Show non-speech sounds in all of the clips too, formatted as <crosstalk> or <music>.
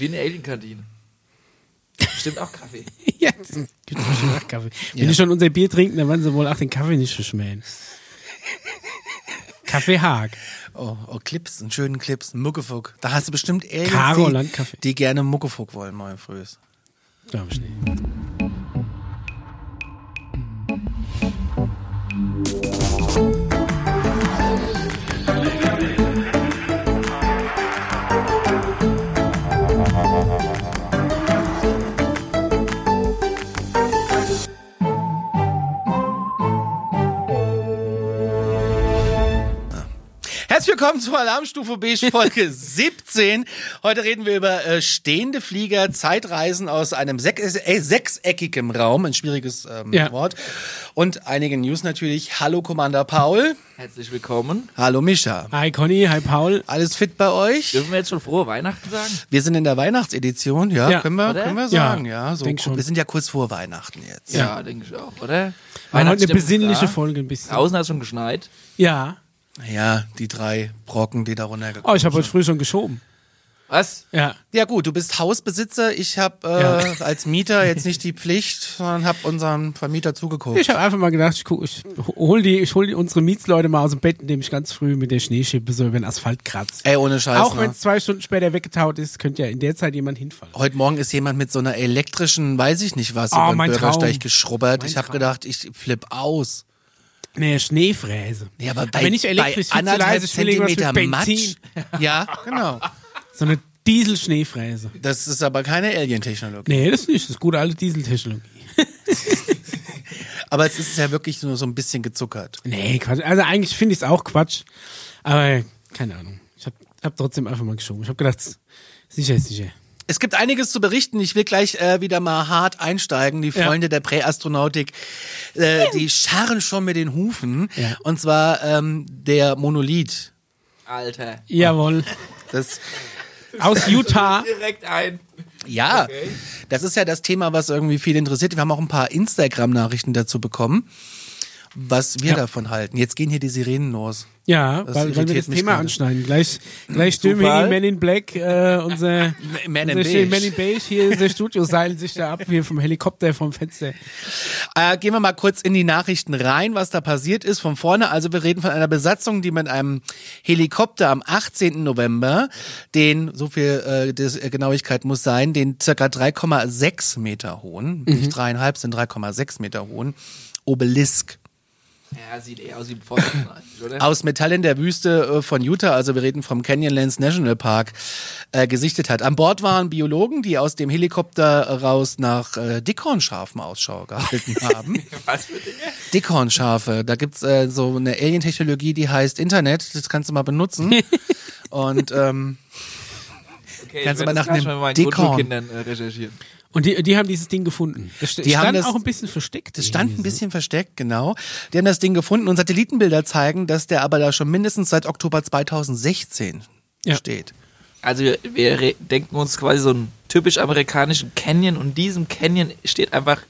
Wie eine Alien-Kantine. Stimmt auch Kaffee. <laughs> ja, das gibt schon auch Kaffee. Wenn die schon unser Bier trinken, dann werden sie wohl auch den Kaffee nicht verschmähen. Kaffee Haag. Oh, oh, Clips, einen schönen Clips, Muckefuck. Da hast du bestimmt Aliens, die, die gerne Muckefuck wollen, morgen früh. Glaube ich nicht. Willkommen zu Alarmstufe Beige <laughs> Folge 17. Heute reden wir über äh, stehende Flieger, Zeitreisen aus einem sech äh, sechseckigen Raum, ein schwieriges ähm, Ja. Wort. Und einige News natürlich. Hallo Commander Paul. Herzlich willkommen. Hallo Mischa. Hi Conny, hi Paul. Alles fit bei euch? Dürfen wir jetzt schon frohe Weihnachten sagen? Wir sind in der Weihnachtsedition, ja, Ja. können wir, Oder? können wir Ja, sagen, ja. so, denk schon. Wir sind ja kurz vor Weihnachten jetzt. Ja, denke ich auch, oder? War heute eine besinnliche da. Folge ein bisschen. Draußen hat es schon geschneit. Ja. Ja, die drei Brocken, die da runtergekommen Oh, ich habe sind. heute früh schon geschoben. Was? Ja. Ja gut, du bist Hausbesitzer. Ich habe äh, Ja. <laughs> als Mieter jetzt nicht die Pflicht, sondern habe unserem Vermieter zugeguckt. Ich habe einfach mal gedacht, ich, guck, ich hol die, ich hol die unsere Mietsleute mal aus dem Bett, indem ich ganz früh mit der Schneeschippe so über den Asphalt kratze. Ey, ohne Scheiß. Auch ne? wenn es zwei Stunden später weggetaut ist, könnte ja in der Zeit jemand hinfallen. Heute Morgen ist jemand mit so einer elektrischen, weiß ich nicht was, Oh, über den Bürgersteig geschrubbert. Mein ich habe gedacht, ich flipp aus. Nee, Schneefräse. Ja, aber bei, aber nicht elektrisch, bei anderthalb leise, Zentimeter Matsch. <laughs> Ja, genau. So eine Diesel-Schneefräse. Das ist aber keine Alien-Technologie. Nee, das ist nicht. Das ist gute alte Dieseltechnologie. <laughs> Aber es ist ja wirklich nur so ein bisschen gezuckert. Nee, Quatsch. Also eigentlich finde ich es auch Quatsch. Aber keine Ahnung. Ich habe hab trotzdem einfach mal geschoben. Ich habe gedacht, sicher ist sicher. Es gibt einiges zu berichten. Ich will gleich äh, wieder mal hart einsteigen. Die Ja. Freunde der Präastronautik, äh, die scharren schon mit den Hufen. Ja. Und zwar ähm, der Monolith. Alter. Jawohl. Das, Aus Utah. <laughs> Direkt ein. ja, Okay. das ist ja das Thema, was irgendwie viel interessiert. Wir haben auch ein paar Instagram-Nachrichten dazu bekommen, was wir Ja. davon halten. Jetzt gehen hier die Sirenen los. Ja, Das weil, weil wir das Thema gerade. anschneiden. Gleich, gleich stürmen hier die Men in Black, äh, unser, <laughs> Man in unser Beige. Men in Beige hier, unser Studio seilen sich da ab, hier vom Helikopter vom Fenster. Äh, gehen wir mal kurz in die Nachrichten rein, was da passiert ist von vorne. Also wir reden von einer Besatzung, die mit einem Helikopter am 18. November den, so viel äh, das, äh, Genauigkeit muss sein, den circa 3,6 Meter hohen, nicht dreieinhalb, sind 3,6 Meter hohen Obelisk Ja, sieht eher aus wie ein <laughs> eigentlich, oder? aus Metall in der Wüste äh, von Utah, also wir reden vom Canyonlands National Park, äh, gesichtet hat. An Bord waren Biologen, die aus dem Helikopter raus nach äh, Dickhornschafen Ausschau gehalten <laughs> haben. Was für Dinge? Dickhornschafe. Da gibt's äh, so eine Alien-Technologie, die heißt Internet. Das kannst du mal benutzen. <laughs> Und ähm, Okay, Kannst du mal nach einem Dickhorn. Grundschulkindern äh, recherchieren. Und die, die haben dieses Ding gefunden. Das Die haben stand das- auch ein bisschen versteckt. das stand ein bisschen versteckt, genau. Die haben das Ding gefunden und Satellitenbilder zeigen, dass der aber da schon mindestens seit Oktober 2016 Ja. steht. Also wir, wir denken uns quasi so einen typisch amerikanischen Canyon und in diesem Canyon steht einfach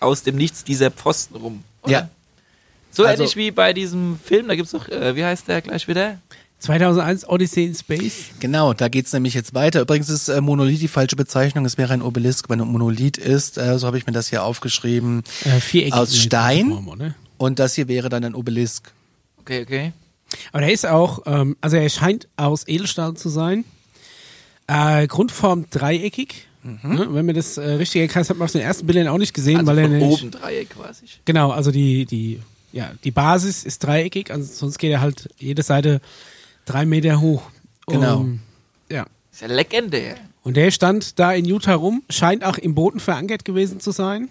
aus dem Nichts dieser Pfosten rum. Oder? Ja. So Also- ähnlich wie bei diesem Film, da gibt's doch, äh, wie heißt der gleich wieder? So. 2001 Odyssey in Space. Genau, da geht's nämlich jetzt weiter. Übrigens ist äh, Monolith die falsche Bezeichnung. Es wäre ein Obelisk, wenn ein Monolith ist. Äh, so habe ich mir das hier aufgeschrieben. Äh, viereckig Aus in Stein? Form, oder? Und das hier wäre dann ein Obelisk. Okay, okay. Aber der ist auch, ähm, also er scheint aus Edelstahl zu sein. Äh, Grundform dreieckig. Ne? Wenn man das äh, richtig erkannt hat, hat man auf den ersten Bildern auch nicht gesehen, Also weil er von nämlich, oben Dreieck quasi. genau, also die, die, ja, die Basis ist dreieckig, also sonst geht er halt jede Seite drei Meter hoch. Genau. Um, ja. Ist ja legendär. Und der stand da in Utah rum, scheint auch im Boden verankert gewesen zu sein.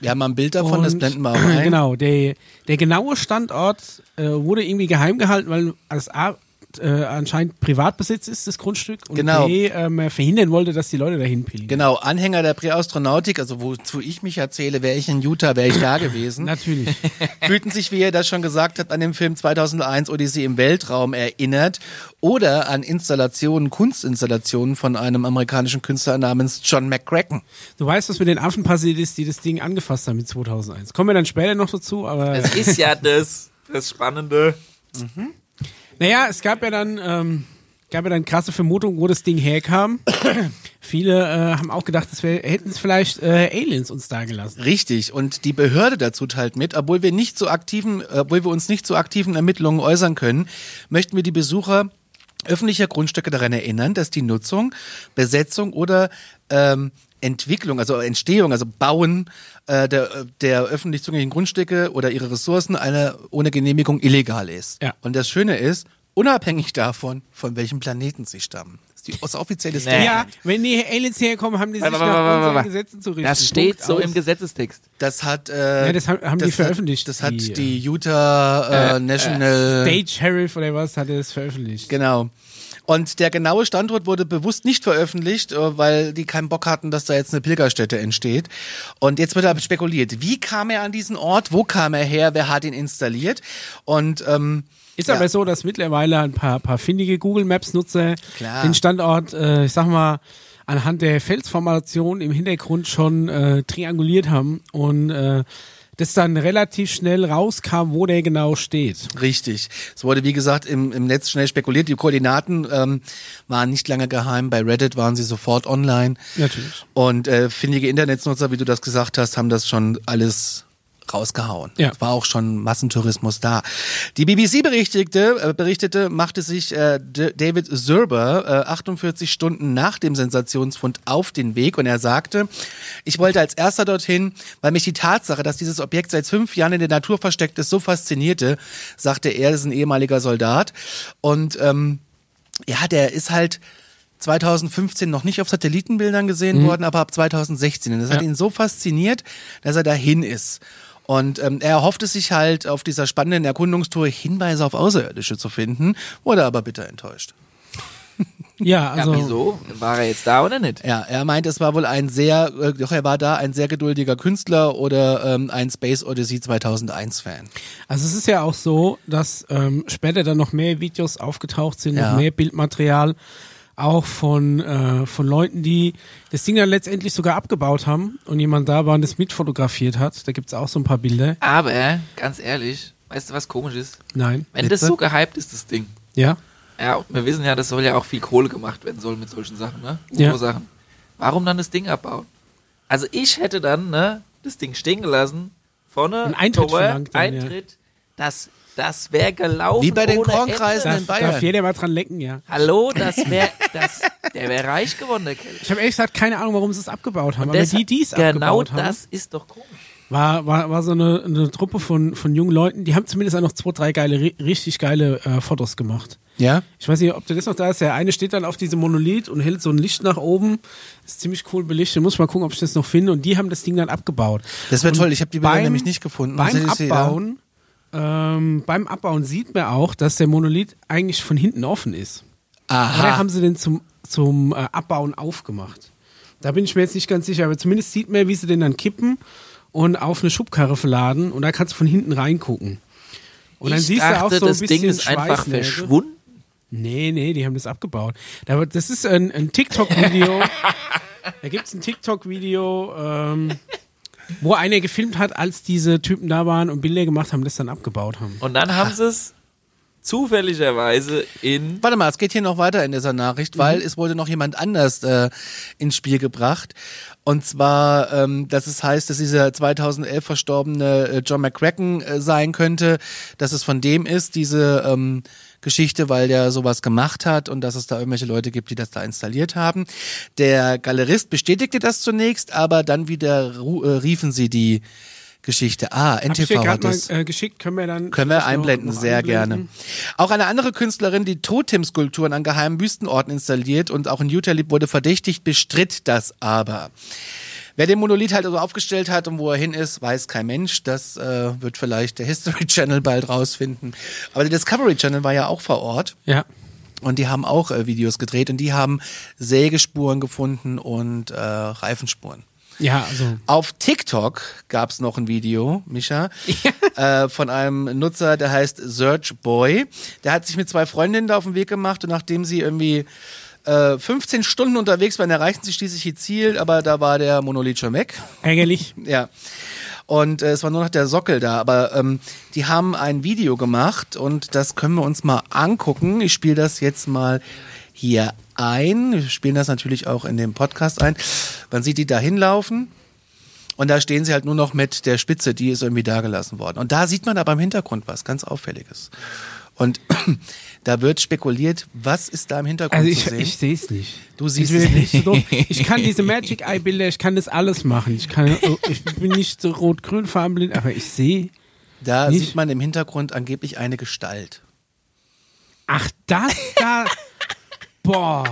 Wir haben mal ein Bild davon, das Und- blenden wir <clears throat> auch ein. Genau, der, der genaue Standort äh, wurde irgendwie geheim gehalten, weil als A, äh, anscheinend Privatbesitz ist, das Grundstück. Und Genau. B, ähm, verhindern wollte, dass die Leute dahin pilgern. Genau, Anhänger der Präastronautik, also wozu ich mich erzähle, wäre ich in Utah, wäre ich da <laughs> gewesen. Natürlich. <laughs> Fühlten sich, wie ihr das schon gesagt habt, an den Film 2001 Odyssee im Weltraum erinnert oder an Installationen, Kunstinstallationen von einem amerikanischen Künstler namens John McCracken. Du weißt, was mit den Affen passiert ist, die das Ding angefasst haben mit 2001. Kommen wir dann später noch dazu, aber Es ist ja <laughs> das, das Spannende. Naja, es gab ja dann ähm, gab ja dann krasse Vermutungen, wo das Ding herkam. <coughs> Viele äh, haben auch gedacht, es wär, hätten es vielleicht äh, Aliens uns da gelassen. Richtig. Und die Behörde dazu teilt mit, obwohl wir nicht zu aktiven, obwohl wir uns nicht zu aktiven Ermittlungen äußern können, möchten wir die Besucher öffentlicher Grundstücke daran erinnern, dass die Nutzung, Besetzung oder ähm, Entwicklung, also Entstehung, also Bauen äh, der, der öffentlich zugänglichen Grundstücke oder ihre Ressourcen eine, ohne Genehmigung illegal ist. Ja. Und das Schöne ist, unabhängig davon, von welchem Planeten sie stammen. Das ist die, das offizielle Statement. Ja, wenn die Aliens herkommen, haben die sich Warte, nach unseren. Gesetzen zu richten. Das steht Punkt so aus. im Gesetzestext. Das hat, äh, Ja, das haben- haben die das veröffentlicht, Hat, das hat die, die, Utah äh, National Stage Sheriff oder was hat es veröffentlicht. Genau. Und der genaue Standort wurde bewusst nicht veröffentlicht, äh, weil die keinen Bock hatten, dass da jetzt eine Pilgerstätte entsteht. Und jetzt wird aber spekuliert, wie kam er an diesen Ort, wo kam er her, wer hat ihn installiert? Und ähm, Ist ja. aber so, dass mittlerweile ein paar, paar findige Google Maps Nutzer Klar. den Standort, äh, ich sag mal, anhand der Felsformation im Hintergrund schon äh, trianguliert haben und äh, das dann relativ schnell rauskam, wo der genau steht. Richtig. Es wurde, wie gesagt, im, im Netz schnell spekuliert. Die Koordinaten ähm, waren nicht lange geheim. Bei Reddit waren sie sofort online. Natürlich. Und äh, findige Internetnutzer, wie du das gesagt hast, haben das schon alles rausgehauen. Ja. Es war auch schon Massentourismus da. Die BBC berichtete, äh, berichtete machte sich äh, David Zerber äh, 48 Stunden nach dem Sensationsfund auf den Weg und er sagte, ich wollte als erster dorthin, weil mich die Tatsache, dass dieses Objekt seit fünf Jahren in der Natur versteckt ist, so faszinierte, sagte er, das ist ein ehemaliger Soldat. Und ähm, ja, der ist halt 2015 noch nicht auf Satellitenbildern gesehen worden, aber ab 2016. Und das hat Ja. ihn so fasziniert, dass er dahin ist. Und ähm, er erhoffte sich halt auf dieser spannenden Erkundungstour Hinweise auf Außerirdische zu finden, wurde aber bitter enttäuscht. <laughs> Ja, also ja, wieso? War er jetzt da oder nicht? Ja, er meint, es war wohl ein sehr, äh, doch er war da ein sehr geduldiger Künstler oder ähm, ein Space Odyssey 2001 Fan. Also es ist ja auch so, dass ähm, später dann noch mehr Videos aufgetaucht sind, Ja. noch mehr Bildmaterial, auch von, äh, von Leuten, die das Ding dann letztendlich sogar abgebaut haben und jemand da war und das mitfotografiert hat. Da gibt's auch so ein paar Bilder. Aber, ganz ehrlich, weißt du, was komisch ist? Nein. Wenn das Bitte? so gehypt ist, das Ding. Ja? Ja, und wir wissen ja, das soll ja auch viel Kohle gemacht werden sollen mit solchen Sachen, ne? Ja. UFO-Sachen. Warum dann das Ding abbauen? Also ich hätte dann, ne, das Ding stehen gelassen, vorne, Ein Eintritt Tor, verlangt dann, ja. Eintritt, das, das wäre gelaufen. Wie bei den Kornkreisen Ende. in Darf, Bayern. darf jeder mal dran lecken, ja. Hallo, das wäre, das, der wäre reich geworden, der Kerl. Ich habe ehrlich gesagt keine Ahnung, warum sie es abgebaut haben. Aber Das- die, die es genau abgebaut haben, das ist doch komisch. war, war, war so eine, eine Truppe von, von jungen Leuten, die haben zumindest auch noch zwei, drei geile, ri- richtig geile äh, Fotos gemacht. Ja? Ich weiß nicht, ob der das noch da ist. Der eine steht dann auf diesem Monolith und hält so ein Licht nach oben. Ist ziemlich cool belichtet. Muss mal gucken, ob ich das noch finde. Und die haben das Ding dann abgebaut. Das wäre Und toll, ich habe die Bilder beim- nämlich nicht gefunden. Beim? Abbauen, ähm, beim Abbauen sieht man auch, dass der Monolith eigentlich von hinten offen ist. Oder Aha. haben sie den zum, zum äh, Abbauen aufgemacht? Da bin ich mir jetzt nicht ganz sicher, aber zumindest sieht man, wie sie den dann kippen und auf eine Schubkarre verladen und da kannst du von hinten reingucken. Und dann ich siehst dachte, du auch so ein das bisschen Ding ist einfach verschwunden. Nee, nee, die haben das abgebaut. Das ist ein, ein TikTok-Video. <laughs> da gibt es ein TikTok-Video, ähm, <laughs> wo einer gefilmt hat, als diese Typen da waren und Bilder gemacht haben, das dann abgebaut haben. Und dann haben sie es zufälligerweise in Warte mal, es geht hier noch weiter in dieser Nachricht, weil es wurde noch jemand anders äh, ins Spiel gebracht. Und zwar, ähm, dass es heißt, dass dieser 2011 verstorbene äh, John McCracken äh, sein könnte, dass es von dem ist, diese ähm, Geschichte, weil der sowas gemacht hat und dass es da irgendwelche Leute gibt, die das da installiert haben. Der Galerist bestätigte das zunächst, aber dann wieder äh, riefen sie die Geschichte. Ah, Hab NTV hat gerade mal das. äh, geschickt, können wir dann Können wir einblenden, sehr einblenden? gerne. Auch eine andere Künstlerin, die Totem-Skulpturen an geheimen Wüstenorten installiert und auch in Utah lebt, wurde verdächtigt, bestritt das aber. Wer den Monolith halt also aufgestellt hat und wo er hin ist, weiß kein Mensch. Das äh, wird vielleicht der History Channel bald rausfinden. Aber der Discovery Channel war ja auch vor Ort Ja. und die haben auch äh, Videos gedreht und die haben Sägespuren gefunden und äh, Reifenspuren. Ja, also. Auf TikTok gab's noch ein Video, Micha, äh, von einem Nutzer, der heißt Search Boy. Der hat sich mit zwei Freundinnen da auf den Weg gemacht und nachdem sie irgendwie äh, 15 Stunden unterwegs waren, erreichten sie schließlich ihr Ziel, aber da war der Monolith schon weg. Ärgerlich. <laughs> Ja. Und äh, es war nur noch der Sockel da, aber ähm, die haben ein Video gemacht und das können wir uns mal angucken. Ich spiele das jetzt mal hier ein. Wir spielen das natürlich auch in dem Podcast ein. Man sieht die da hinlaufen. Und da stehen sie halt nur noch mit der Spitze, die ist irgendwie da gelassen worden. Und da sieht man aber im Hintergrund was ganz Auffälliges. Und da wird spekuliert, was ist da im Hintergrund Also ich, zu sehen? ich sehe es nicht. Du siehst ich es bin nicht so. Ich kann diese Magic Eye Bilder, ich kann das alles machen. Ich kann, oh, ich bin nicht so rot-grün farbenblind, aber ich sehe. da nicht. sieht man im Hintergrund angeblich eine Gestalt. Ach, das da. <laughs> Boah.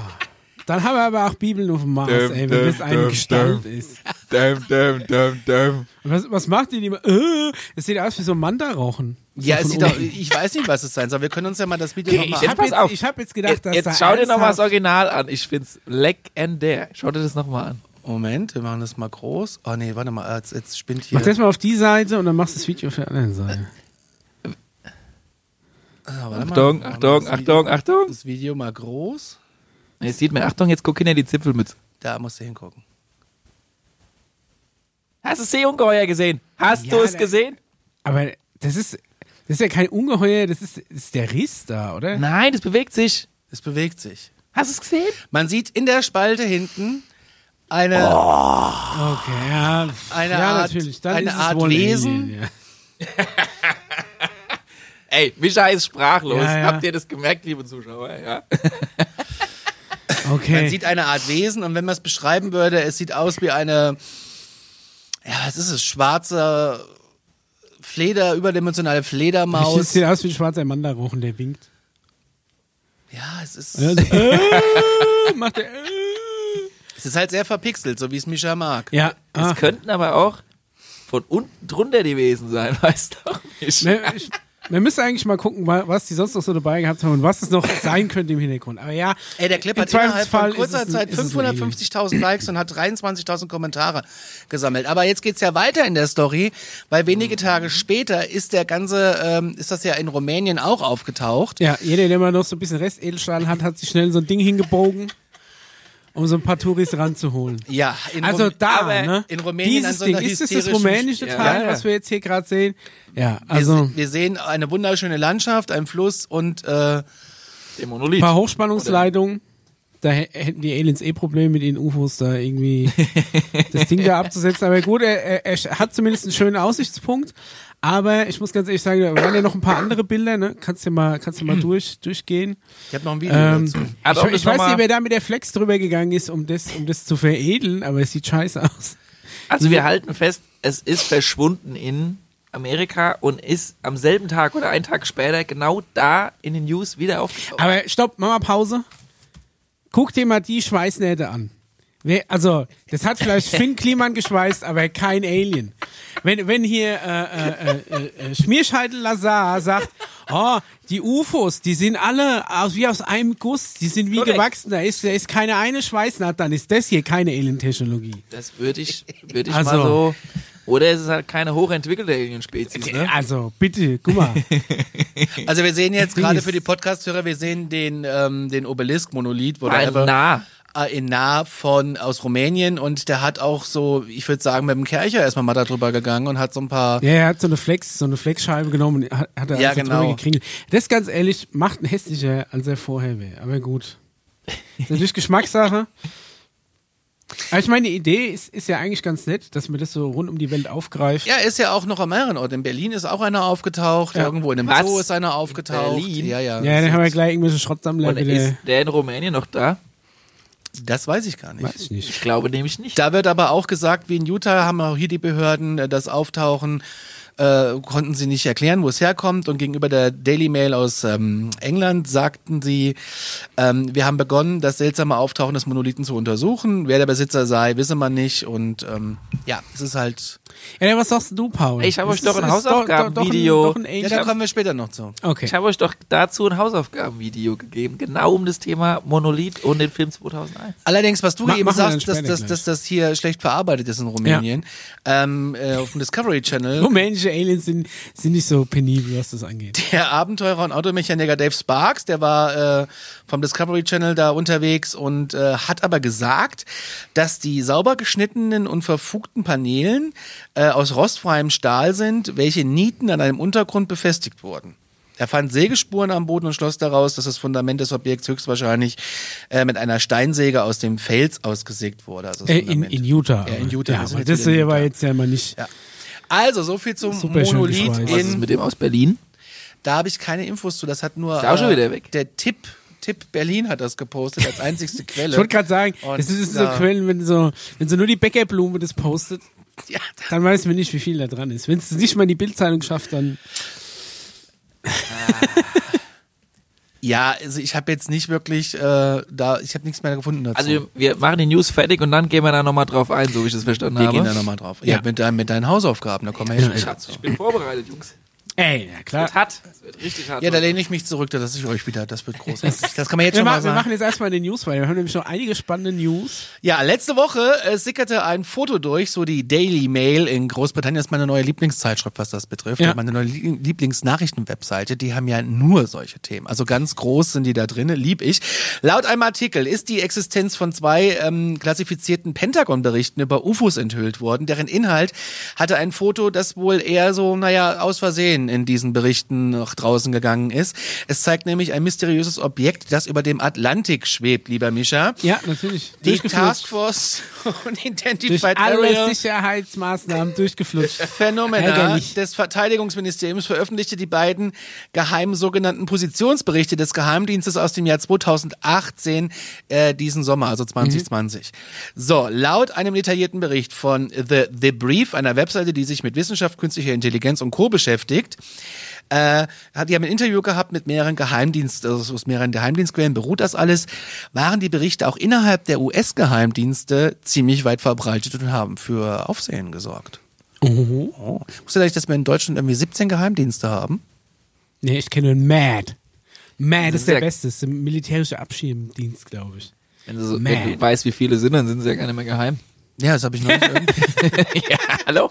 Dann haben wir aber auch Bibeln auf dem Mars, Dum, ey, wenn das eine Gestalt ist. <laughs> Dum, dum, dum, dum. Und Was, was macht die immer? Äh, es sieht aus wie so ein Manda-Rauchen. Ja, so es von sieht auch, ich weiß nicht, was es sein soll. Wir können uns ja mal das Video Okay, nochmal ich jetzt habe jetzt, ich hab jetzt gedacht, Jetzt, dass jetzt da schau dir nochmal das Original an. Ich find's legendär. Schau dir das nochmal an. Moment, wir machen das mal groß. Oh nee, warte mal, jetzt, jetzt spinnt hier. Mach das mal auf die Seite und dann machst du das Video auf der anderen Seite. Ah, warte mal. Achtung, Achtung, das Video- Achtung, Achtung. Das Video mal groß. Jetzt sieht man, Achtung, jetzt guck hinter die Zipfelmütze. Da musst du hingucken. Hast du das Seeungeheuer gesehen? Hast Ja, du es gesehen? Aber das ist, das ist ja kein Ungeheuer, das ist, das ist der Riss da, oder? Nein, das bewegt sich. Es bewegt sich. Hast du es gesehen? Man sieht in der Spalte hinten eine, Okay, ja. Eine ja, Art- natürlich. Dann eine Art Wesen. Alien, ja. <laughs> Ey, Mischa ist sprachlos. Ja. Habt ihr das gemerkt, liebe Zuschauer? Ja. Okay. man sieht eine Art Wesen und wenn man es beschreiben würde, es sieht aus wie eine, ja, was ist es, schwarze Fleder, überdimensionale Fledermaus. sieht aus wie ein schwarzer Mann da rochen, der winkt. Ja, es ist, Ja, so, äh, macht er, äh. es ist halt sehr verpixelt, so wie es Mischa mag. Ja, Es ah. könnten aber auch von unten drunter die Wesen sein, <laughs> weißt du? Ich, Wir, ich, wir müssen eigentlich mal gucken, wa- was die sonst noch so dabei gehabt haben und was es noch <laughs> sein könnte im Hintergrund. Aber ja, Ey, der Clip hat innerhalb von kurzer Zeit ist es ein Alien. 550.000 Likes und hat 23.000 Kommentare gesammelt. Aber jetzt geht's ja weiter in der Story, weil wenige Tage später ist der ganze, ähm, ist das ja in Rumänien auch aufgetaucht. Ja, jeder, der mal noch so ein bisschen Restedelstahl hat, hat sich schnell so ein Ding hingebogen, um so ein paar Touris ranzuholen. Ja, in Also Rum- da, aber ne? in Rumänien an Dieses so Ding, ist das das rumänische Ja. Teil, Ja, ja. was wir jetzt hier gerade sehen? Ja, wir, also se- wir sehen eine wunderschöne Landschaft, einen Fluss und äh, der ein Monolith. paar Hochspannungsleitungen. Da hä- hätten die Aliens eh Probleme mit den UFOs da irgendwie <laughs> das Ding da abzusetzen. Aber gut, er, er, er hat zumindest einen schönen Aussichtspunkt. Aber ich muss ganz ehrlich sagen, da waren ja noch ein paar andere Bilder, ne? Kannst du mal, kannst du mal durch, durchgehen. ich habe noch ein Video Ähm, dazu. Aber ich ich weiß nicht, wer da mit der Flex drüber gegangen ist, um das, um das zu veredeln, aber es sieht scheiße aus. Also wir halten fest, es ist verschwunden in Amerika und ist am selben Tag oder einen Tag später genau da in den News wieder aufgetaucht. Aber stopp, mach mal Pause. Guck dir mal die Schweißnähte an. Wer, also, das hat vielleicht <laughs> Finn Kliman geschweißt, aber kein Alien. Wenn, wenn hier äh, äh, äh, äh, Schmierscheitel Lazar sagt, oh, die UFOs, die sind alle aus, wie aus einem Guss, die sind wie Korrekt. gewachsen, da ist, da ist keine eine Schweißnaht, dann ist das hier keine Alien-Technologie. Das würde ich, würde ich Also- mal so. Oder es ist halt keine hochentwickelte Alien-Spezies, ne? Also, bitte, guck mal. <laughs> Also wir sehen jetzt gerade für die Podcast-Hörer, wir sehen den, ähm, den Obelisk-Monolith, wo der nah. In nah von aus Rumänien und der hat auch so, ich würde sagen, mit dem Kercher erstmal mal da drüber gegangen und hat so ein paar. Ja, er hat so eine Flex, so eine Flexscheibe genommen und hat, hat er Ja, genau. gekringelt. Das ganz ehrlich macht ihn hässlicher, als er vorher wäre. Aber gut. Das ist natürlich Geschmackssache. Aber ich meine, die Idee ist, ist ja eigentlich ganz nett, dass man das so rund um die Welt aufgreift. Ja, ist ja auch noch an mehreren Orten. In Berlin ist auch einer aufgetaucht, Ja. irgendwo in einem Was? Zoo ist einer aufgetaucht. Berlin? Ja, ja. Ja, dann haben wir gleich irgendwelche Schrottsammler Und wieder. ist der in Rumänien noch da? Das weiß ich gar nicht. Weiß ich nicht. Ich glaube nämlich nicht. Da wird aber auch gesagt, wie in Utah haben auch hier die Behörden äh, das Auftauchen äh, konnten sie nicht erklären, wo es herkommt. Und gegenüber der Daily Mail aus ähm, England sagten sie, ähm, wir haben begonnen, das seltsame Auftauchen des Monolithen zu untersuchen. Wer der Besitzer sei, wisse man nicht. Und ähm, ja, es ist halt. Ja, was sagst du, Paul? Ich hab Das euch doch ein Hausaufgabenvideo- Ja, da kommen wir später noch zu. Okay. Ich habe euch doch dazu ein Hausaufgabenvideo gegeben, genau um das Thema Monolith und den Film 2001. Allerdings, was du Ma- eben sagst, dass, dass, dass das hier schlecht verarbeitet ist in Rumänien, ähm, äh, auf dem Discovery Channel. Rumänische Aliens sind, sind nicht so penibel, was das angeht. der Abenteurer und Automechaniker Dave Sparks, der war äh, vom Discovery Channel da unterwegs und äh, hat aber gesagt, dass die sauber geschnittenen und verfugten Paneelen äh, aus rostfreiem Stahl sind, welche Nieten an einem Untergrund befestigt wurden. Er fand Sägespuren am Boden und schloss daraus, dass das Fundament des Objekts höchstwahrscheinlich äh, mit einer Steinsäge aus dem Fels ausgesägt wurde. Also das Äh, in, in Utah. Ja, in Utah. Ja, das hier war jetzt ja mal nicht. Ja. Also, so viel zum Super Monolith geschweißt. Was ist in mit dem aus Berlin? Da habe ich keine Infos zu. Das hat nur Ist auch schon wieder weg. der Tipp. Tipp Berlin hat das gepostet als einzigste <laughs> Quelle. Ich wollte gerade sagen, Und das ist so Quellen, wenn so, wenn so nur die Bäckerblume das postet, ja, dann weiß man nicht, wie viel da dran ist. Wenn es nicht mal in die Bildzeitung schafft, dann. Ja, also ich habe jetzt nicht wirklich äh, da, ich habe nichts mehr gefunden dazu. Also wir, wir machen die News fertig und dann gehen wir da nochmal drauf ein, so wie ich das verstanden wir habe. gehen da nochmal drauf. Ja, Ja. mit, dein, mit deinen Hausaufgaben, da kommen wir ja, ich, hab, zu. ich bin vorbereitet, Jungs. Ey, ja klar. Wird hart. Es wird richtig hart. Ja, da lehne ich mich zurück, da lasse ich euch wieder. Das wird großartig. Das kann man jetzt Wir, schon mal ma wir sagen. machen jetzt erstmal die News weiter. Wir haben nämlich noch einige spannende News. Ja, letzte Woche äh, sickerte ein Foto durch, so die Daily Mail in Großbritannien ist meine neue Lieblingszeitschrift, was das betrifft. Ja. Meine neue Lie- Lieblingsnachrichtenwebseite, die haben ja nur solche Themen. Also ganz groß sind die da drin, lieb ich. Laut einem Artikel ist die Existenz von zwei ähm, klassifizierten Pentagon-Berichten über UFOs enthüllt worden, deren Inhalt hatte ein Foto, das wohl eher so, naja, aus Versehen in diesen Berichten nach draußen gegangen ist. Es zeigt nämlich ein mysteriöses Objekt, das über dem Atlantik schwebt, lieber Mischa. Ja, natürlich. Die. Taskforce Durch Unidentified alle Area Sicherheitsmaßnahmen durchgeflutscht. Phänomena Ärgerlich. des Verteidigungsministeriums veröffentlichte die beiden geheimen sogenannten Positionsberichte des Geheimdienstes aus dem Jahr 2018 äh, diesen Sommer, also 2020. So, laut einem detaillierten Bericht von The, The Brief, einer Webseite, die sich mit Wissenschaft, künstlicher Intelligenz und Co. beschäftigt, äh, hat die haben ein Interview gehabt mit mehreren Geheimdiensten, also aus mehreren Geheimdienstquellen beruht das alles, waren die Berichte auch innerhalb der US-Geheimdienste ziemlich weit verbreitet und haben für Aufsehen gesorgt. Oh. Oh. Du eigentlich, dass wir in Deutschland irgendwie 17 Geheimdienste haben? Nee, ich kenne MAD. MAD ist der Sehr- beste, ist der militärische Abschiebedienst, glaube ich. Wenn du, so, Man. wenn du weißt, wie viele sind, dann sind sie ja gar nicht mehr geheim. Ja, das habe ich noch nicht <laughs> ja, hallo?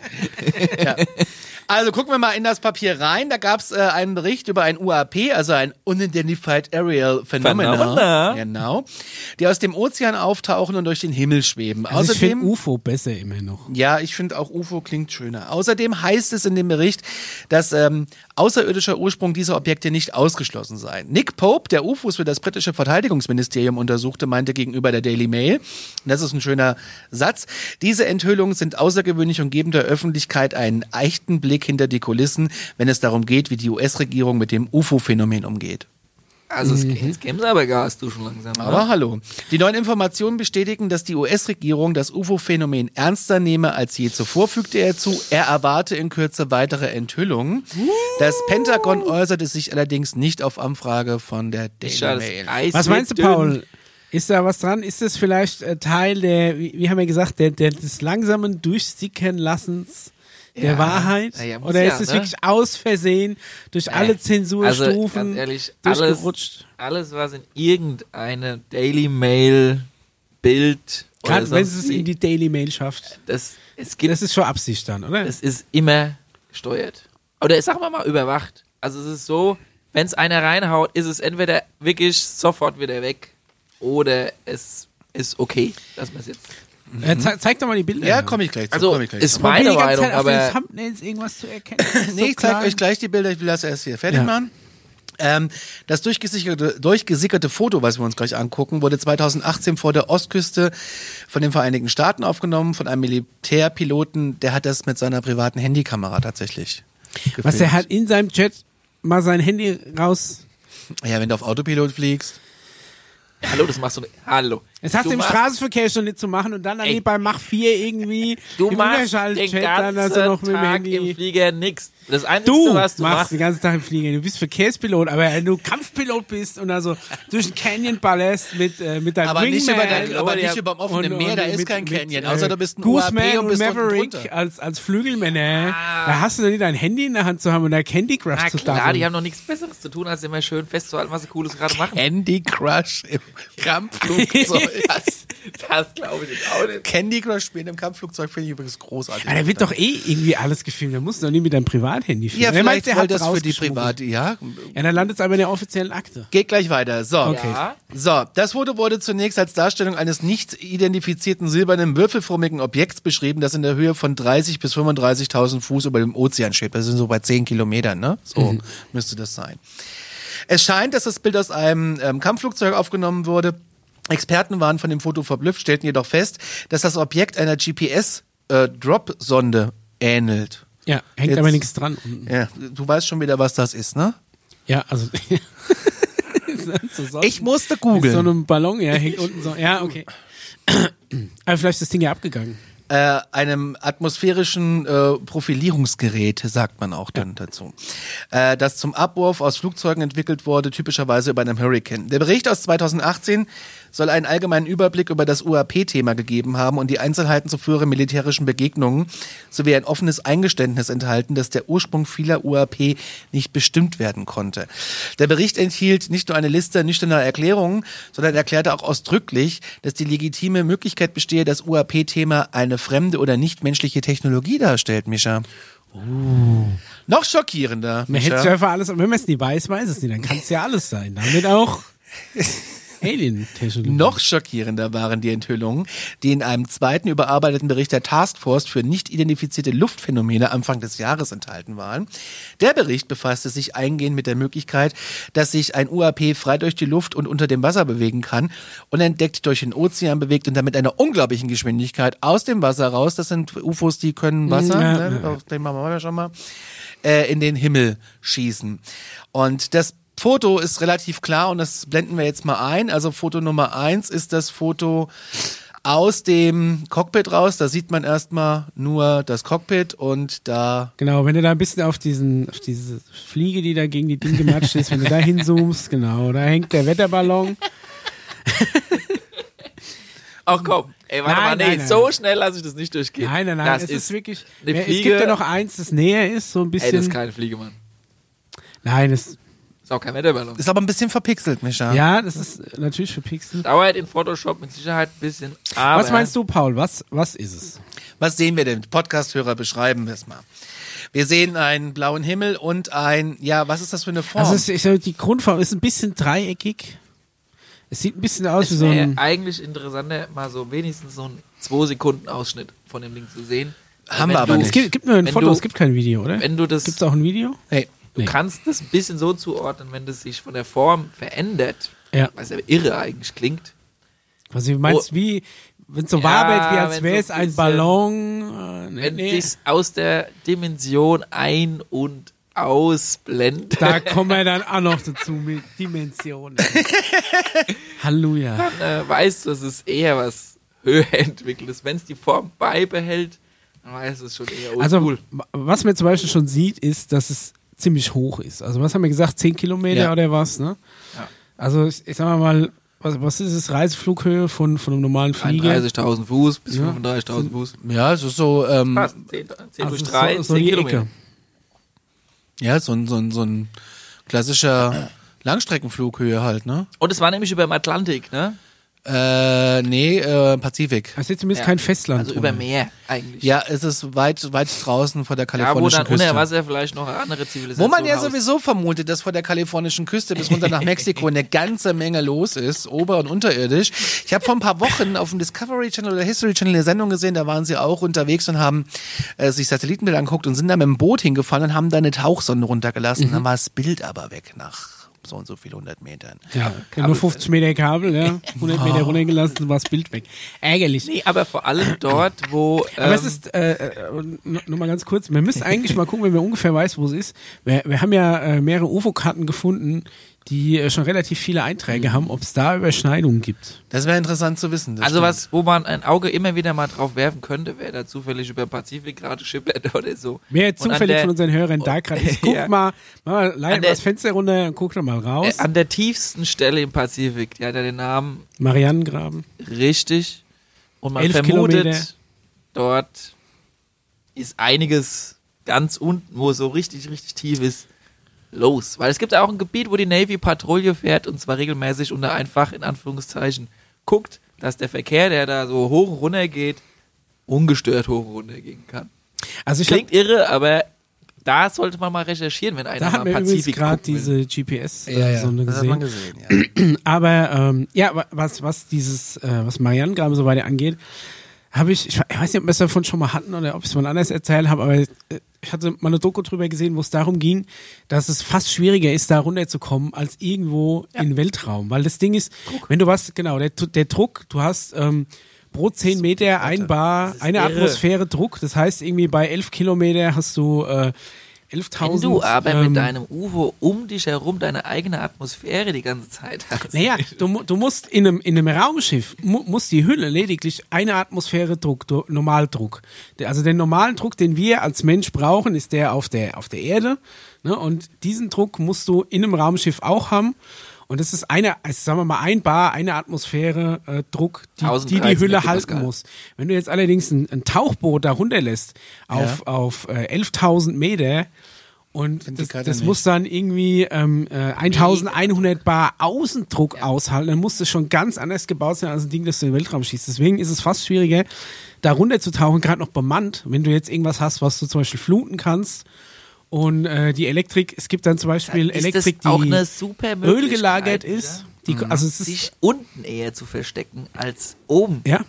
Also gucken wir mal in das Papier rein. Da gab es äh, einen Bericht über ein UAP, also ein Unidentified Aerial Phenomena. Phenomena. Genau. Die aus dem Ozean auftauchen und durch den Himmel schweben. Also ich Außerdem. finde UFO besser immer noch. Ja, ich finde auch UFO klingt schöner. Außerdem heißt es in dem Bericht, dass ähm, außerirdischer Ursprung dieser Objekte nicht ausgeschlossen sei. Nick Pope, der UFOs für das britische Verteidigungsministerium untersuchte, meinte gegenüber der Daily Mail, das ist ein schöner Satz, diese Enthüllungen sind außergewöhnlich und geben der Öffentlichkeit einen echten Blick hinter die Kulissen, wenn es darum geht, wie die US-Regierung mit dem UFO-Phänomen umgeht. Also es, geben sie aber Gas, du schon langsam. Aber oder? hallo. Die neuen Informationen bestätigen, dass die US-Regierung das UFO-Phänomen ernster nehme als je zuvor, fügte er zu. Er erwarte in Kürze weitere Enthüllungen. Das Pentagon äußerte sich allerdings nicht auf Anfrage von der Daily Mail. Eis Was meinst du. Paul? Ist da was dran? Ist das vielleicht äh, Teil der, wie, wie haben wir gesagt, der, der, des langsamen Durchsickern lassens der Ja. Wahrheit? Ja, Oder ist es ne? wirklich aus Versehen durch alle Also, Zensurstufen ganz ehrlich, alles, durchgerutscht? alles, was in irgendeine Daily Mail Bild Gerade wenn es es in die Daily Mail schafft. das, es gibt, Das ist schon Absicht dann, oder? es ist immer gesteuert. Oder sagen wir mal überwacht. Also es ist so, wenn es einer reinhaut, ist es entweder wirklich sofort wieder weg oder es ist okay, dass man es jetzt. Äh, ze zeig doch mal die Bilder. Ja, komme ich gleich zu. Also komm ich gleich ist zu. Meine die ganze Meinung, Zeit auf den aber Thumbnails irgendwas zu erkennen. <coughs> Nee, so ich zeige klar. euch gleich die Bilder. Ich will das erst hier fertig Ja. machen. Ähm, das durchgesickerte, durchgesickerte Foto, was wir uns gleich angucken, wurde 2018 vor der Ostküste von den Vereinigten Staaten aufgenommen, von einem Militärpiloten. Der hat das mit seiner privaten Handykamera tatsächlich. Was gefilmt. er hat in seinem Chat mal sein Handy raus. Ja, wenn du auf Autopilot fliegst. Hallo, das machst du nicht. Hallo. Es hast Du du im Straßenverkehr schon nicht zu machen und dann. Ey. beim Mach 4 irgendwie Du machst den ganzen dann noch mit dem Tag im Flieger nix. Das Einzige, Du was du machst machst, den ganzen Tag im Flieger. Du bist Verkehrspilot, aber wenn du Kampfpilot bist und also durch den Canyon ballerst mit, äh, mit deinem Aber nicht Wingman über, der, aber nicht über dem offenen und- Meer, und da ist mit- kein Canyon. äh, Außer du bist ein Gooseman UAP und und bist unten Maverick als, als Flügelmänner. Da hast du doch nicht dein Handy in der Hand zu haben und da Candy Crush na zu klar, starten. die haben noch nichts Besseres zu tun, als immer schön festzuhalten, was sie Cooles gerade machen. Candy Crush im Kampfflugzeug. <laughs> Was? Das glaube ich auch nicht. Candy Crush spielen im Kampfflugzeug finde ich übrigens großartig. Ja, da wird doch eh irgendwie alles gefilmt. Da musst du doch nicht mit deinem Privathandy filmen. ja, vielleicht der soll hat's das für die private, ja. Ja, dann landet es aber in der offiziellen Akte. Geht gleich weiter. So. Okay. Ja. So, das Foto wurde zunächst als Darstellung eines nicht identifizierten silbernen würfelförmigen Objekts beschrieben, das in der Höhe von 30 bis 35.000 Fuß über dem Ozean schwebt. Das sind so bei 10 Kilometern, ne? So müsste das sein. Es scheint, dass das Bild aus einem ähm, Kampfflugzeug aufgenommen wurde. Experten waren von dem Foto verblüfft, stellten jedoch fest, dass das Objekt einer GPS-Drop-Sonde ähnelt. Ja, hängt Jetzt- aber nichts dran. unten. Ja, du weißt schon wieder, was das ist, ne? Ja, also. <laughs> so Ich musste mit so googeln. einem Ballon, ja, hängt unten so. Ja, okay. <clears throat> aber vielleicht ist das Ding ja abgegangen. äh, einem atmosphärischen äh, Profilierungsgerät, sagt man auch dann dazu, äh, das zum Abwurf aus Flugzeugen entwickelt wurde, typischerweise über einem Hurricane. Der Bericht aus 2018 soll einen allgemeinen Überblick über das UAP-Thema gegeben haben und die Einzelheiten zu früheren militärischen Begegnungen sowie ein offenes Eingeständnis enthalten, dass der Ursprung vieler UAP nicht bestimmt werden konnte. Der Bericht enthielt nicht nur eine Liste nüchterner Erklärungen, sondern erklärte auch ausdrücklich, dass die legitime Möglichkeit bestehe, das UAP-Thema eine fremde oder nichtmenschliche Technologie darstellt, Mischa. Noch schockierender. Man hätte einfach alles, wenn man es nie weiß, weiß es nicht. Dann kann es ja alles sein. Damit auch <laughs> Alien-Technologie. Noch schockierender waren die Enthüllungen, die in einem zweiten überarbeiteten Bericht der Taskforce für nicht identifizierte Luftphänomene Anfang des Jahres enthalten waren. Der Bericht befasste sich eingehend mit der Möglichkeit, dass sich ein UAP frei durch die Luft und unter dem Wasser bewegen kann, unentdeckt durch den Ozean bewegt und damit einer unglaublichen Geschwindigkeit aus dem Wasser raus, das sind UFOs, die können Wasser, Ja, ne? dem machen wir schon mal, äh, in den Himmel schießen. Und das Foto ist relativ klar und das blenden wir jetzt mal ein. Also Foto Nummer eins ist das Foto aus dem Cockpit raus. Da sieht man erstmal nur das Cockpit und da Genau, wenn du da ein bisschen auf diesen, auf diese Fliege, die da gegen die Dinge gematscht ist, wenn du da hinzoomst, genau, da hängt der Wetterballon. Ach komm, ey, warte Nein, mal, nee, nein, nein. so schnell lasse ich das nicht durchgehen. Nein, nein, nein, das es ist, wirklich. eine Ja, es gibt ja noch eins, das näher ist, so ein Ey, bisschen. das ist keine Fliege, Mann. nein, das, Ist auch kein Wetterballon. ist aber ein bisschen verpixelt, Mischa. ja, das ist natürlich verpixelt. Dauert in Photoshop mit Sicherheit ein bisschen. Aber Was meinst du, Paul? Was, was ist es? Was sehen wir denn? Podcast-Hörer beschreiben wir es mal. Wir sehen einen blauen Himmel und ein, ja, was ist das für eine Form? Also, es, ich sag, die Grundform ist ein bisschen dreieckig. Es sieht ein bisschen aus wie Es so wäre ein. eigentlich interessanter, mal so wenigstens so einen 2 Sekunden Ausschnitt von dem Ding zu sehen. Haben Wenn wir aber du- nicht. Es gibt, gibt nur ein Wenn Foto, du- es gibt kein Video, oder? Wenn du das, Gibt es auch ein Video? hey, du Nee. kannst das ein bisschen so zuordnen, wenn das sich von der Form verändert, Ja. was ja irre eigentlich klingt. Was du meinst, Oh. wie, wenn es so Ja, wird, wie als wäre so es ein ein bisschen- Ballon. Äh, nee, Wenn nee. sich's aus der Dimension ein- und ausblendet, Da <laughs> kommen wir dann auch noch dazu mit Dimensionen. <laughs> Halleluja. äh, weißt du, es ist eher was höher entwickeltes. Wenn es die Form beibehält, dann weißt du es schon eher Also, cool. wa- was man zum Beispiel schon sieht, ist, dass es ziemlich hoch ist. Also, was haben wir gesagt? 10 Kilometer Ja. oder was, ne? Ja. Also, ich, ich sag mal mal, was, was ist es? Reiseflughöhe von, von einem normalen Flieger? 31.000 Fuß bis Ja. 35.000 Fuß. ja, es ist so, ähm, Fast 10, 10 Also, durch so- 3, so 10 die Kilometer. Ecke. ja, so ein, so ein, so ein klassischer Langstreckenflughöhe halt, ne? Und es war nämlich über dem Atlantik, ne? Äh, nee, äh, Pazifik. Es ist zumindest Ja. kein Festland. Also über. Meer eigentlich. Ja, es ist weit, weit draußen vor der Ja, wo kalifornischen dann Küste. unter Wasser vielleicht noch eine andere Zivilisation Wo man ja haust. sowieso vermutet, dass vor der kalifornischen Küste bis runter nach Mexiko eine ganze Menge los ist, ober- und unterirdisch. Ich habe vor ein paar Wochen auf dem Discovery Channel oder History Channel eine Sendung gesehen, da waren sie auch unterwegs und haben äh, sich Satellitenbilder angeguckt und sind da mit dem Boot hingefahren und haben da eine Tauchsonde runtergelassen. Dann war das Bild aber weg nach so und so viel hundert Metern. Ja, nur 50 Meter Kabel, ja. <laughs> 100 Meter runtergelassen, war das Bild weg. Ärgerlich. Nee, aber vor allem dort, wo. Aber ähm, es ist, äh, äh, nur mal ganz kurz, wir müssen eigentlich mal gucken, wenn wir ungefähr weiß, wo es ist. Wir, wir haben ja äh, mehrere UFO-Karten gefunden, die äh, schon relativ viele Einträge haben, ob es da Überschneidungen gibt. Das wäre interessant zu wissen. also stimmt. was, wo man ein Auge immer wieder mal drauf werfen könnte, wer da zufällig über Pazifik gerade schippert <laughs> oder so. Wer an zufällig der- von unseren Hörern da gerade ist, <laughs> guck Ja. mal, mach mal leite An der- mal das Fenster runter und guck doch mal raus. Äh, an der tiefsten Stelle im Pazifik, die hat ja den Namen Marianengraben. richtig. Und man Elf vermutet, Kilometer. dort ist einiges ganz unten, wo es so richtig, richtig tief ist, los. Weil es gibt ja auch ein Gebiet, wo die Navy Patrouille fährt und zwar regelmäßig unter einfach, in Anführungszeichen, guckt, dass der Verkehr, der da so hoch und runter geht, ungestört hoch und runter gehen kann. Also ich hab, Klingt irre, aber da sollte man mal recherchieren, wenn einer da mal Pazifik gerade diese GPS-Sonde Ja, ja, man gesehen. gesehen. Ja. <clears throat> Aber ähm, ja, wa- was, was dieses, äh, was Marianne gerade so weiter angeht, habe ich, ich we- ich weiß nicht, ob wir es davon schon mal hatten oder ob ich es mal anders erzählt habe, aber äh, ich hatte mal eine Doku drüber gesehen, wo es darum ging, dass es fast schwieriger ist, da runterzukommen, als irgendwo in den Weltraum. Weil das Ding ist, wenn du was, genau, der, der Druck, du hast ähm, pro 10 Meter ein Bar, eine irre. Atmosphäre Druck. Das heißt, irgendwie bei 11 Kilometer hast du äh, 11.000. Wenn du aber ähm, mit deinem UFO um dich herum deine eigene Atmosphäre die ganze Zeit hast. Naja, du, du musst in einem, in einem Raumschiff, mu, muss die Hülle lediglich eine Atmosphäre Druck, du, Normaldruck. Also den normalen Druck, den wir als Mensch brauchen, ist der auf der, auf der Erde. Ne? Und diesen Druck musst du in einem Raumschiff auch haben. Und das ist eine, also sagen wir mal, ein Bar, eine Atmosphäre äh, Druck, die, die 1013 die Hülle halten muss. Wenn du jetzt allerdings ein, ein Tauchboot da runterlässt auf, auf äh, 11.000 Meter und die das, das muss dann irgendwie ähm, äh, 1100 Bar Außendruck aushalten, dann muss das schon ganz anders gebaut sein als ein Ding, das du in den Weltraum schießt. Deswegen ist es fast schwieriger, da runterzutauchen, gerade noch bemannt, wenn du jetzt irgendwas hast, was du zum Beispiel fluten kannst. Und äh, die Elektrik, es gibt dann zum Beispiel Ist Elektrik, die eine super Öl gelagert Möglichkeit, ist. Die, also es ist sich unten eher zu verstecken als oben, ja,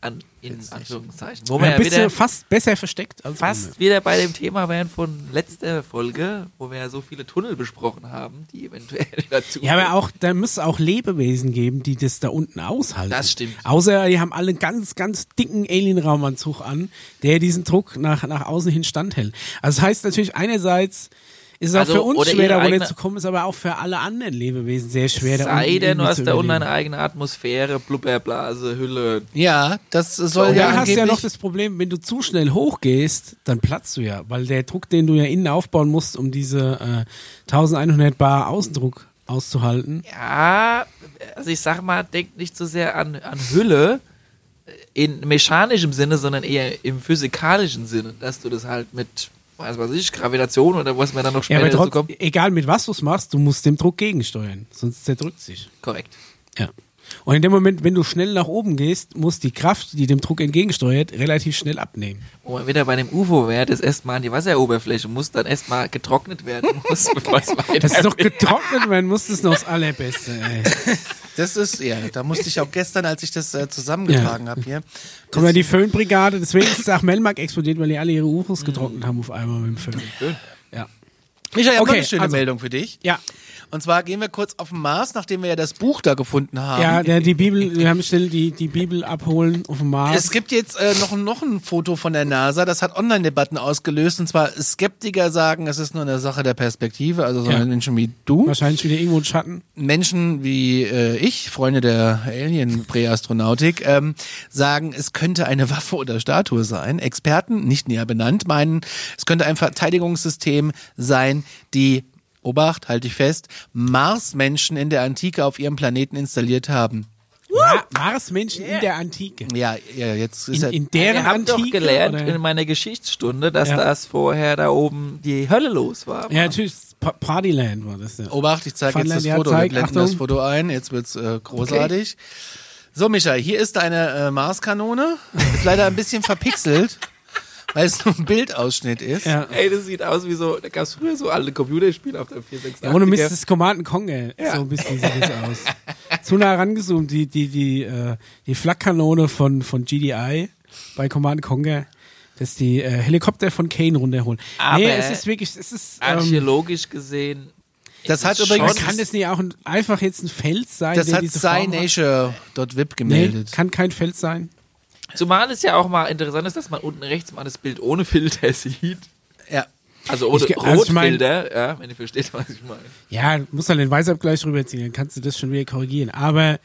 an, in Anführungszeichen. Wo wir ja, wieder, fast besser versteckt als fast wieder bei dem Thema wären von letzter Folge, wo wir ja so viele Tunnel besprochen haben, die eventuell <laughs> dazu. Ja, aber auch, da müsste es auch Lebewesen geben, die das da unten aushalten. Das stimmt. Außer die haben alle einen ganz, ganz dicken Alien-Raumanzug an, der diesen Druck nach, nach außen hin standhält. Also das heißt natürlich einerseits ist es auch Also, für uns schwer, da ihre eigene- runterzukommen, ist aber auch für alle anderen Lebewesen sehr schwer, da Sei unten denn, du hast zu da unten eine eigene Atmosphäre, Blubberblase, Hülle. Ja, das soll Und ja dann hast du ja noch das Problem, wenn du zu schnell hochgehst, dann platzt du ja, weil der Druck, den du ja innen aufbauen musst, um diese äh, 1100 Bar Außendruck auszuhalten, Ja, also ich sag mal, denk nicht so sehr an, an Hülle in mechanischem Sinne, sondern eher im physikalischen Sinne, dass du das halt mit, was weiß ich, Gravitation oder was man dann noch Ja, später dazu trotz, kommt. egal mit was du es machst, du musst dem Druck gegensteuern, sonst zerdrückt sich. Korrekt. Ja. Und in dem Moment, wenn du schnell nach oben gehst, muss die Kraft, die dem Druck entgegensteuert, relativ schnell abnehmen. Wo man wieder bei dem UFO wäre, das erstmal an die Wasseroberfläche muss dann erstmal <laughs> getrocknet werden muss, es Das ist doch getrocknet werden muss, das ist noch das Allerbeste, ey. Das ist, ja, da musste ich auch gestern, als ich das äh, zusammengetragen habe hier. Kommt ja die Föhnbrigade, deswegen ist auch Melmark explodiert, weil die alle ihre UFOs getrocknet haben auf einmal mit dem Föhn. Ja. Michael, ich habe noch Okay, eine schöne also- Meldung für dich. Ja, Und zwar gehen wir kurz auf den Mars, nachdem wir ja das Buch da gefunden haben. ja der, die Bibel, wir haben schnell die, die Bibel abholen auf dem Mars. Es gibt jetzt äh, noch, noch ein Foto von der NASA, das hat Online-Debatten ausgelöst. Und zwar Skeptiker sagen, es ist nur eine Sache der Perspektive, also so Ja. Menschen wie du. Wahrscheinlich wieder irgendwo ein Schatten. Menschen wie äh, ich, Freunde der Alien-Präastronautik, ähm, sagen, es könnte eine Waffe oder Statue sein. Experten, nicht näher benannt, meinen, es könnte ein Verteidigungssystem sein, die, Obacht, halte ich fest, Marsmenschen in der Antike auf ihrem Planeten installiert haben. Ma Marsmenschen in der Antike. Ja, ja jetzt ist In, ja, in deren Ich habe Antike? doch gelernt oder? in meiner Geschichtsstunde, dass Ja. das vorher da oben die Hölle los war. Ja, natürlich, Pa- Partyland war das ja. Obacht, ich zeige jetzt das ja, Foto. zeig, Wir blenden Achtung. das Foto ein. Jetzt wird's äh, großartig. So, Micha, hier ist deine äh, Marskanone. Ist leider ein bisschen verpixelt, <laughs> weil es nur ein Bildausschnitt ist. Ja. Ey, das sieht aus wie so, da gab es früher so alte Computerspiele auf der 486. Ja, ohne Mist, das ist Command Conquer. Ja. So ein bisschen sieht das aus. Zu nah rangezoomt, die, die, die, äh, die Flakkanone von, von GDI bei Command Conquer, dass die äh, Helikopter von Kane runterholen. Aber nee, es ist wirklich, es ist, ähm, Archäologisch gesehen. Das hat übrigens- kann das nicht auch ein, einfach jetzt ein Fels sein? Das der hat diese Form hat? SciNature.vip Nee, gemeldet. kann kein Fels sein. Zumal es ja auch mal interessant ist, dass man unten rechts mal das Bild ohne Filter <laughs> sieht. Ja. Also ohne Ich also ich mein- Rotfilter, ja, wenn ihr versteht, was ich meine. Ja, musst halt den Weißabgleich rüberziehen, dann kannst du das schon wieder korrigieren. Aber,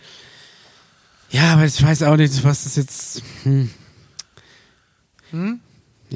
ja, aber ich weiß auch nicht, was das jetzt, hm.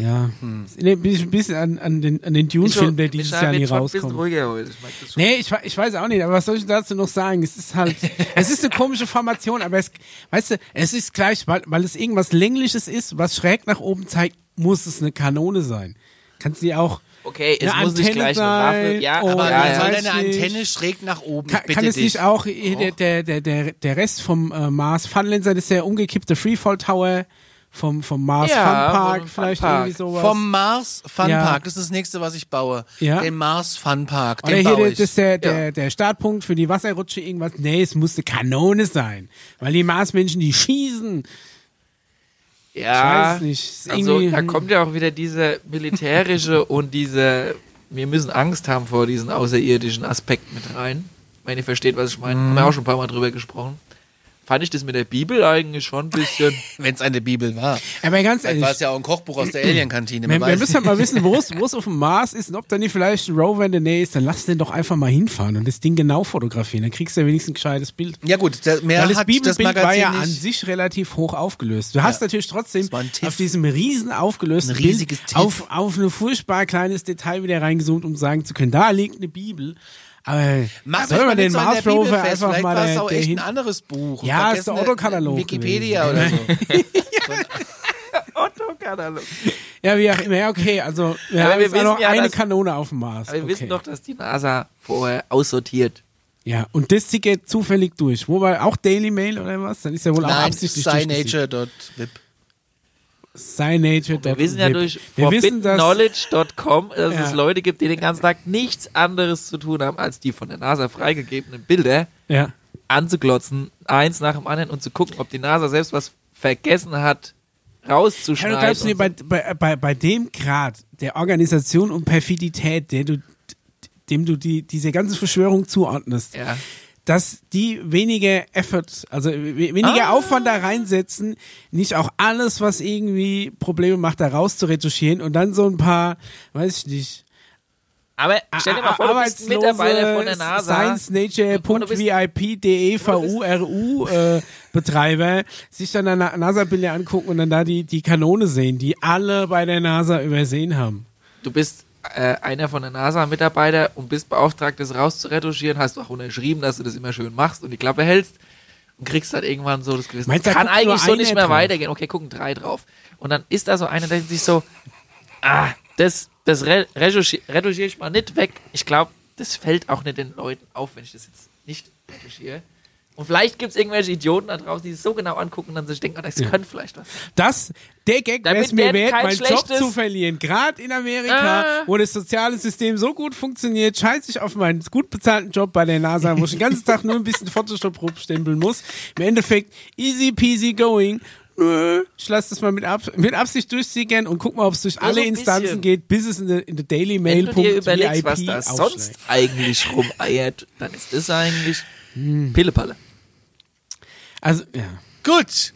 Ja, nee, bin ich ein bisschen an, an den, an den Dune-Film, der dieses Jahr nie schon ein bisschen rauskommt. ruhiger heute. Ich mag das schon. Nee, ich, ich weiß auch nicht, aber was soll ich dazu noch sagen? Es ist halt, <laughs> es ist eine komische Formation, aber es, weißt du, es ist gleich, weil, weil es irgendwas Längliches ist, was schräg nach oben zeigt, muss es eine Kanone sein. Kannst du dir auch, Okay, es Eine muss nicht Antenne gleich eine Waffe. sein, Ja, oh, Aber ja, soll ja. weiß denn eine nicht. Antenne schräg nach oben? Kann, kann es dich. nicht auch der, der, der, der Rest vom äh, Mars Funlenser, das ist der umgekippte Freefall Tower vom, vom Mars Ja, Fun Park, vom vielleicht Funpark. irgendwie sowas. Vom Mars Fun Ja. Park, das ist das nächste, was ich baue. Ja. Den Mars Fun Park, Oder den hier, baue der- ich. das ist der, der, der Startpunkt für die Wasserrutsche, irgendwas. Nee, es musste Kanone sein. Weil die Marsmenschen, die schießen. Ja, Ich weiß nicht. Also da kommt ja auch wieder diese militärische <laughs> und diese, wir müssen Angst haben vor diesen außerirdischen Aspekt mit rein. Wenn ihr versteht, was ich meine. Haben wir auch schon ein paar Mal drüber gesprochen. Fand ich das mit der Bibel eigentlich schon ein bisschen. <laughs> Wenn es eine Bibel war. Aber ganz ehrlich, war es ja auch ein Kochbuch aus der Alien-Kantine. wir, man wir müssen halt mal wissen, wo es <laughs> wo es auf dem Mars ist und ob da nicht vielleicht ein Rover in der Nähe ist, dann lass den doch einfach mal hinfahren und das Ding genau fotografieren. Dann kriegst du ja wenigstens ein gescheites Bild. Ja gut, der, mehr Weil das Bibelbild war ja nicht. an sich relativ hoch aufgelöst. Du hast natürlich trotzdem auf diesem riesen aufgelösten Ein riesiges Bild TIFF. auf, auf ein furchtbar kleines Detail wieder reingezoomt, um sagen zu können, da liegt eine Bibel. Aber Macht soll man mal den so fest. einfach Vielleicht mal war es der, auch der echt ein anderes Buch. Ja, ist der Otto-Katalog Wikipedia oder so. <laughs> <laughs> Otto-Katalog. Ja, wie auch immer. Ja, okay, also wir Aber haben wir jetzt auch noch ja, eine dass- Kanone auf dem Mars. Aber wir okay. wissen doch, dass die NASA vorher aussortiert. Ja, und das geht zufällig durch. Wobei auch Daily Mail oder was? Dann ist ja wohl auch Nein, absichtlich durchgesiegt. Cynature. Wir wissen ja durch forbiddenknowledge.com, dass Ja. es Leute gibt, die den ganzen Tag nichts anderes zu tun haben, als die von der NASA freigegebenen Bilder ja. anzuglotzen, eins nach dem anderen und zu gucken, ob die NASA selbst was vergessen hat, Ja, rauszuschneiden. du glaubst mir, so. bei, bei, bei, bei dem Grad der Organisation und Perfidität, der du, dem du die, diese ganze Verschwörung zuordnest, ja. Dass die weniger Effort, also we- weniger Ah. Aufwand da reinsetzen, nicht auch alles, was irgendwie Probleme macht, da raus zu retuschieren und dann so ein paar, weiß ich nicht, Aber stell dir mal vor, du bist Mitarbeiter von der NASA. ScienceNature.vip.devuru äh, Betreiber sich dann eine NASA-Bilder angucken und dann da die, die Kanone sehen, die alle bei der NASA übersehen haben. Du bist äh, einer von der NASA-Mitarbeiter und bist beauftragt, das rauszuretuschieren, hast auch unterschrieben, dass du das immer schön machst und die Klappe hältst und kriegst dann irgendwann so das Gewissen. Meinst du, das da kann eigentlich so nicht mehr drauf? weitergehen. Okay, gucken drei drauf. Und dann ist da so einer, der denkt sich so, ah, das, das re retuschiere ich mal nicht weg. Ich glaube, das fällt auch nicht den Leuten auf, wenn ich das jetzt nicht retuschiere. Und vielleicht gibt es irgendwelche Idioten da draußen, die es so genau angucken und dann sich denken, ah, das könnte vielleicht was. Das, der Gag wäre es mir wert, meinen Job zu verlieren. Gerade in Amerika, Ah. wo das soziale System so gut funktioniert, scheiße ich auf meinen gut bezahlten Job bei der NASA, wo ich den ganzen Tag nur ein bisschen Photoshop rumstempeln muss. Im Endeffekt easy peasy going. Ich lasse das mal mit, Ab mit Absicht durchsickern und guck mal, ob es durch alle so ein Instanzen geht, bis es in der in Daily Mail. Wenn du dir überlegst, was da sonst eigentlich rumeiert, dann ist das eigentlich Hm. Pillepalle. Also, ja. Gut.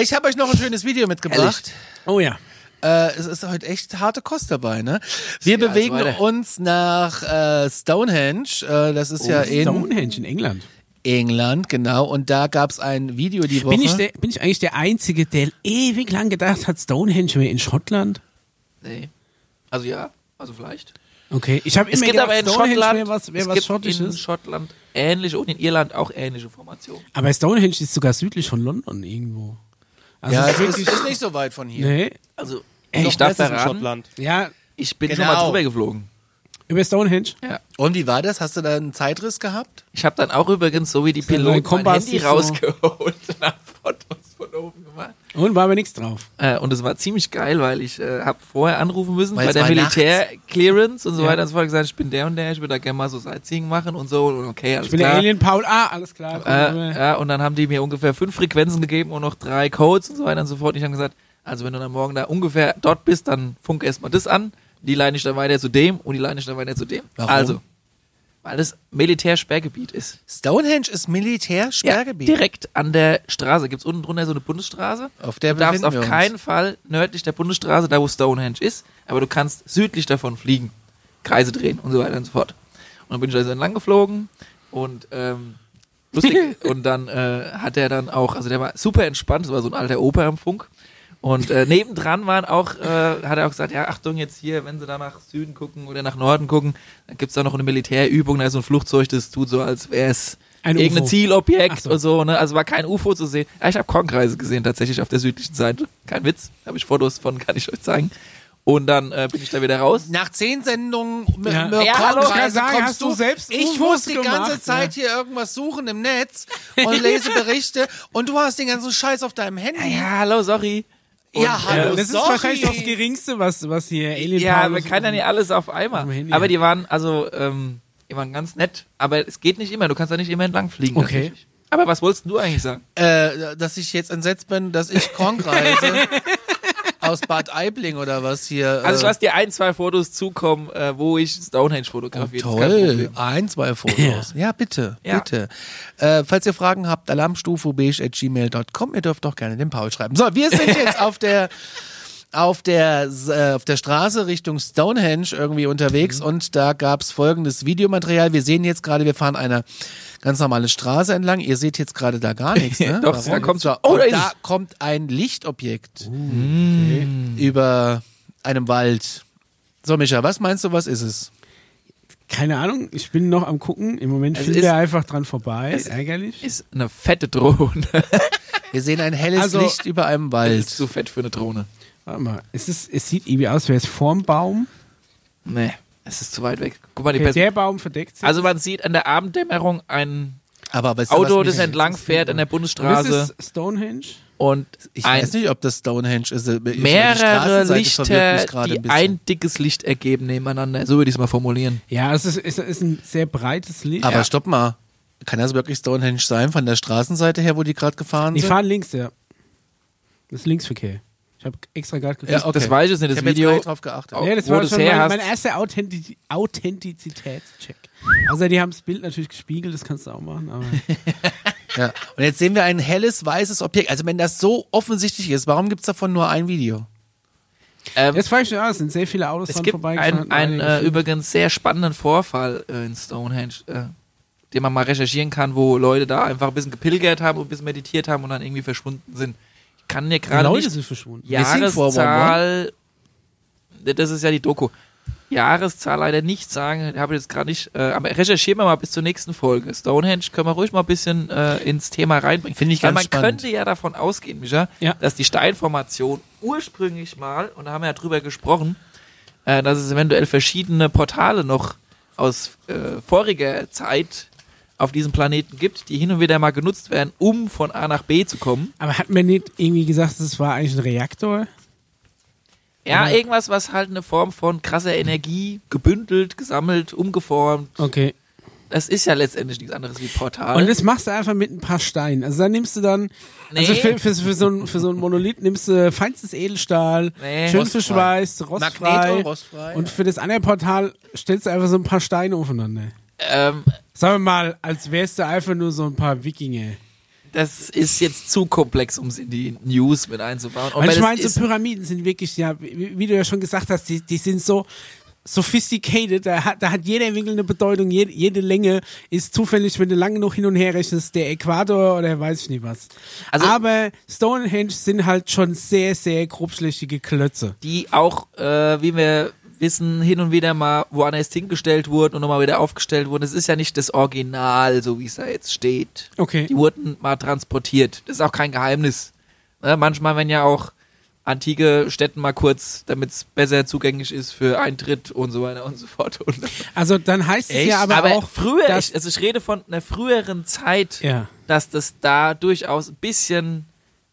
Ich habe euch noch ein schönes Video mitgebracht. Oh ja. Äh, es ist heute echt harte Kost dabei, ne? Wir Ja, bewegen also uns nach äh, Stonehenge. Äh, das ist ja in Stonehenge in England. England, genau. Und da gab es ein Video die Woche. Bin ich, der, bin ich eigentlich der Einzige, der ewig lang gedacht hat, Stonehenge wäre in Schottland? Nee. Also ja, also vielleicht. Okay, ich habe Es immer gibt gedacht, aber in Stonehenge Schottland, wäre was, wär es was gibt in Schottisches. Schottland ähnliche und in Irland auch ähnliche Formationen. Aber Stonehenge ist sogar südlich von London irgendwo. Also ja, es ist ist, nicht so weit von hier. nee. Also Echt? ich darf in verraten, Schottland. Ja, ich bin Genau. schon mal drüber geflogen. über Stonehenge. Ja. Und wie war das? Hast du da einen Zeitriss gehabt? Ich habe dann auch übrigens, so wie die Piloten, mein Kompass Handy ist so- rausgeholt und hab Fotos von oben gemacht. Und war aber nichts drauf. Äh, und es war ziemlich geil, weil ich äh, habe vorher anrufen müssen Weil bei der Militär-Clearance und so Ja. weiter und so fort. gesagt, ich bin der und der, ich würde da gerne mal so Sightseeing machen und so. Und okay, alles Ich bin klar. der Alien Paul. Ah, alles klar. Äh, ja, und dann haben die mir ungefähr fünf Frequenzen gegeben und noch drei Codes und so weiter und so fort. Und ich habe gesagt, also wenn du dann morgen da ungefähr dort bist, dann funk erstmal das an. Die leine ich dann weiter zu dem und die leine ich dann weiter zu dem. Warum? Also, weil das Militärsperrgebiet ist. Stonehenge ist Ja, Militärsperrgebiet. direkt an der Straße. Gibt es unten drunter so eine Bundesstraße? Auf der du darfst auf keinen Fall nördlich der Bundesstraße, da wo Stonehenge ist, aber du kannst südlich davon fliegen, Kreise drehen und so weiter und so fort. Und dann bin ich da so entlang geflogen und ähm, lustig. <laughs> und dann äh, hat er dann auch, also der war super entspannt, das war so ein alter Opa am Funk. Und äh, nebendran waren auch, äh, hat er auch gesagt, ja, Achtung jetzt hier, wenn sie da nach Süden gucken oder nach Norden gucken, dann gibt's da noch eine Militärübung, da ist so ein Flugzeug, das tut so, als wäre es Ein irgendein UFO. Zielobjekt so. und so, ne? Also war kein UFO zu sehen. Ja, ich habe Kornkreise gesehen, tatsächlich auf der südlichen Seite. Kein Witz, habe ich Fotos von, kann ich euch zeigen. und dann äh, bin ich da wieder raus. Nach zehn Sendungen mit Ja. Ja, hallo, kann sagen, kommst hast du selbst Ich UFOs muss die ganze gemacht, Zeit ja. hier irgendwas suchen im Netz und lese Berichte <laughs> und du hast den ganzen Scheiß auf deinem Handy. Ja, hallo, sorry. Ja, Ja, hallo, das ist sorry. wahrscheinlich das Geringste, was, was hier Alien Ja, man kann ja nicht alles auf einmal. aber die waren, also, ähm, die waren ganz nett. Aber es geht nicht immer. Du kannst da nicht immer entlang fliegen. Okay. Aber was wolltest du eigentlich sagen? Äh, dass ich jetzt entsetzt bin, dass ich Kornkreise <laughs> aus Bad Aibling oder was hier. Also ich äh, lasse dir ein, zwei Fotos zukommen, äh, wo ich Stonehenge fotografiert. Ist kein Toll, ein, zwei <laughs> Fotos. Ja, bitte, Ja. bitte. Äh, falls ihr Fragen habt, alarmstufebeige.gmail.com, ihr dürft doch gerne den Paul schreiben. So, wir sind <laughs> jetzt auf der auf der, äh, auf der Straße Richtung Stonehenge irgendwie unterwegs Mhm. und da gab's folgendes Videomaterial. Wir sehen jetzt gerade, wir fahren eine ganz normale Straße entlang. Ihr seht jetzt gerade da gar nichts, ne? <laughs> Doch, da kommt- so, Oh, da ist da es. kommt ein Lichtobjekt Mm. über einem Wald. So, Micha, was meinst du, was ist es? Keine Ahnung, ich bin noch am gucken. Im Moment Es fliegt ist- er einfach dran vorbei. es Ärgerlich. Ist eine fette Drohne. <laughs> Wir sehen ein helles Also- Licht über einem ist Wald. zu fett für eine Drohne. Warte mal, es, ist, es sieht irgendwie aus, wäre es vorm Baum. Nee, es ist zu weit weg. Guck mal, die Okay, Person. der Baum verdeckt sich. Also man sieht an der Abenddämmerung ein Aber weißt du, Auto, was das entlang fährt an der Und Bundesstraße das ist Stonehenge. und Ich weiß nicht, ob das Stonehenge ist. Ich- die mehrere Lichter, die ein ein dickes Licht ergeben nebeneinander. So würde ich es mal formulieren. Ja, es ist, es ist ein sehr breites Licht. Aber Ja. stopp mal. Kann das wirklich Stonehenge sein, von der Straßenseite her, wo die gerade gefahren Die sind? fahren links, ja. Das ist Linksverkehr. Ich habe extra gerade geguckt. Ja, okay. Das weiß ich nicht, Ich das habe jetzt Video. nicht drauf geachtet. Oh. Ja, das wo war schon her mein, hast. mein erster Authentiz Authentizitätscheck. Also die haben das Bild natürlich gespiegelt, das kannst du auch machen, aber <laughs> Ja. Und jetzt sehen wir ein helles, weißes Objekt. Also wenn das so offensichtlich ist, warum gibt es davon nur ein Video? Ähm, jetzt frage ich mich, ah, es sind sehr viele Autos es gibt vorbeigefahren. einen, äh, übrigens sehr spannenden Vorfall äh, in Stonehenge, äh, den man mal recherchieren kann, wo Leute da einfach ein bisschen gepilgert haben und ein bisschen meditiert haben und dann irgendwie verschwunden sind. Kann Die gerade Leute nicht sind verschwunden. Missing 411? Jahreszahl, das ist ja die Doku, Jahreszahl leider nicht sagen, habe ich jetzt gerade nicht, äh, aber recherchieren wir mal bis zur nächsten Folge. Stonehenge können wir ruhig mal ein bisschen äh, ins Thema reinbringen. Finde ich Weil ganz man spannend. könnte ja davon ausgehen, Micha, Ja. dass die Steinformation ursprünglich mal, und da haben wir ja drüber gesprochen, äh, dass es eventuell verschiedene Portale noch aus äh, voriger Zeit auf diesem Planeten gibt, die hin und wieder mal genutzt werden, um von A nach B zu kommen. Aber hat man nicht irgendwie gesagt, das war eigentlich ein Reaktor? Ja, Aber- irgendwas, was halt eine Form von krasser Energie gebündelt, gesammelt, umgeformt. Okay. Das ist ja letztendlich nichts anderes wie Portal. Und das machst du einfach mit ein paar Steinen. Also dann nimmst du dann, also Nee. für, für, für, so ein, für so ein Monolith nimmst du feinstes Edelstahl, Nee. schön Rostfrei. verschweißt, rostfrei. Magneto, rostfrei. Und für das andere Portal stellst du einfach so ein paar Steine aufeinander. ähm, Sagen wir mal, als wärst du einfach nur so ein paar Wikinger. das ist jetzt zu komplex, um es in die News mit einzubauen. Und weil ich meine, so Pyramiden sind wirklich, ja, wie, wie du ja schon gesagt hast, die, die sind so sophisticated, da hat, da hat jeder Winkel eine Bedeutung, jede, jede Länge ist zufällig, wenn du lange noch hin und her rechnest, der Äquator oder weiß ich nicht was. Also- Aber Stonehenge sind halt schon sehr, sehr grobschlächtige Klötze. die auch, äh, wie wir wissen, hin und wieder mal woanders hingestellt wurden und nochmal wieder aufgestellt wurden. Es ist ja nicht das Original, so wie es da jetzt steht. Okay. Die wurden mal transportiert. Das ist auch kein Geheimnis. Ne, manchmal, wenn ja auch antike Städten mal kurz, damit es besser zugänglich ist für Eintritt und so weiter und so fort. Und Also dann heißt es Echt? ja aber, aber auch, früher, ich, also ich rede von einer früheren Zeit, ja. dass das da durchaus ein bisschen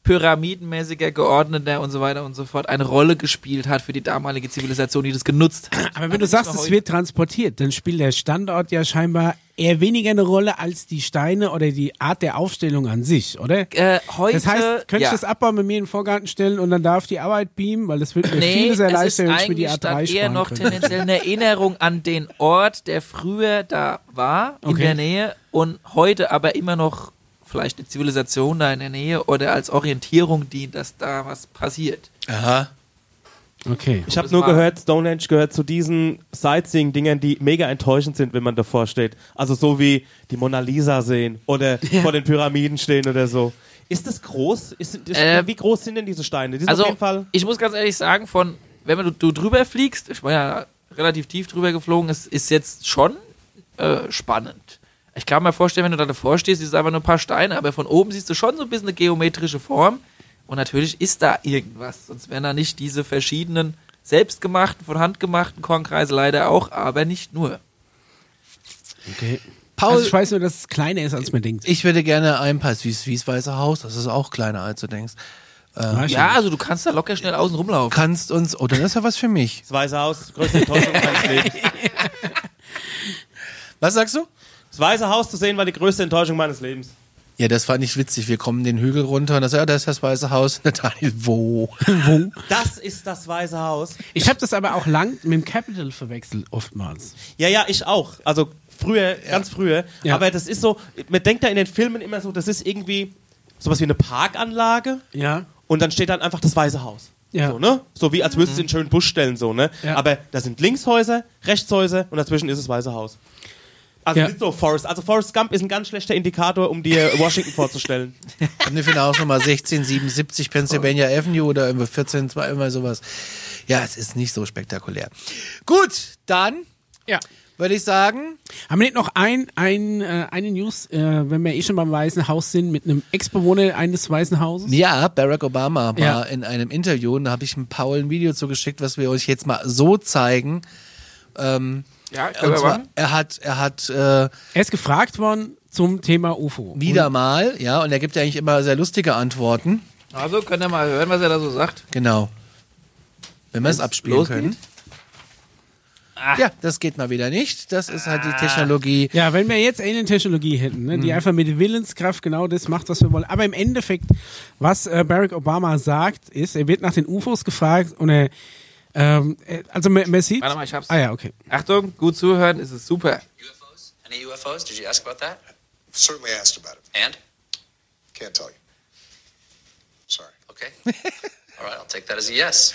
pyramidenmäßiger, geordneter und so weiter und so fort eine Rolle gespielt hat für die damalige Zivilisation, die das genutzt hat. Aber wenn du sagst, es wird transportiert, dann spielt der Standort ja scheinbar eher weniger eine Rolle als die Steine oder die Art der Aufstellung an sich, oder? Äh, heute, Das heißt, könnte ja. ich das abbauen mit mir in den Vorgarten stellen und dann darf die Arbeit beamen, weil das wird mir Nee, vieles erleichtern, wenn ich mir die eigentlich A3 dann eher noch könnte. tendenziell eine Erinnerung an den Ort, der früher da war, in Okay. der Nähe und heute aber immer noch vielleicht eine Zivilisation da in der Nähe oder als Orientierung dient, dass da was passiert. Aha. Okay. Ich habe nur gehört, Stonehenge gehört zu diesen Sightseeing-Dingern, die mega enttäuschend sind, wenn man davor steht. Also so wie die Mona Lisa sehen oder <laughs> vor den Pyramiden stehen oder so. Ist das groß? Ist, ist, Äh, wie groß sind denn diese Steine? Die Also, auf jeden Fall. ich muss ganz ehrlich sagen, von, wenn man, du, du drüber fliegst, ich war ja relativ tief drüber geflogen, es ist jetzt schon äh, spannend. Ich kann mir vorstellen, wenn du da davor stehst, siehst du einfach nur ein paar Steine, aber von oben siehst du schon so ein bisschen eine geometrische Form. Und natürlich ist da irgendwas, sonst wären da nicht diese verschiedenen selbstgemachten, von Hand gemachten Kornkreise leider auch, aber nicht nur. Okay. Paul, Also ich weiß nur, dass es kleiner ist, als man denkt. ich würde gerne ein Pass wie das Weiße Haus, das ist auch kleiner, als du denkst. Ich Ja, also du kannst da locker schnell außen rumlaufen. Kannst uns, oh, dann ist ja was für mich. Das Weiße Haus, das größte Enttäuschung <laughs> meines Lebens. Was sagst du? Das Weiße Haus zu sehen war die größte Enttäuschung meines Lebens. Ja, das fand ich witzig. Wir kommen den Hügel runter und das, ja, da ist das Weiße Haus. <laughs> Nathaniel, wo? <laughs> Wo? Das ist das Weiße Haus. Ich habe das aber auch lang mit dem Capital verwechselt, oftmals. Ja, ja, ich auch. Also früher, ganz früher. Ja. Aber das ist so, man denkt da in den Filmen immer so, das ist irgendwie sowas wie eine Parkanlage Ja. und dann steht dann einfach das Weiße Haus. Ja. So, ne? so wie als würdest du einen schönen Busch stellen, so, ne? Ja. Aber da sind Linkshäuser, Rechtshäuser und dazwischen ist das Weiße Haus. Also Ja. nicht so Forrest. Also Forrest Gump ist ein ganz schlechter Indikator, um dir Washington vorzustellen. Eine für eine Hausnummer 1677 Pennsylvania Avenue oder irgendwie 14, zwei, immer sowas. Ja, es ist nicht so spektakulär. Gut, dann Ja. würde ich sagen, Haben wir nicht noch ein, ein, äh, eine News, äh, wenn wir eh schon beim Weißen Haus sind, mit einem Ex-Bewohner eines Weißen Hauses? ja, Barack Obama war Ja. in einem Interview und da habe ich dem Paul ein Video zugeschickt, was wir euch jetzt mal so zeigen. Ähm, Ja, können und wir zwar, er hat, er hat äh, Er ist gefragt worden zum Thema UFO. wieder mal, ja, und er gibt ja eigentlich immer sehr lustige Antworten. Also könnt ihr mal hören, was er da so sagt. Genau. Wenn wir es abspielen losgeht? können. Ah. Ja, das geht mal wieder nicht. Das ist halt die Technologie. Ja, wenn wir jetzt Alien-Technologie hätten, ne, die Mhm. einfach mit Willenskraft genau das macht, was wir wollen. Aber im Endeffekt, was äh, Barack Obama sagt, ist, er wird nach den UFOs gefragt und er, ähm, er- also man, man sieht. Warte mal, ich hab's. Ah ja, okay. Achtung, gut zuhören, es ist super. UFOs? Any UFOs? Did you ask about that? Certainly asked about it. And? Can't tell you. Sorry. Okay. <laughs> All right, I'll take that as a yes.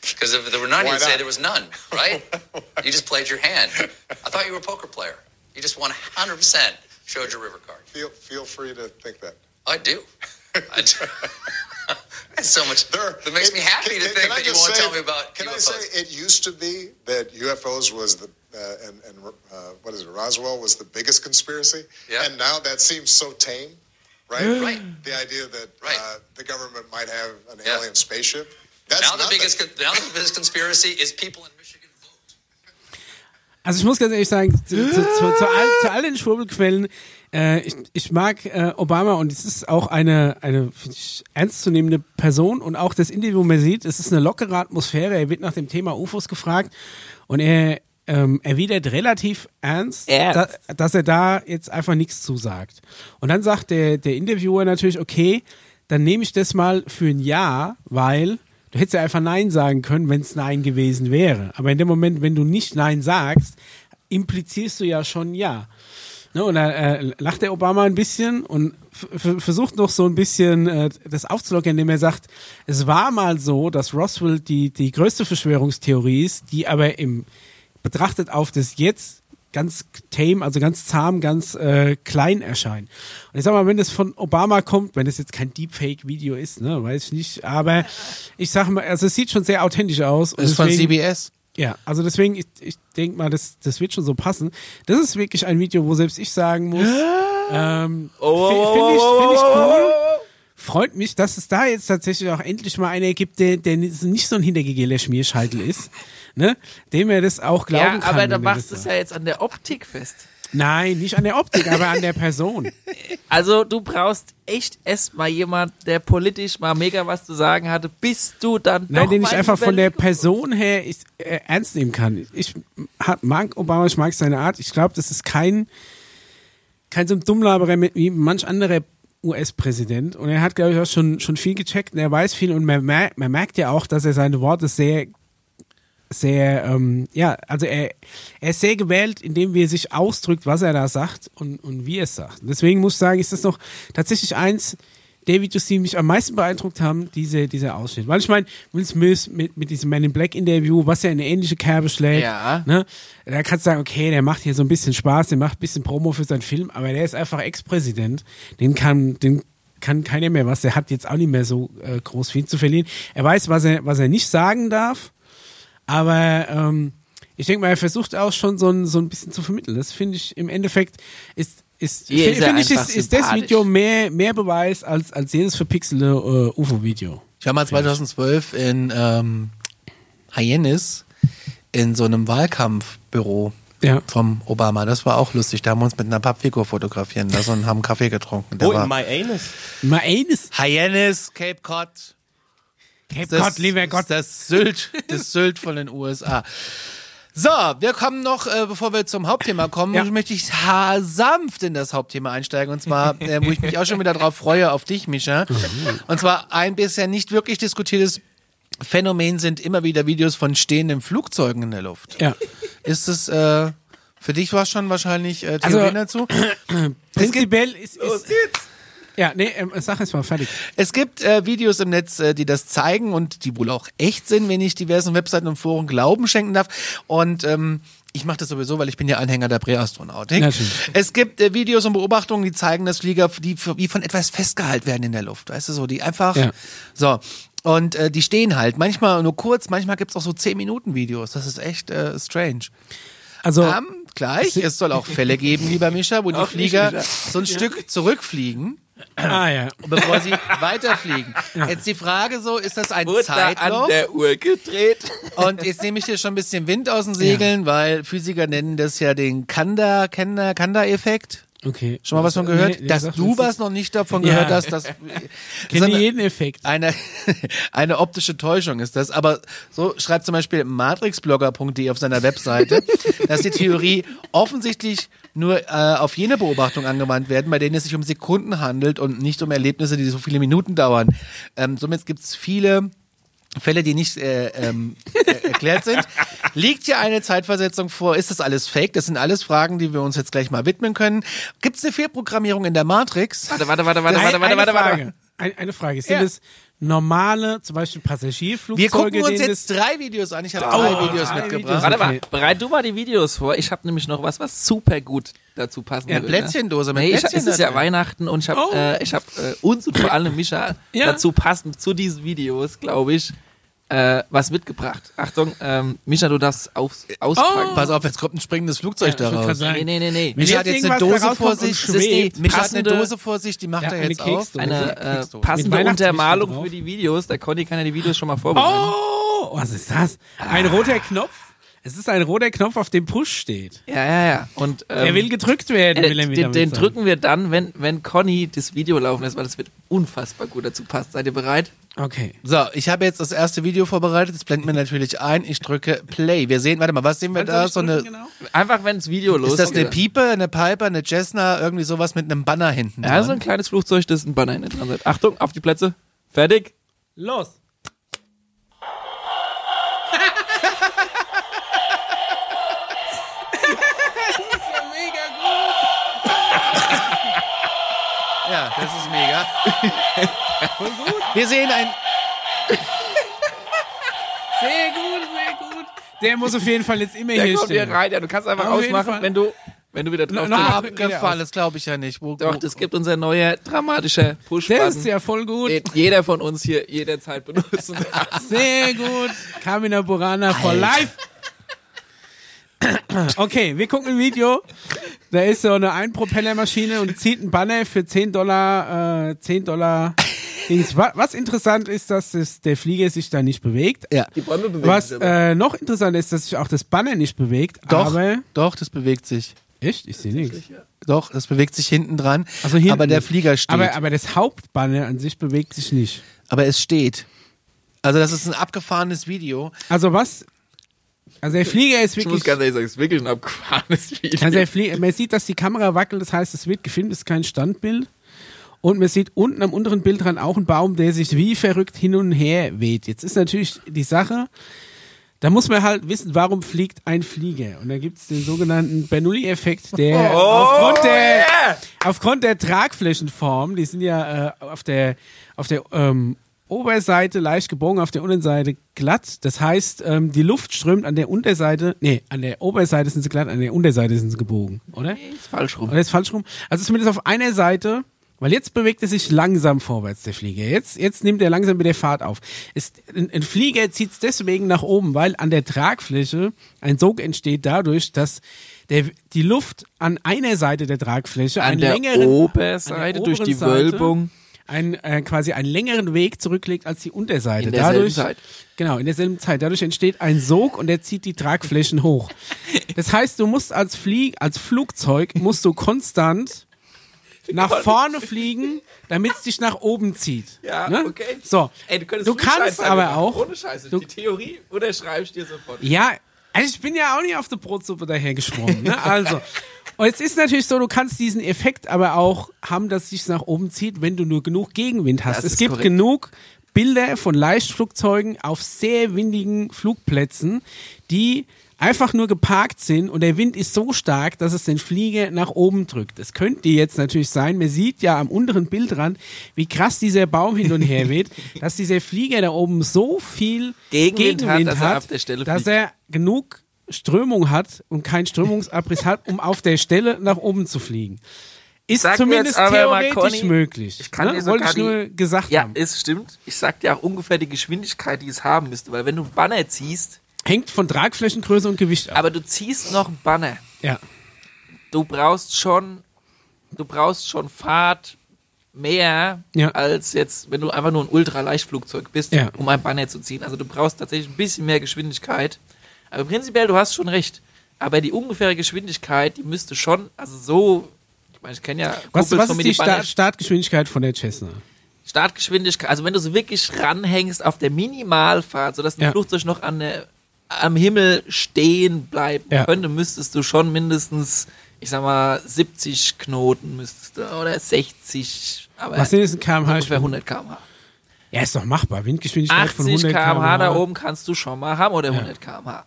Because if there were none, Why you'd say there was none, right? <laughs> you just played your hand. I thought you were a poker player. You just 100% showed your river card. Feel feel free to think that. I do. <laughs> I do. <laughs> That's so much. There, That makes me happy can- to think that you want to say- tell me about Can I say it used to be that UFOs was the uh, and and uh, what is it? Roswell was the biggest conspiracy, Yeah. and now that seems so tame, right? <gasps> Right. The idea that Right. uh, the government might have an Yeah. alien spaceship. That's now the nothing. biggest con- now the biggest conspiracy is people in. Also ich muss ganz ehrlich sagen, zu, zu, zu, zu, all, zu all den Schwurbelquellen, äh, ich, ich mag äh, Obama und es ist auch eine, eine ich, ernstzunehmende Person und auch das Interview, man sieht, es ist eine lockere Atmosphäre, er wird nach dem Thema UFOs gefragt und er ähm, erwidert relativ ernst, Ernst. Da, dass er da jetzt einfach nichts zusagt. Und dann sagt der, der Interviewer natürlich, okay, dann nehme ich das mal für ein Ja, weil du hättest ja einfach Nein sagen können, wenn es Nein gewesen wäre. Aber in dem Moment, wenn du nicht Nein sagst, implizierst du ja schon Ja. Ne, und da äh, lacht der Obama ein bisschen und versucht noch so ein bisschen äh, das aufzulockern, indem er sagt, es war mal so, dass Roswell die, die größte Verschwörungstheorie ist, die aber im betrachtet auf das jetzt ganz tame, also ganz zahm, ganz äh, klein erscheint. Und ich sag mal, wenn das von Obama kommt, wenn das jetzt kein Deepfake-Video ist, ne, weiß ich nicht, aber ich sag mal, also es sieht schon sehr authentisch aus. Das ist von deswegen- CBS. ja, also deswegen, ich, ich denke mal, das, das wird schon so passen. Das ist wirklich ein Video, wo selbst ich sagen muss, ähm, Oh, fi- oh, finde ich, find ich oh, oh, cool. Freut mich, dass es da jetzt tatsächlich auch endlich mal einer gibt, der, der nicht so ein hintergegeler Schmierscheitel ist, ne? Dem er das auch glauben Ja, kann. aber da machst du es ja jetzt an der Optik fest. Nein, nicht an der Optik, aber an der Person. <laughs> Also du brauchst echt erstmal jemand, der politisch mal mega was zu sagen hatte, bis du dann Nein, den ich einfach von der Person her ich, äh, ernst nehmen kann. Ich ha- mag Obama, ich mag seine Art. Ich glaube, das ist kein, kein so ein Dummlaberer wie manch anderer US-Präsident. Und er hat, glaube ich, auch schon, schon viel gecheckt und er weiß viel. Und man, mer man merkt ja auch, dass er seine Worte sehr, sehr, ähm, ja, also er, er ist sehr gewählt, indem er sich ausdrückt, was er da sagt und, und wie er es sagt. Deswegen muss ich sagen, ist das noch tatsächlich eins der Videos, die mich am meisten beeindruckt haben, diese, dieser Ausschnitt. Weil ich meine, Will Smith mit, mit diesem Man in Black Interview, was ja in eine ähnliche Kerbe schlägt, Ja. ne, da kannst du sagen, okay, der macht hier so ein bisschen Spaß, der macht ein bisschen Promo für seinen Film, aber der ist einfach Ex-Präsident. Den kann, den kann keiner mehr was. Der hat jetzt auch nicht mehr so äh, groß viel zu verlieren. Er weiß, was er, was er nicht sagen darf. Aber ähm, ich denke mal, er versucht auch schon so ein, so ein bisschen zu vermitteln. Das finde ich im Endeffekt ist ist finde ich ist, ist das. Video mehr mehr Beweis als als jedes verpixelte äh, UFO Video. Ich war mal 2012 in ähm, Hyenes in so einem Wahlkampfbüro Ja. vom Obama. Das war auch lustig. Da haben wir uns mit einer Pappfigur fotografieren lassen und haben Kaffee getrunken. Der Oh, in my anus. Mal eines. Hyenes, Cape Cod. Cape Das, Gott, lieber Gott. Das Sylt, das Sylt von den USA. So, wir kommen noch, äh, bevor wir zum Hauptthema kommen, Ja. möchte ich sanft in das Hauptthema einsteigen. Und zwar, äh, wo ich mich auch schon wieder drauf freue, auf dich, Mischa. Und zwar ein bisher nicht wirklich diskutiertes Phänomen sind immer wieder Videos von stehenden Flugzeugen in der Luft. Ja. Ist es, äh, für dich war schon wahrscheinlich äh, Also- Theorien dazu? <clears throat> Prinzipiell ist, ist Ja, nee, ähm, sag es mal fertig. Es gibt äh, Videos im Netz, äh, die das zeigen und die wohl auch echt sind, wenn ich diversen Webseiten und Foren Glauben schenken darf. Und ähm, ich mache das sowieso, weil ich bin ja Anhänger der Präastronautik. Natürlich. Es gibt äh, Videos und Beobachtungen, die zeigen, dass Flieger, die wie von etwas festgehalten werden in der Luft. Weißt du so, die einfach Ja. so. Und äh, die stehen halt. Manchmal nur kurz, manchmal gibt's auch so 10 Minuten Videos. Das ist echt äh, strange. Also, Ähm, gleich, es soll auch Fälle geben, lieber Mischa, wo die Auch nicht, Flieger Mischa. so ein Stück zurückfliegen ah ja. bevor sie weiterfliegen. Jetzt die Frage so, ist das ein Wurde da an der Uhr gedreht. Und jetzt nehme ich dir schon ein bisschen Wind aus den Segeln, weil Physiker nennen das ja den Kanda, Kanda, Kanda-Effekt. Okay. Schon mal was von gehört? Nee, dass du das was noch nicht davon Ja. gehört hast, dass <laughs> Kenne sondern jeden Effekt. eine, <laughs> eine optische Täuschung ist das. Aber so schreibt zum Beispiel matrixblogger.de auf seiner Webseite, <laughs> dass die Theorie offensichtlich nur äh, auf jene Beobachtungen angewandt werden, bei denen es sich um Sekunden handelt und nicht um Erlebnisse, die so viele Minuten dauern. Ähm, somit gibt es viele Fälle, die nicht äh, ähm, äh, erklärt sind. Liegt hier eine Zeitversetzung vor? Ist das alles fake? Das sind alles Fragen, die wir uns jetzt gleich mal widmen können. Gibt es eine Fehlprogrammierung in der Matrix? Warte, warte, warte, warte, warte, warte, eine warte, Frage. warte. Ein, eine Frage. Sind Ja. es normale, zum Beispiel Passagierflugzeuge? Wir gucken uns jetzt drei Videos an. Ich habe Oh, drei Videos drei mitgebracht. Videos. Warte mal, Okay. bereit du mal die Videos vor. Ich habe nämlich noch was, was super gut dazu passen Ja, würde. Plätzchendose mit nee, ich, Plätzchen Es ist ja. Weihnachten und ich habe Oh. äh, ich hab, äh, uns und vor allem Micha Ja. dazu passend zu diesen Videos, glaube ich, äh, was mitgebracht. Achtung, ähm, Micha, du darfst aus, auspacken. Pass auf, jetzt kommt ein springendes Flugzeug wollte daraus. Nee, nee, nee, nee. Micha hat jetzt eine Dose vor sich. schwebt, Micha hat eine Dose vor sich, die macht Ja, er eine jetzt auf. Keksdose. Eine äh, passende Untermalung für die Videos. Der Conny kann ja die Videos schon mal vorbereiten. Oh, was ist das? Ein roter Knopf. Es ist ein roter Knopf, auf dem Push steht. Ja, ja, ja. Und, ähm, Er will gedrückt werden, äh, will er den, den drücken wir dann, wenn, wenn Conny das Video laufen lässt, weil das wird unfassbar gut dazu passt. Seid ihr bereit? Okay. So, ich habe jetzt das erste Video vorbereitet. Das blenden wir natürlich ein. Ich drücke Play. Wir sehen, warte mal, was sehen wir da? So eine, genau? Einfach, wenn das Video losgeht. ist das eine Piepe, eine Piper, eine Cessna, irgendwie sowas mit einem Banner hinten Ja, so dran? ein kleines Flugzeug, das ein Banner hinten dran hat. Achtung, auf die Plätze. Fertig. Los. <laughs> Ja, das ist mega. <laughs> Wir sehen ein, Sehr gut, sehr gut. Der muss auf jeden Fall jetzt immer Der hier kommt hier stehen. rein. Ja, du kannst einfach Auf jeden ausmachen, Fall. wenn du, wenn du wieder drauf No- noch- drückst. mal- abgefallen, das glaube ich ja nicht. Wo, Doch, wo, das gibt unser neuer dramatischer push Der ist ja voll gut. den jeder von uns hier jederzeit benutzen kann. <laughs> Sehr gut. Kamina Burana for life. Okay, wir gucken ein Video. Da ist so eine Einpropellermaschine und zieht einen Banner für 10 Dollar, äh, 10 Dollar. Was interessant ist, dass das, der Flieger sich da nicht bewegt. ja. Die Bäume bewegen Was sich aber. äh, noch interessant ist, dass sich auch das Banner nicht bewegt. Doch, Aber, doch, das bewegt sich. echt? Ich sehe nichts. Doch, das bewegt sich hinten dran. Also hinten aber der. Flieger steht. Aber, aber das Hauptbanner an sich bewegt sich nicht. aber es steht. Also das ist ein abgefahrenes Video. Also was? Also der Flieger ist Ich muss wirklich. ganz ehrlich sagen, es ist wirklich ein abgefahrenes Video. Also der Flie man sieht, dass die Kamera wackelt, das heißt, es wird gefilmt, es ist kein Standbild. Und man sieht unten am unteren Bildrand auch einen Baum, der sich wie verrückt hin und her weht. Jetzt ist natürlich die Sache, da muss man halt wissen, warum fliegt ein Flieger. Und da gibt es den sogenannten Bernoulli-Effekt, der <laughs> Oh, aufgrund, der, aufgrund der Tragflächenform, die sind ja äh, auf der, auf der ähm, Oberseite leicht gebogen, auf der Unterseite glatt. Das heißt, ähm, die Luft strömt an der Unterseite, nee, an der Oberseite sind sie glatt, an der Unterseite sind sie gebogen, oder? ist falsch rum. Oder ist falsch rum? Also zumindest auf einer Seite, weil jetzt bewegt er sich langsam vorwärts, der Flieger. Jetzt, jetzt nimmt er langsam mit der Fahrt auf. Es, ein, ein Flieger zieht es deswegen nach oben, weil an der Tragfläche ein Sog entsteht dadurch, dass der, die Luft an einer Seite der Tragfläche An einen der längeren, Oberseite, an der durch die Seite Wölbung. einen, äh, quasi einen längeren Weg zurücklegt als die Unterseite. In derselben Dadurch, Zeit. Genau, in derselben Zeit. Dadurch entsteht ein Sog und der zieht die Tragflächen hoch. <laughs> Das heißt, du musst als Flieg, als Flugzeug musst du konstant nach vorne fliegen, damit es dich nach oben zieht. Ja, ne? okay. So, Ey, du, du kannst Flugscheinfreiheit aber auch. Ohne Scheiße. du- die Theorie unterschreibe ich dir sofort. Ja, also ich bin ja auch nicht auf der Brotsuppe dahergesprungen. Ne? Also, <laughs> und es ist natürlich so, du kannst diesen Effekt aber auch haben, dass es sich nach oben zieht, wenn du nur genug Gegenwind hast. Das es gibt korrekt. genug Bilder von Leichtflugzeugen auf sehr windigen Flugplätzen, die einfach nur geparkt sind und der Wind ist so stark, dass es den Flieger nach oben drückt. Es könnte jetzt natürlich sein, man sieht ja am unteren Bildrand, wie krass dieser Baum hin und her weht, <laughs> dass dieser Flieger da oben so viel Gegenwind hat, dass er dass er genug Strömung hat und keinen Strömungsabriss hat, um auf der Stelle nach oben zu fliegen. Ist Sag zumindest theoretisch Conny, möglich. Ich kann ne? dir sogar Wollte ich die- nur gesagt Ja, haben. es stimmt. Ich sag dir auch ungefähr die Geschwindigkeit, die es haben müsste. Weil wenn du einen Banner ziehst, Hängt von Tragflächengröße und Gewicht ab. aber du ziehst noch einen Banner, Ja. du brauchst schon, du brauchst schon Fahrt mehr Ja. als jetzt, wenn du einfach nur ein Ultraleichtflugzeug bist, Ja. um ein Banner zu ziehen. Also du brauchst tatsächlich ein bisschen mehr Geschwindigkeit. Aber prinzipiell, du hast schon recht. Aber die ungefähre Geschwindigkeit, die müsste schon, also so, ich meine, ich kenne ja Was, Kumpels was ist die Start Startgeschwindigkeit von der Cessna? Startgeschwindigkeit, also wenn du so wirklich ranhängst auf der Minimalfahrt, sodass ein Ja. Flugzeug noch an der, am Himmel stehen bleiben Ja. könnte, müsstest du schon mindestens, ich sag mal, 70 Knoten müsstest du, oder 60, aber Was sind jetzt ein kmh? ungefähr 100 km/h. Ja, ist doch machbar. Windgeschwindigkeit von 80 100 km/h da oben kannst du schon mal haben oder 100 km/h.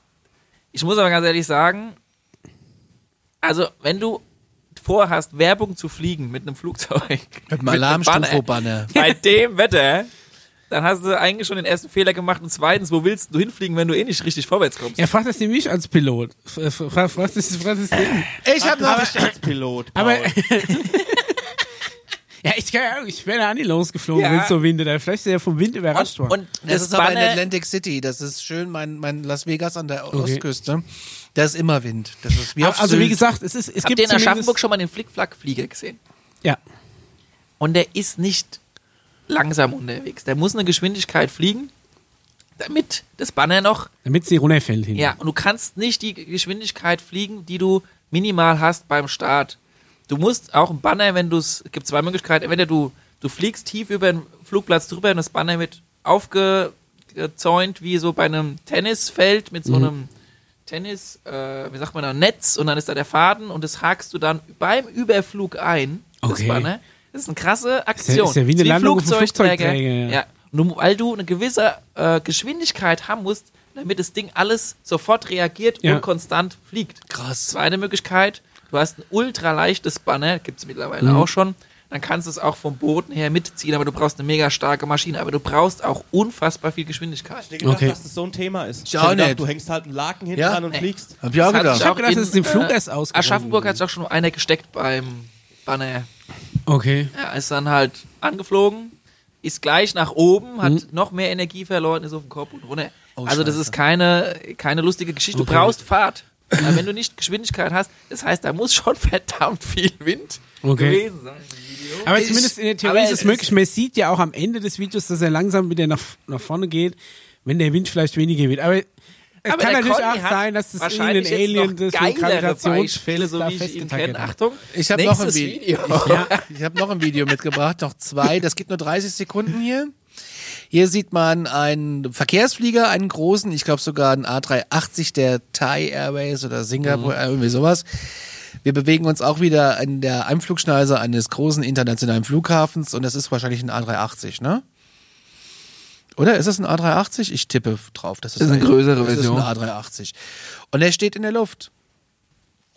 Ich muss aber ganz ehrlich sagen, also wenn du vorhast, Werbung zu fliegen mit einem Flugzeug, Mit einem <laughs> Alarmstufo-Banner. bei dem Wetter, dann hast du eigentlich schon den ersten Fehler gemacht und zweitens, wo willst du hinfliegen, wenn du eh nicht richtig vorwärts kommst? Ja, fragt das nämlich als Pilot. F- f- Fragt fragt das, fragt das den. Ich habe noch. als Pilot. Aber. Paul. <laughs> ja, ich, keine Ahnung, ich wäre da nie losgeflogen, Ja. wenn es so windet. Vielleicht ist er vom Wind überrascht und, worden. und Das das ist aber in Atlantic City. Das ist schön, mein, mein Las Vegas an der Ostküste. Da ist immer Wind. Das ist wie auf also, wie Sylt. gesagt, es, ist, es habt gibt ihr in. Aschaffenburg schon mal den Flickflack-Flieger gesehen? Ja. Und der ist nicht langsam unterwegs. Der muss eine Geschwindigkeit fliegen, damit das Banner noch Damit sie runterfällt hin. Ja, und du kannst nicht die Geschwindigkeit fliegen, die du minimal hast beim Start. Du musst auch ein Banner, wenn du es, es gibt zwei Möglichkeiten, entweder du, du fliegst tief über den Flugplatz drüber und das Banner wird aufgezäunt wie so bei einem Tennisfeld mit so Mhm. einem Tennis, äh, wie sagt man da, Netz und dann ist da der Faden und das hakst du dann beim Überflug ein, das Okay. Banner. Das ist eine krasse Aktion. ist ja wie eine Das Landung Flugzeugträger. Flugzeugträger, ja. ja. Nur weil du eine gewisse äh, Geschwindigkeit haben musst, damit das Ding alles sofort reagiert Ja. und konstant fliegt. Krass. Zweite Möglichkeit, du hast ein ultraleichtes Banner, gibt es mittlerweile Mhm. auch schon, dann kannst du es auch vom Boden her mitziehen, aber du brauchst eine mega starke Maschine, aber du brauchst auch unfassbar viel Geschwindigkeit. Ich hätte gedacht, Okay. dass das so ein Thema ist. Ich auch hätte gedacht, nicht. Du hängst halt einen Laken hinten Ja? dran und Nee. fliegst. Hab ich auch Das hat gedacht. Ich hab gedacht, das ist dem Flug äh, erst ausgerollt Aschaffenburg hat sich auch schon einer gesteckt beim Banner. Okay. Er ist dann halt angeflogen, ist gleich nach oben, hat Mhm. noch mehr Energie verloren, ist auf den Kopf und runter. Oh, also das ist keine, keine lustige Geschichte. Okay. Du brauchst Fahrt. Aber wenn du nicht Geschwindigkeit hast, das heißt, da muss schon <laughs> verdammt viel Wind Okay. gewesen sein. Aber Ich- zumindest in der Theorie ist es es möglich. Man sieht ja auch am Ende des Videos, dass er langsam wieder nach, nach vorne geht, wenn der Wind vielleicht weniger wird. Aber es Aber kann natürlich Conny auch sein, dass das wahrscheinlich irgendein Alien geilere Beispiele, Gravitationsfeld so da wie ich ihn kenne. Achtung, Ich habe noch ein Video. Video. Ja, ich habe noch ein Video mitgebracht, noch zwei. Das geht nur 30 Sekunden hier. Hier sieht man einen Verkehrsflieger, einen großen, ich glaube sogar einen A380 der Thai Airways oder Singapore, Mhm. irgendwie sowas. Wir bewegen uns auch wieder in der Einflugschneise eines großen internationalen Flughafens und das ist wahrscheinlich ein A380, ne? Oder ist es ein A380? Ich tippe drauf. Das ist, Das ist eine größere das Version. ist ein A380. Und er steht in der Luft.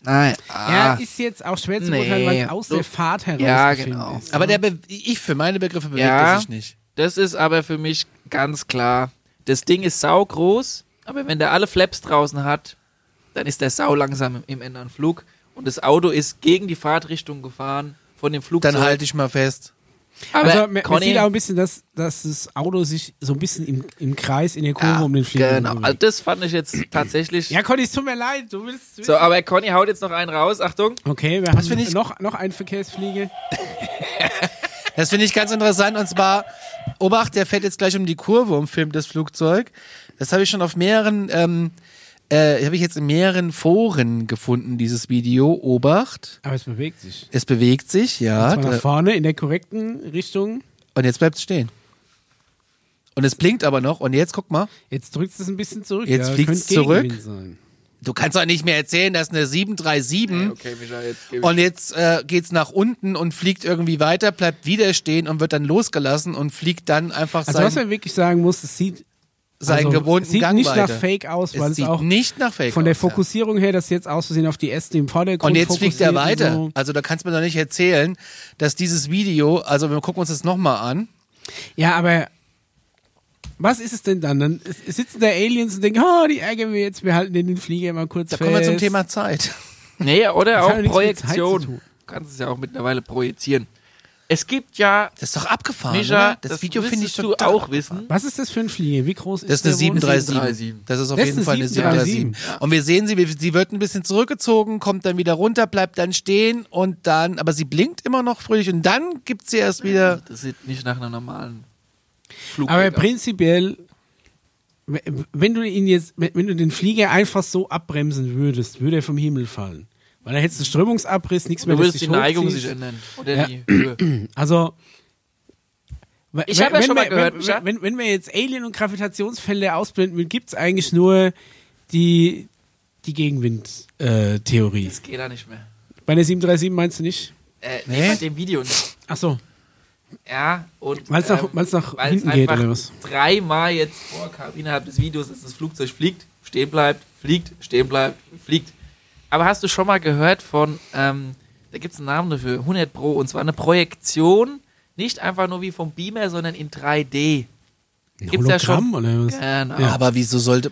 Nein. Ja, Ah. ist jetzt auch schwer zu Nee. beurteilen, weil es aus der Fahrt heraus Ja, genau. ist. Aber der Be ich für meine Begriffe bewegt Ja. er sich nicht. Das ist aber für mich ganz klar. Das Ding ist saugroß, aber wenn der alle Flaps draußen hat, dann ist der sau langsam im, im Endanflug. Und das Auto ist gegen die Fahrtrichtung gefahren von dem Flugzeug. Dann halte ich mal fest. Aber also man, man Conny, sieht auch ein bisschen, dass, dass das Auto sich so ein bisschen im, im Kreis in der Kurve um den Flieger genau. Also das fand ich jetzt <clears throat> tatsächlich. Ja, Conny, es tut mir leid. Du willst. Du so, aber Conny haut jetzt noch einen raus. Achtung. okay, wir find haben ich- noch, noch einen Verkehrsfliege. <laughs> Das finde ich ganz interessant. Und zwar, Obacht, der fährt jetzt gleich um die Kurve und filmt das Flugzeug. Das habe ich schon auf mehreren, ähm, äh, habe ich jetzt in mehreren Foren gefunden, dieses Video. Obacht. Aber es bewegt sich. Es bewegt sich, ja. Zwar nach vorne in der korrekten Richtung. Und jetzt bleibt es stehen. Und es blinkt aber noch. Und jetzt guck mal. Jetzt drückt es ein bisschen zurück. Jetzt ja, fliegt's könnte zurück. Sein. Du kannst doch nicht mehr erzählen, dass eine 737 Okay, Micha, jetzt und jetzt äh, geht's nach unten und fliegt irgendwie weiter, bleibt wieder stehen und wird dann losgelassen und fliegt dann einfach Also was sein, man wirklich sagen muss, es sieht seinen also, gewohnten sieht Gang nicht weiter. nach Fake aus, weil es es, sieht auch nicht nach Fake von der. Fokussierung her, dass jetzt aus Versehen auf die Äste im Vordergrund Und jetzt fliegt er weiter. So. Also da kannst du mir doch nicht erzählen, dass dieses Video, also wir gucken uns das nochmal an. Ja, aber was ist es denn dann? Dann sitzen da Aliens und denken, oh, die ärgern wir jetzt, wir halten den Flieger mal kurz Da fest. kommen wir zum Thema Zeit. Nee, oder hat auch Projektion. Du kannst es ja auch mittlerweile projizieren. Es gibt ja, Das ist doch abgefahren, Mischa, oder? Das, das Video finde ich total auch wissen. Was ist das für ein Flieger? Wie groß Das ist ist eine der wohl? 737. Das ist auf Das ist jeden eine Fall eine 737. 737. Und wir sehen sie, wie- sie wird ein bisschen zurückgezogen, kommt dann wieder runter, bleibt dann stehen und dann, aber sie blinkt immer noch fröhlich und dann gibt sie erst wieder. Das sieht nicht nach einer normalen Flug Aber prinzipiell, wenn du ihn jetzt, wenn du den Flieger einfach so abbremsen würdest, würde er vom Himmel fallen. Weil dann hättest du Strömungsabriss, nichts mehr, Du würdest die Neigung sich ändern. Oder Ja. die Höhe. <clears throat> Also. Ich wenn- hab ja schon mal gehört, wenn, wenn, wenn wir jetzt Alien- und Gravitationsfelder ausblenden gibt es eigentlich nur die, die Gegenwind-Theorie. Das geht da nicht mehr. Bei der 737 meinst du nicht? Äh, Nee. bei dem Video nicht. Ach so. Ja, und. Weil's nach- ähm, weil's nach weil's hinten geht, oder was? Dreimal jetzt vorkam innerhalb des Videos, dass das Flugzeug fliegt, stehen bleibt, fliegt, stehen bleibt, fliegt. Aber hast du schon mal gehört von, ähm, da gibt es einen Namen dafür, 100 Pro, und zwar eine Projektion, nicht einfach nur wie vom Beamer, sondern in 3D. Ein Gibt's ja schon. Hologramm oder was? Genau. Ja. Aber wieso sollte.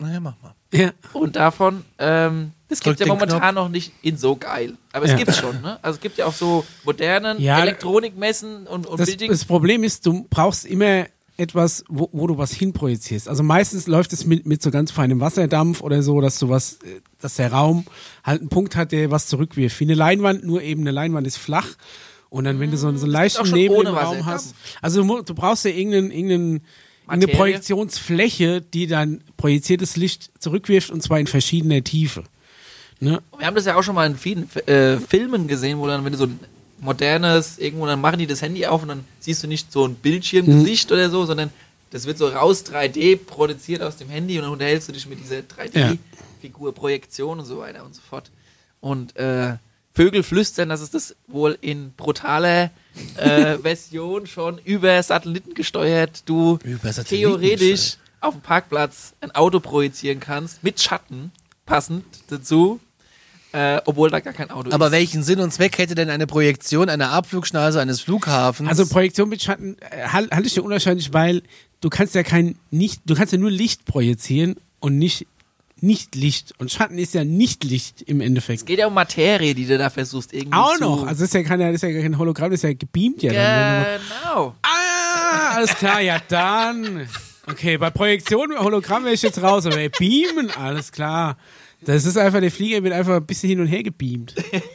Naja, mach mal. Ja. Und davon, ähm, das gibt ja momentan noch nicht in so geil. Aber es Ja. gibt's schon, ne? Also es gibt ja auch so modernen Ja, Elektronikmessen und, und Das, Bilding. das Problem ist, du brauchst immer etwas, wo, wo du was hinprojizierst. Also meistens läuft es mit, mit so ganz feinem Wasserdampf oder so, dass du was, äh, dass der Raum halt einen Punkt hat, der was zurückwirft. Wie eine Leinwand, nur eben eine Leinwand ist flach. Und dann, wenn du so, so einen leichten Nebel im Raum hast. Also du, du brauchst ja irgendeinen, irgendeinen, irgendeine Materie. Projektionsfläche, die dann projiziertes Licht zurückwirft und zwar in verschiedener Tiefe. Ne? Wir haben das ja auch schon mal in vielen äh, Filmen gesehen, wo dann, wenn du so ein modernes, irgendwo, dann machen die das Handy auf und dann siehst du nicht so ein Bildschirmgesicht Mhm. oder so, sondern das wird so raus 3D produziert aus dem Handy und dann unterhältst du dich mit dieser 3D-Figur, Projektion und so weiter und so fort. Und äh, Vögel flüstern, dass es das wohl in brutaler äh, <laughs> Version schon über Satelliten gesteuert, du Über Satelliten theoretisch gesteuert. auf dem Parkplatz ein Auto projizieren kannst, mit Schatten passend dazu, äh, obwohl da gar kein Auto Aber ist. welchen Sinn und Zweck hätte denn eine Projektion einer Abflugschneise eines Flughafens? Also Projektion mit Schatten äh, hal- halte ich für unwahrscheinlich, weil du kannst ja kein nicht, du kannst ja nur Licht projizieren und nicht nicht Licht. Und Schatten ist ja nicht Licht im Endeffekt. es geht ja um Materie, die du da versuchst irgendwie Auch zu... noch. Also das ist ja kein, das ist ja kein Hologramm, das ist ja gebeamt ja. Dann, Genau. ah, alles klar, ja dann. Okay, bei Projektion mit Hologramm wäre ich jetzt raus, aber Beamen, alles klar. Das ist einfach, der Flieger wird einfach ein bisschen hin und her gebeamt.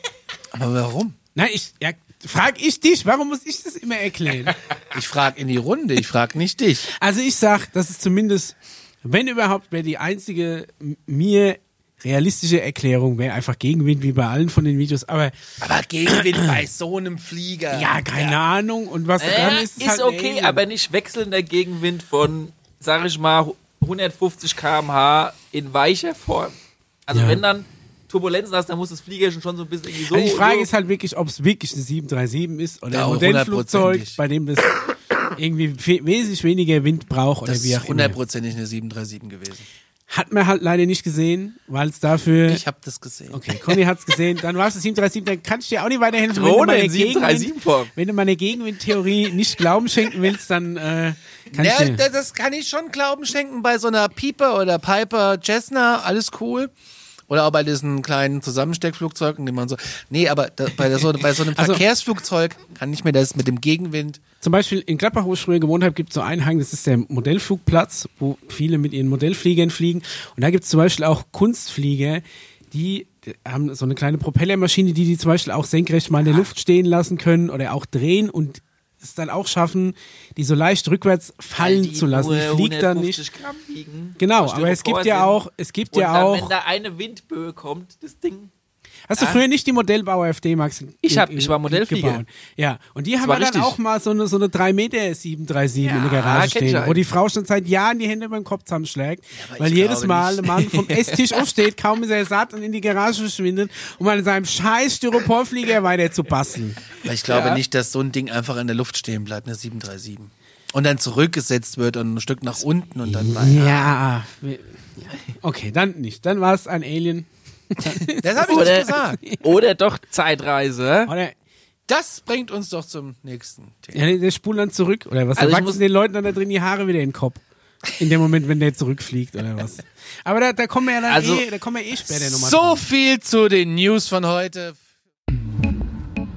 <laughs> Aber warum? Nein, ich, ja, frag ich dich, warum muss ich das immer erklären? Ich frage in die Runde, ich frage nicht dich. Also ich sag, das ist zumindest, wenn überhaupt, wäre die einzige mir realistische Erklärung, wäre einfach Gegenwind wie bei allen von den Videos. Aber Aber Gegenwind bei so einem Flieger. ja, keine Ahnung. Und was dran Äh, ist, ist halt okay, Alien. aber nicht wechselnder Gegenwind von, sag ich mal, 150 km/h in weicher Form. Also Ja. wenn dann Turbulenzen hast, dann muss das Flieger schon so ein bisschen irgendwie so... Also die Frage so ist halt wirklich, ob es wirklich eine 737 ist oder Ja, ein Modellflugzeug, bei dem das irgendwie wesentlich weniger Wind braucht oder Das wie ist auch immer. hundertprozentig eine 737 gewesen. Hat man halt leider nicht gesehen, weil es dafür... Ich habe das gesehen. Okay, Conny hat's gesehen. Dann war es 737, dann kann ich dir auch nicht weiterhelfen. wenn du Drohne meine in 737-Form. Wenn du meine Gegenwindtheorie nicht Glauben schenken willst, dann äh, kann Ja, ich dir... da- das kann ich schon Glauben schenken bei so einer Piper oder Piper Cessna, alles cool. Oder auch bei diesen kleinen Zusammensteckflugzeugen, die man so. Nee, aber da, bei, so, bei so einem <laughs> Also- Verkehrsflugzeug kann ich mir das mit dem Gegenwind. Zum Beispiel in Gladbach, wo ich früher gewohnt habe, gibt es so einen Hang, das ist der Modellflugplatz, wo viele mit ihren Modellfliegern fliegen. Und da gibt es zum Beispiel auch Kunstflieger, die haben so eine kleine Propellermaschine, die die zum Beispiel auch senkrecht mal in der Luft stehen lassen können oder auch drehen und es dann auch schaffen, die so leicht rückwärts fallen die zu lassen. Die fliegt dann 150 nicht. Genau, aber es gibt ja auch, es gibt Und ja auch. wenn da eine Windböe kommt, das Ding. Hast du Ja. früher nicht die Modellbauer FD Max? Ich hab- ich war Modellflieger. gebaut? Ja, und die haben war wir dann richtig. auch mal so eine, so eine 3 Meter 737 in der Ja, Garage stehen, wo die Frau schon seit Jahren die Hände über den Kopf zusammenschlägt, weil ich jedes Mal nicht. ein Mann vom <laughs> Esstisch aufsteht, kaum ist er satt und in die Garage verschwindet, um an seinem scheiß Styroporflieger weiter zu basteln. Weil ich glaube Ja. nicht, dass so ein Ding einfach in der Luft stehen bleibt, eine 737. Und dann zurückgesetzt wird und ein Stück nach unten und dann weiter. Ja, okay, dann nicht. Dann war es ein Alien. <laughs> Das habe ich Oder, nicht gesagt. oder doch Zeitreise. Oder Das bringt uns doch zum nächsten Thema. ja, der, der spult dann zurück. Oder was? Also da wachsen den Leuten dann da drin die Haare wieder in den Kopf. In dem Moment, wenn der zurückfliegt oder was. <laughs> Aber da, da kommen wir ja dann Also- eh, da kommen wir eh später nochmal So drauf. viel zu den News von heute.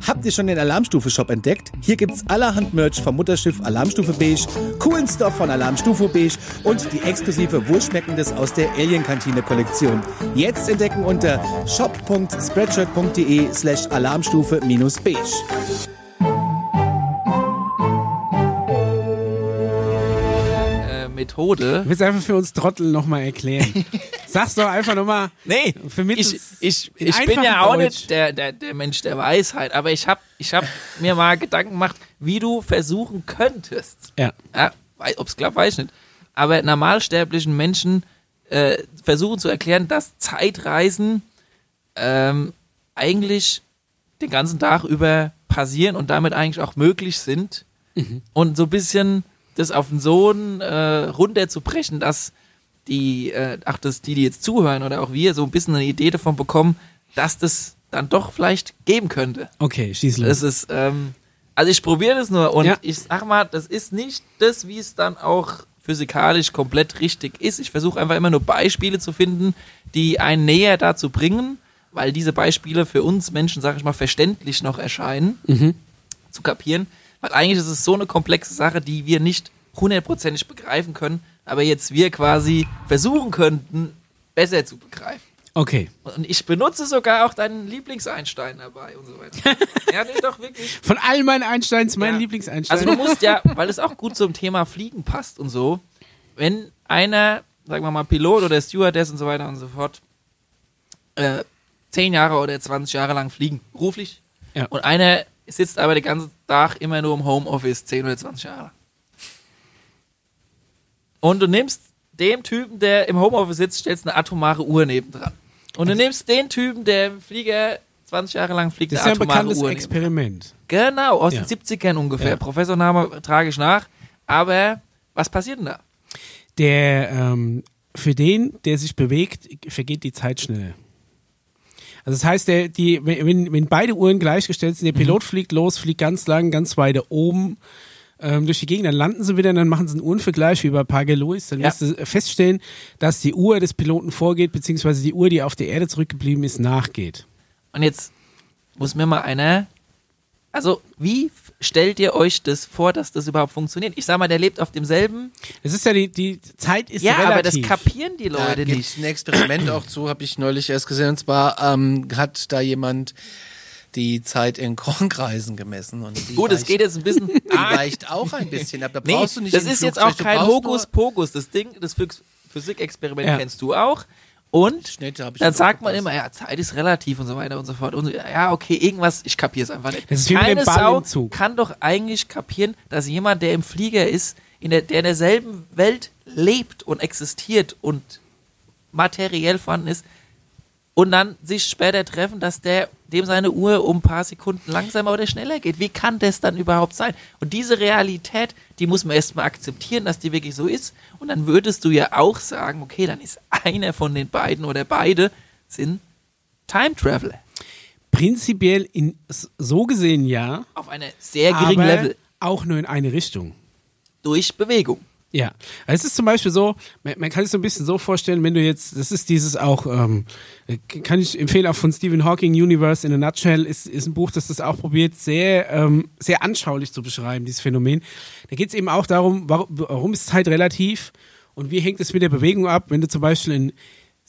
Habt ihr schon den Alarmstufe-Shop entdeckt? Hier gibt's allerhand Merch vom Mutterschiff Alarmstufe Beige, coolen Stuff von Alarmstufe Beige und die exklusive Wohlschmeckendes aus der Alien-Kantine-Kollektion. Jetzt entdecken unter shop.spreadshirt.de slash alarmstufe-beige. Methode. Ich will es einfach für uns Trottel nochmal erklären. <laughs> Sag's doch einfach nochmal. Nee, Vermittel's ich, ich, in ich bin ja auch Deutsch. nicht der, der, der Mensch der Weisheit, aber ich habe ich hab mir mal Gedanken gemacht, wie du versuchen könntest. Ja. Ja, Ob es klappt, weiß ich nicht. Aber normalsterblichen Menschen äh, versuchen zu erklären, dass Zeitreisen ähm, eigentlich den ganzen Tag über passieren und damit eigentlich auch möglich sind. Und so ein bisschen das auf den Sohn äh, runterzubrechen, dass die, äh, ach, dass die, die jetzt zuhören oder auch wir so ein bisschen eine Idee davon bekommen, dass das dann doch vielleicht geben könnte. Okay, schieß los. Das ist, ähm, also ich probiere das nur und Ja. ich sag mal, das ist nicht das, wie es dann auch physikalisch komplett richtig ist. Ich versuche einfach immer nur Beispiele zu finden, die einen näher dazu bringen, weil diese Beispiele für uns Menschen, sag ich mal, verständlich noch erscheinen, zu kapieren. Weil eigentlich ist es so eine komplexe Sache, die wir nicht hundertprozentig begreifen können, aber jetzt wir quasi versuchen könnten, besser zu begreifen. Okay. Und ich benutze sogar auch deinen Lieblings-Einstein dabei und so weiter. <laughs> ja, nee, doch wirklich. Von all meinen Einsteins mein Ja. Lieblings-Einstein. Also du musst ja, weil es auch gut zum Thema Fliegen passt und so, wenn einer, sagen wir mal, Pilot oder Stewardess und so weiter und so fort, äh, 10 Jahre oder 20 Jahre lang fliegen, beruflich, Ja. und einer sitzt aber den ganzen Tag immer nur im Homeoffice, 10 oder 20 Jahre lang. Und du nimmst dem Typen, der im Homeoffice sitzt, stellst eine atomare Uhr nebendran. Und du nimmst den Typen, der im Flieger 20 Jahre lang fliegt, das ist eine ja ein atomare bekanntes Uhr nebendran. Experiment. Genau, aus Ja. den 70ern ungefähr. Ja. Professorname trage ich nach. Aber was passiert denn da? Der, ähm, für den, der sich bewegt, vergeht die Zeit schneller. Also das heißt, der, die, wenn, wenn beide Uhren gleichgestellt sind, der Pilot fliegt los, fliegt ganz lang, ganz weit oben ähm, durch die Gegend, dann landen sie wieder, dann machen sie einen Uhrenvergleich wie bei Parker Lewis, dann Ja. wirst du feststellen, dass die Uhr des Piloten vorgeht, beziehungsweise die Uhr, die auf der Erde zurückgeblieben ist, nachgeht. Und jetzt muss mir mal einer. Also, wie stellt ihr euch das vor, dass das überhaupt funktioniert? Ich sag mal, der lebt auf demselben. Es ist ja die, die Zeit ist ja, aber das relativ. kapieren die Da Leute gibt nicht. es ein Experiment auch zu, habe ich neulich erst gesehen. Und zwar ähm, hat da jemand die Zeit in Kornkreisen gemessen. Und die Gut, es geht jetzt ein bisschen. Die weicht auch ein bisschen ab. Da <laughs> Nee, brauchst du nicht das ist jetzt Flugzeug, auch du kein Hokuspokus. Das Ding, das Phys- Physikexperiment Ja. kennst du auch. Und Schnitte hab ich dann sagt man immer, ja, Zeit ist relativ und so weiter und so fort. Und so, ja, okay, irgendwas, ich kapiere es einfach nicht. Das ist wie mit Keine dem Ball Sau im Zug. kann doch eigentlich kapieren, dass jemand, der im Flieger ist, in der, der in derselben Welt lebt und existiert und materiell vorhanden ist, und dann sich später treffen, dass der dem seine Uhr um ein paar Sekunden langsamer oder schneller geht. Wie kann das dann überhaupt sein? Und diese Realität, die muss man erstmal akzeptieren, dass die wirklich so ist. Und dann würdest du ja auch sagen, okay, dann ist einer von den beiden oder beide sind Time Traveler. Prinzipiell in, so gesehen ja, Auf einer sehr geringen aber Level. auch nur in eine Richtung. Durch Bewegung. Ja, also es ist zum Beispiel so, man, man kann sich so ein bisschen so vorstellen, wenn du jetzt, das ist dieses auch, ähm, kann ich empfehlen, auch von Stephen Hawking, Universe in a Nutshell, ist, ist ein Buch, das das auch probiert, sehr, ähm, sehr anschaulich zu beschreiben, dieses Phänomen. Da geht es eben auch darum, warum, warum ist Zeit relativ und wie hängt es mit der Bewegung ab, wenn du zum Beispiel einen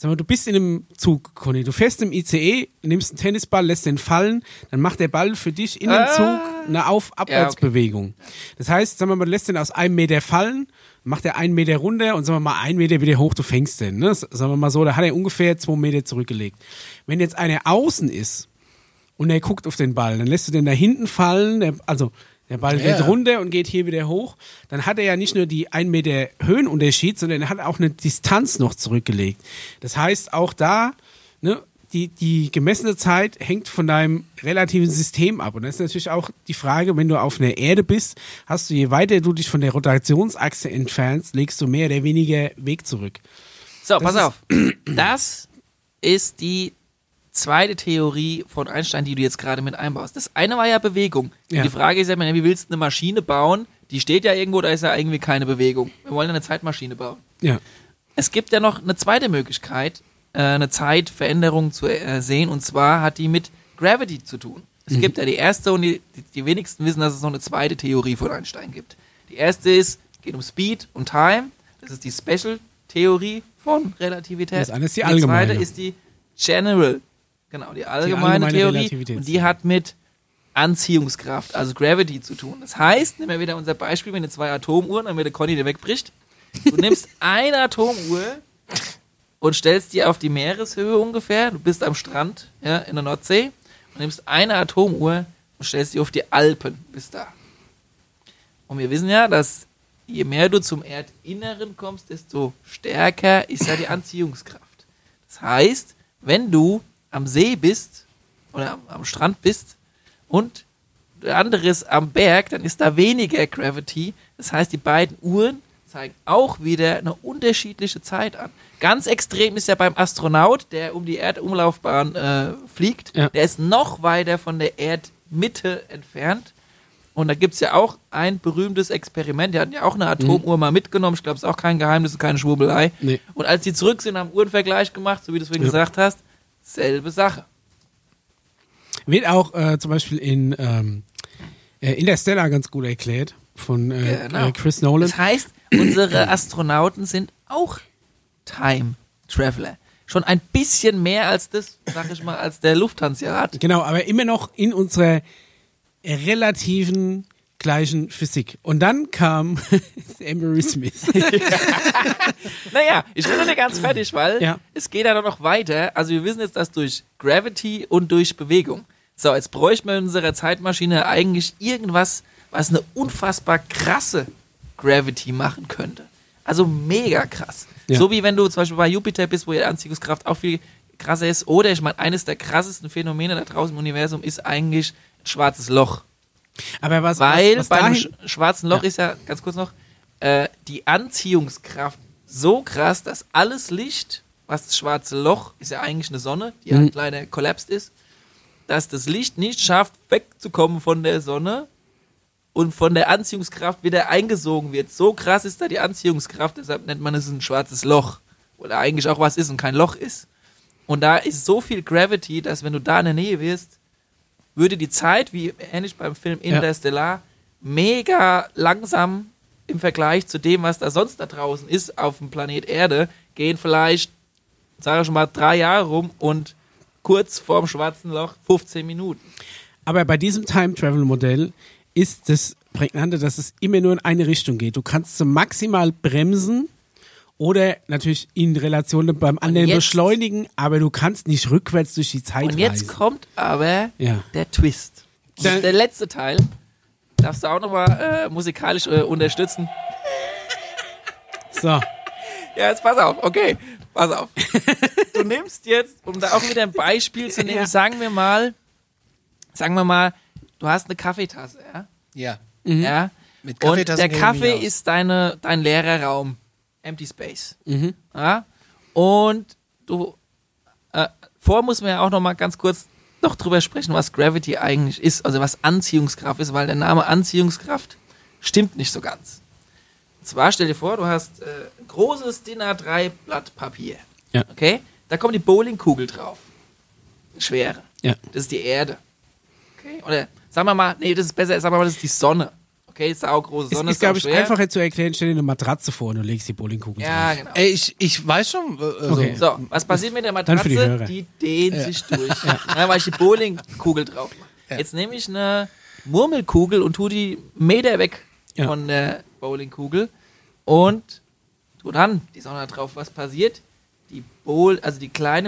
Sag mal, du bist in einem Zug, Conny. Du fährst im ICE, nimmst einen Tennisball, lässt den fallen, dann macht der Ball für dich in dem Zug eine Auf-Abwärtsbewegung. Das heißt, sagen wir mal, du lässt den aus einem Meter fallen, macht er einen Meter runter und sagen wir mal einen Meter wieder hoch, du fängst den. Ne? Sagen wir mal so, da hat er ungefähr zwei Meter zurückgelegt. Wenn jetzt einer außen ist und er guckt auf den Ball, dann lässt du den da hinten fallen, der, also der Ball Ja. geht runter und geht hier wieder hoch. Dann hat er ja nicht nur die 1 Meter Höhenunterschied, sondern er hat auch eine Distanz noch zurückgelegt. Das heißt, auch da, ne, die, die gemessene Zeit hängt von deinem relativen System ab. Und das ist natürlich auch die Frage, wenn du auf einer Erde bist, hast du, je weiter du dich von der Rotationsachse entfernst, legst du mehr oder weniger Weg zurück. So, pass ist- auf. <clears throat> Das ist die zweite Theorie von Einstein, die du jetzt gerade mit einbaust. Das eine war ja Bewegung. Ja. Die Frage ist ja, wie willst du eine Maschine bauen? Die steht ja irgendwo, da ist ja irgendwie keine Bewegung. Wir wollen eine Zeitmaschine bauen. Ja. Es gibt ja noch eine zweite Möglichkeit, eine Zeitveränderung zu äh, sehen, und zwar hat die mit Gravity zu tun. Es gibt ja die erste und die, die, die wenigsten wissen, dass es noch eine zweite Theorie von Einstein gibt. Die erste ist, geht um Speed und Time. Das ist die Special-Theorie von Relativität. Das andere ist die Und Die zweite allgemeine. ist die General. Genau, die allgemeine, allgemeine Theorie. Und die hat mit Anziehungskraft, also Gravity zu tun. Das heißt, nehmen wir wieder unser Beispiel mit den zwei Atomuhren, damit der Conny dir wegbricht. Du nimmst <laughs> eine Atomuhr und stellst die auf die Meereshöhe ungefähr. Du bist am Strand ja, in der Nordsee und nimmst eine Atomuhr und stellst die auf die Alpen bis da. Und wir wissen ja, dass je mehr du zum Erdinneren kommst, desto stärker ist ja die Anziehungskraft. Das heißt, wenn du am See bist oder am, Strand bist und der andere ist am Berg, dann ist da weniger Gravity. Das heißt, die beiden Uhren zeigen auch wieder eine unterschiedliche Zeit an. Ganz extrem ist ja beim Astronaut, der um die Erdumlaufbahn äh, fliegt. Ja. Der ist noch weiter von der Erdmitte entfernt. Und da gibt es ja auch ein berühmtes Experiment. Die hatten ja auch eine Atomuhr mal mitgenommen. Ich glaube, es ist auch kein Geheimnis, ist keine Schwurbelei. Nee. Und als die zurück sind, haben Uhrenvergleich gemacht, so wie du es vorhin Ja. gesagt hast. Selbe Sache. Wird auch äh, zum Beispiel in ähm, äh, Interstellar ganz gut erklärt von äh, Genau. äh, Chris Nolan. Das heißt, unsere Astronauten sind auch Time Traveler. Schon ein bisschen mehr als das, sag ich mal, als der Lufthansa hat. Genau, aber immer noch in unserer relativen gleichen Physik. Und dann kam <laughs> Emery Smith. <laughs> Naja, ich bin noch nicht ganz fertig, weil Ja. es geht ja noch weiter. Also wir wissen jetzt, dass durch Gravity und durch Bewegung. So, jetzt bräuchten wir in unserer Zeitmaschine eigentlich irgendwas, was eine unfassbar krasse Gravity machen könnte. Also mega krass. Ja. So wie wenn du zum Beispiel bei Jupiter bist, wo die Anziehungskraft auch viel krasser ist. Oder ich meine, eines der krassesten Phänomene da draußen im Universum ist eigentlich ein schwarzes Loch. Aber was, Weil was, was beim sch schwarzen Loch Ja. ist ja, ganz kurz noch, äh, die Anziehungskraft so krass, dass alles Licht, was das schwarze Loch, ist ja eigentlich eine Sonne, die Mhm. halt leider kollapst ist, dass das Licht nicht schafft, wegzukommen von der Sonne und von der Anziehungskraft wieder eingesogen wird. So krass ist da die Anziehungskraft, deshalb nennt man es ein schwarzes Loch. Oder eigentlich auch was ist und kein Loch ist. Und da ist so viel Gravity, dass wenn du da in der Nähe wirst, würde die Zeit, wie ähnlich beim Film Ja. Interstellar, mega langsam im Vergleich zu dem, was da sonst da draußen ist, auf dem Planet Erde, gehen vielleicht, sage ich schon mal, drei Jahre rum und kurz vorm schwarzen Loch 15 Minuten. aber bei diesem Time-Travel-Modell ist das Prägnante, dass es immer nur in eine Richtung geht. Du kannst so maximal bremsen oder natürlich in Relation beim anderen jetzt- beschleunigen, aber du kannst nicht rückwärts durch die Zeit Und jetzt reisen. kommt aber Ja. der Twist. Da- der letzte Teil. Darfst du auch nochmal äh, musikalisch äh, unterstützen? So, Ja, jetzt pass auf, okay, pass auf. Du nimmst jetzt, um da auch wieder ein Beispiel zu nehmen, Ja. sagen wir mal, sagen wir mal, du hast eine Kaffeetasse, ja? Ja. ja? Mit Und Kaffeetassen der Kaffee ist deine, dein leerer Raum, Empty Space. Ja? Und du, äh, vor muss man ja auch noch mal ganz kurz noch drüber sprechen, was Gravity eigentlich ist, also was Anziehungskraft ist, weil der Name Anziehungskraft stimmt nicht so ganz. Und zwar stell dir vor, du hast äh, ein großes DIN A3 Blatt Papier. Ja. Okay? Da kommt die Bowlingkugel drauf. Eine schwere. ja. Das ist die Erde. Okay? Oder sagen wir mal, nee, das ist besser, sagen wir mal, das ist die Sonne. Okay, saugroße Es Sonne ist, glaube ich, einfacher zu erklären, stell dir eine Matratze vor und du legst die Bowlingkugel Ja, drauf. genau. Ey, ich, ich weiß schon. äh, Also, Okay. So, was passiert mit der Dann für die Matratze? Hörer. Die, dehnt sich durch. <laughs> Ja. weil ich die Bowlingkugel drauf mache. Jetzt nehme ich eine Murmelkugel und tue die Meter weg Ja. von der Bowlingkugel und tu dann die Sonne drauf. Was passiert? Die Bowl, also die kleine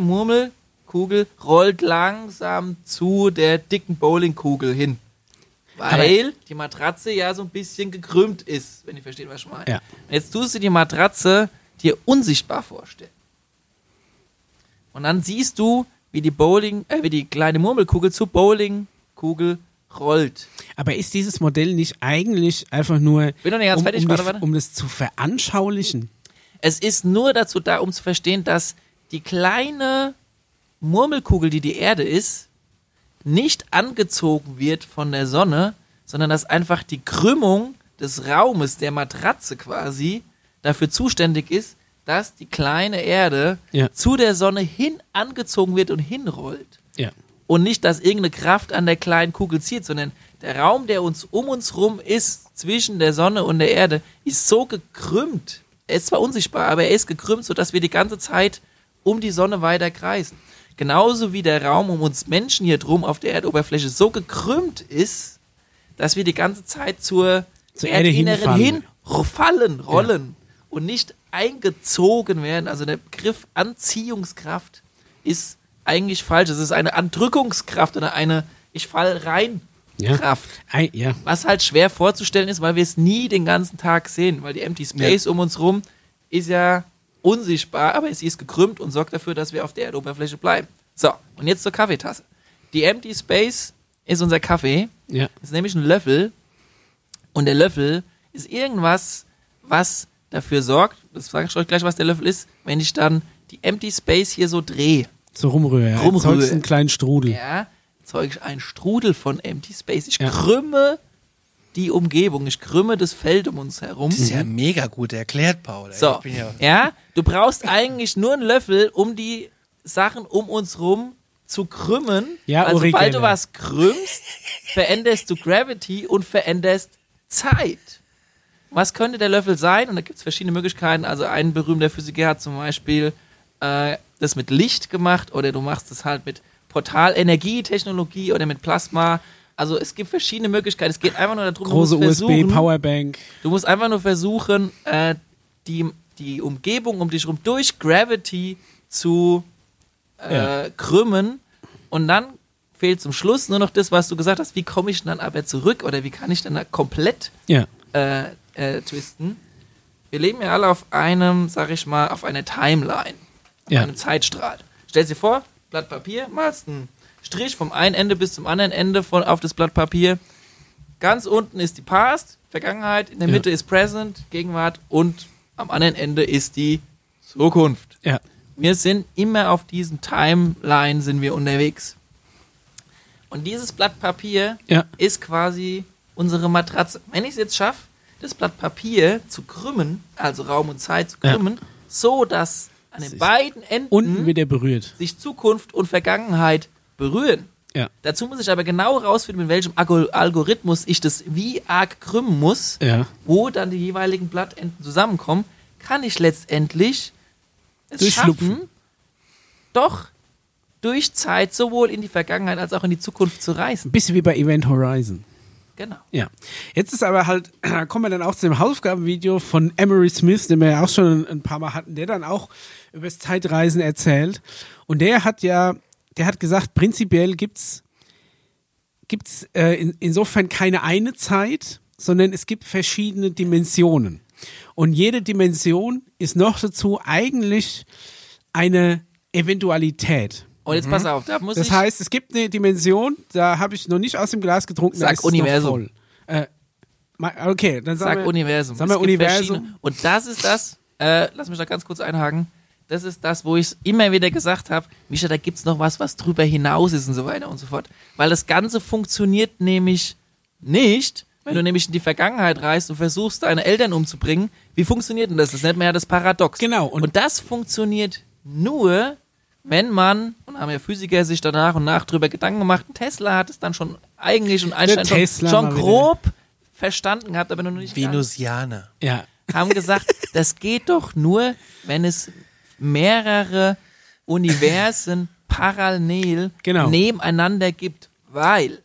Murmelkugel rollt langsam zu der dicken Bowlingkugel hin. Weil die Matratze ja so ein bisschen gekrümmt ist, wenn ihr versteht, was ich meine. Ja. Jetzt tust du die Matratze dir unsichtbar vorstellen. Und dann siehst du, wie die Bowling, äh, wie die kleine Murmelkugel zur Bowlingkugel rollt. Aber ist dieses Modell nicht eigentlich einfach nur, Bin noch nicht ganz um, fertig, um, warte, warte. um das zu veranschaulichen? Es ist nur dazu da, um zu verstehen, dass die kleine Murmelkugel, die die Erde ist, nicht angezogen wird von der Sonne, sondern dass einfach die Krümmung des Raumes, der Matratze quasi, dafür zuständig ist, dass die kleine Erde Ja. zu der Sonne hin angezogen wird und hinrollt. Ja. und nicht, dass irgendeine Kraft an der kleinen Kugel zieht, sondern der Raum, der uns um uns rum ist, zwischen der Sonne und der Erde, ist so gekrümmt. Er ist zwar unsichtbar, aber er ist gekrümmt, sodass wir die ganze Zeit um die Sonne weiter kreisen. Genauso wie der Raum um uns Menschen hier drum auf der Erdoberfläche so gekrümmt ist, dass wir die ganze Zeit zur, Zur Erde Erdinneren hinfallen. hin ro- fallen, rollen und nicht eingezogen werden. Also der Begriff Anziehungskraft ist eigentlich falsch. Es ist eine Andrückungskraft oder eine Ich fall rein Ja. Kraft. Ei, ja. Was halt schwer vorzustellen ist, weil wir es nie den ganzen Tag sehen, weil die Empty Space um uns rum ist ja unsichtbar, aber sie ist gekrümmt und sorgt dafür, dass wir auf der Erdoberfläche bleiben. So, und jetzt zur Kaffeetasse. Die Empty Space ist unser Kaffee. Ja. Ist nämlich ein Löffel. Und der Löffel ist irgendwas, was dafür sorgt, das sage ich euch gleich, was der Löffel ist, wenn ich dann die Empty Space hier so drehe. So rumrühre. ja. Rumrühre. Erzeugst einen kleinen Strudel. Ja, erzeuge ich einen Strudel von Empty Space. Ich Ja. krümme die Umgebung, ich krümme das Feld um uns herum. Das ist ja mega gut erklärt, Paul. So, Ich bin ja, ja, du brauchst eigentlich nur einen Löffel, um die Sachen um uns rum zu krümmen. Ja, weil Uri sobald du was krümmst, veränderst du Gravity und veränderst Zeit. Was könnte der Löffel sein? Und da gibt es verschiedene Möglichkeiten. Also ein berühmter Physiker hat zum Beispiel äh, das mit Licht gemacht oder du machst es halt mit Portalenergietechnologie oder mit Plasma. Also es gibt verschiedene Möglichkeiten. Es geht einfach nur darum, Große du musst USB, Powerbank. Du musst einfach nur versuchen, äh, die, die Umgebung um dich rum durch Gravity zu äh, Ja. krümmen und dann fehlt zum Schluss nur noch das, was du gesagt hast. Wie komme ich dann aber zurück oder wie kann ich dann da komplett Ja. äh, äh, twisten? Wir leben ja alle auf einem, sag ich mal, auf einer Timeline, auf Ja. einem Zeitstrahl. Stell dir vor, Blatt Papier, malst einen Strich vom einen Ende bis zum anderen Ende von, auf das Blatt Papier. Ganz unten ist die Past, Vergangenheit, in der Ja. Mitte ist Present, Gegenwart und am anderen Ende ist die Zukunft. Ja. Wir sind immer auf diesem Timeline sind wir unterwegs. Und dieses Blatt Papier Ja. ist quasi unsere Matratze. Wenn ich es jetzt schaffe, das Blatt Papier zu krümmen, also Raum und Zeit zu Ja. krümmen, so dass an den beiden Enden Unten wird er berührt. sich Zukunft und Vergangenheit berühren. Ja. Dazu muss ich aber genau rausfinden, mit welchem Algo- Algorithmus ich das wie arg krümmen muss, Ja. wo dann die jeweiligen Blattenden zusammenkommen, kann ich letztendlich es Durchschlupfen. schaffen, doch durch Zeit sowohl in die Vergangenheit als auch in die Zukunft zu reisen. Ein bisschen wie bei Event Horizon. Genau. Ja. Jetzt ist aber halt, <clears throat> kommen wir dann auch zu dem Hausaufgabenvideo von Emery Smith, den wir ja auch schon ein paar Mal hatten, der dann auch über das Zeitreisen erzählt. Und der hat ja, der hat gesagt, prinzipiell gibt's gibt's äh, in, insofern keine eine Zeit, sondern es gibt verschiedene Dimensionen. Und jede Dimension ist noch dazu eigentlich eine Eventualität. Und jetzt pass auf, da muss Mhm. Das ich. heißt, es gibt eine Dimension, da habe ich noch nicht aus dem Glas getrunken, Sag Universum. Äh, okay, dann sagen Sag wir, Universum. Sagen wir Universum. Und das ist das, äh, lass mich da ganz kurz einhaken. Das ist das, wo ich es immer wieder gesagt habe, Mischa, da gibt's noch was, was drüber hinaus ist und so weiter und so fort. Weil das Ganze funktioniert nämlich nicht, wenn du nämlich in die Vergangenheit reist und versuchst, deine Eltern umzubringen. Wie funktioniert denn das? Das nennt man ja das Paradox. Genau, und- Und, das funktioniert nur, wenn man, und haben ja Physiker sich danach und nach drüber Gedanken gemacht, Tesla hat es dann schon eigentlich und Einstein schon, schon grob verstanden gehabt, aber noch nicht. Venusianer. Ja. Haben gesagt, das geht doch nur, wenn es mehrere Universen <laughs> parallel Genau. nebeneinander gibt, weil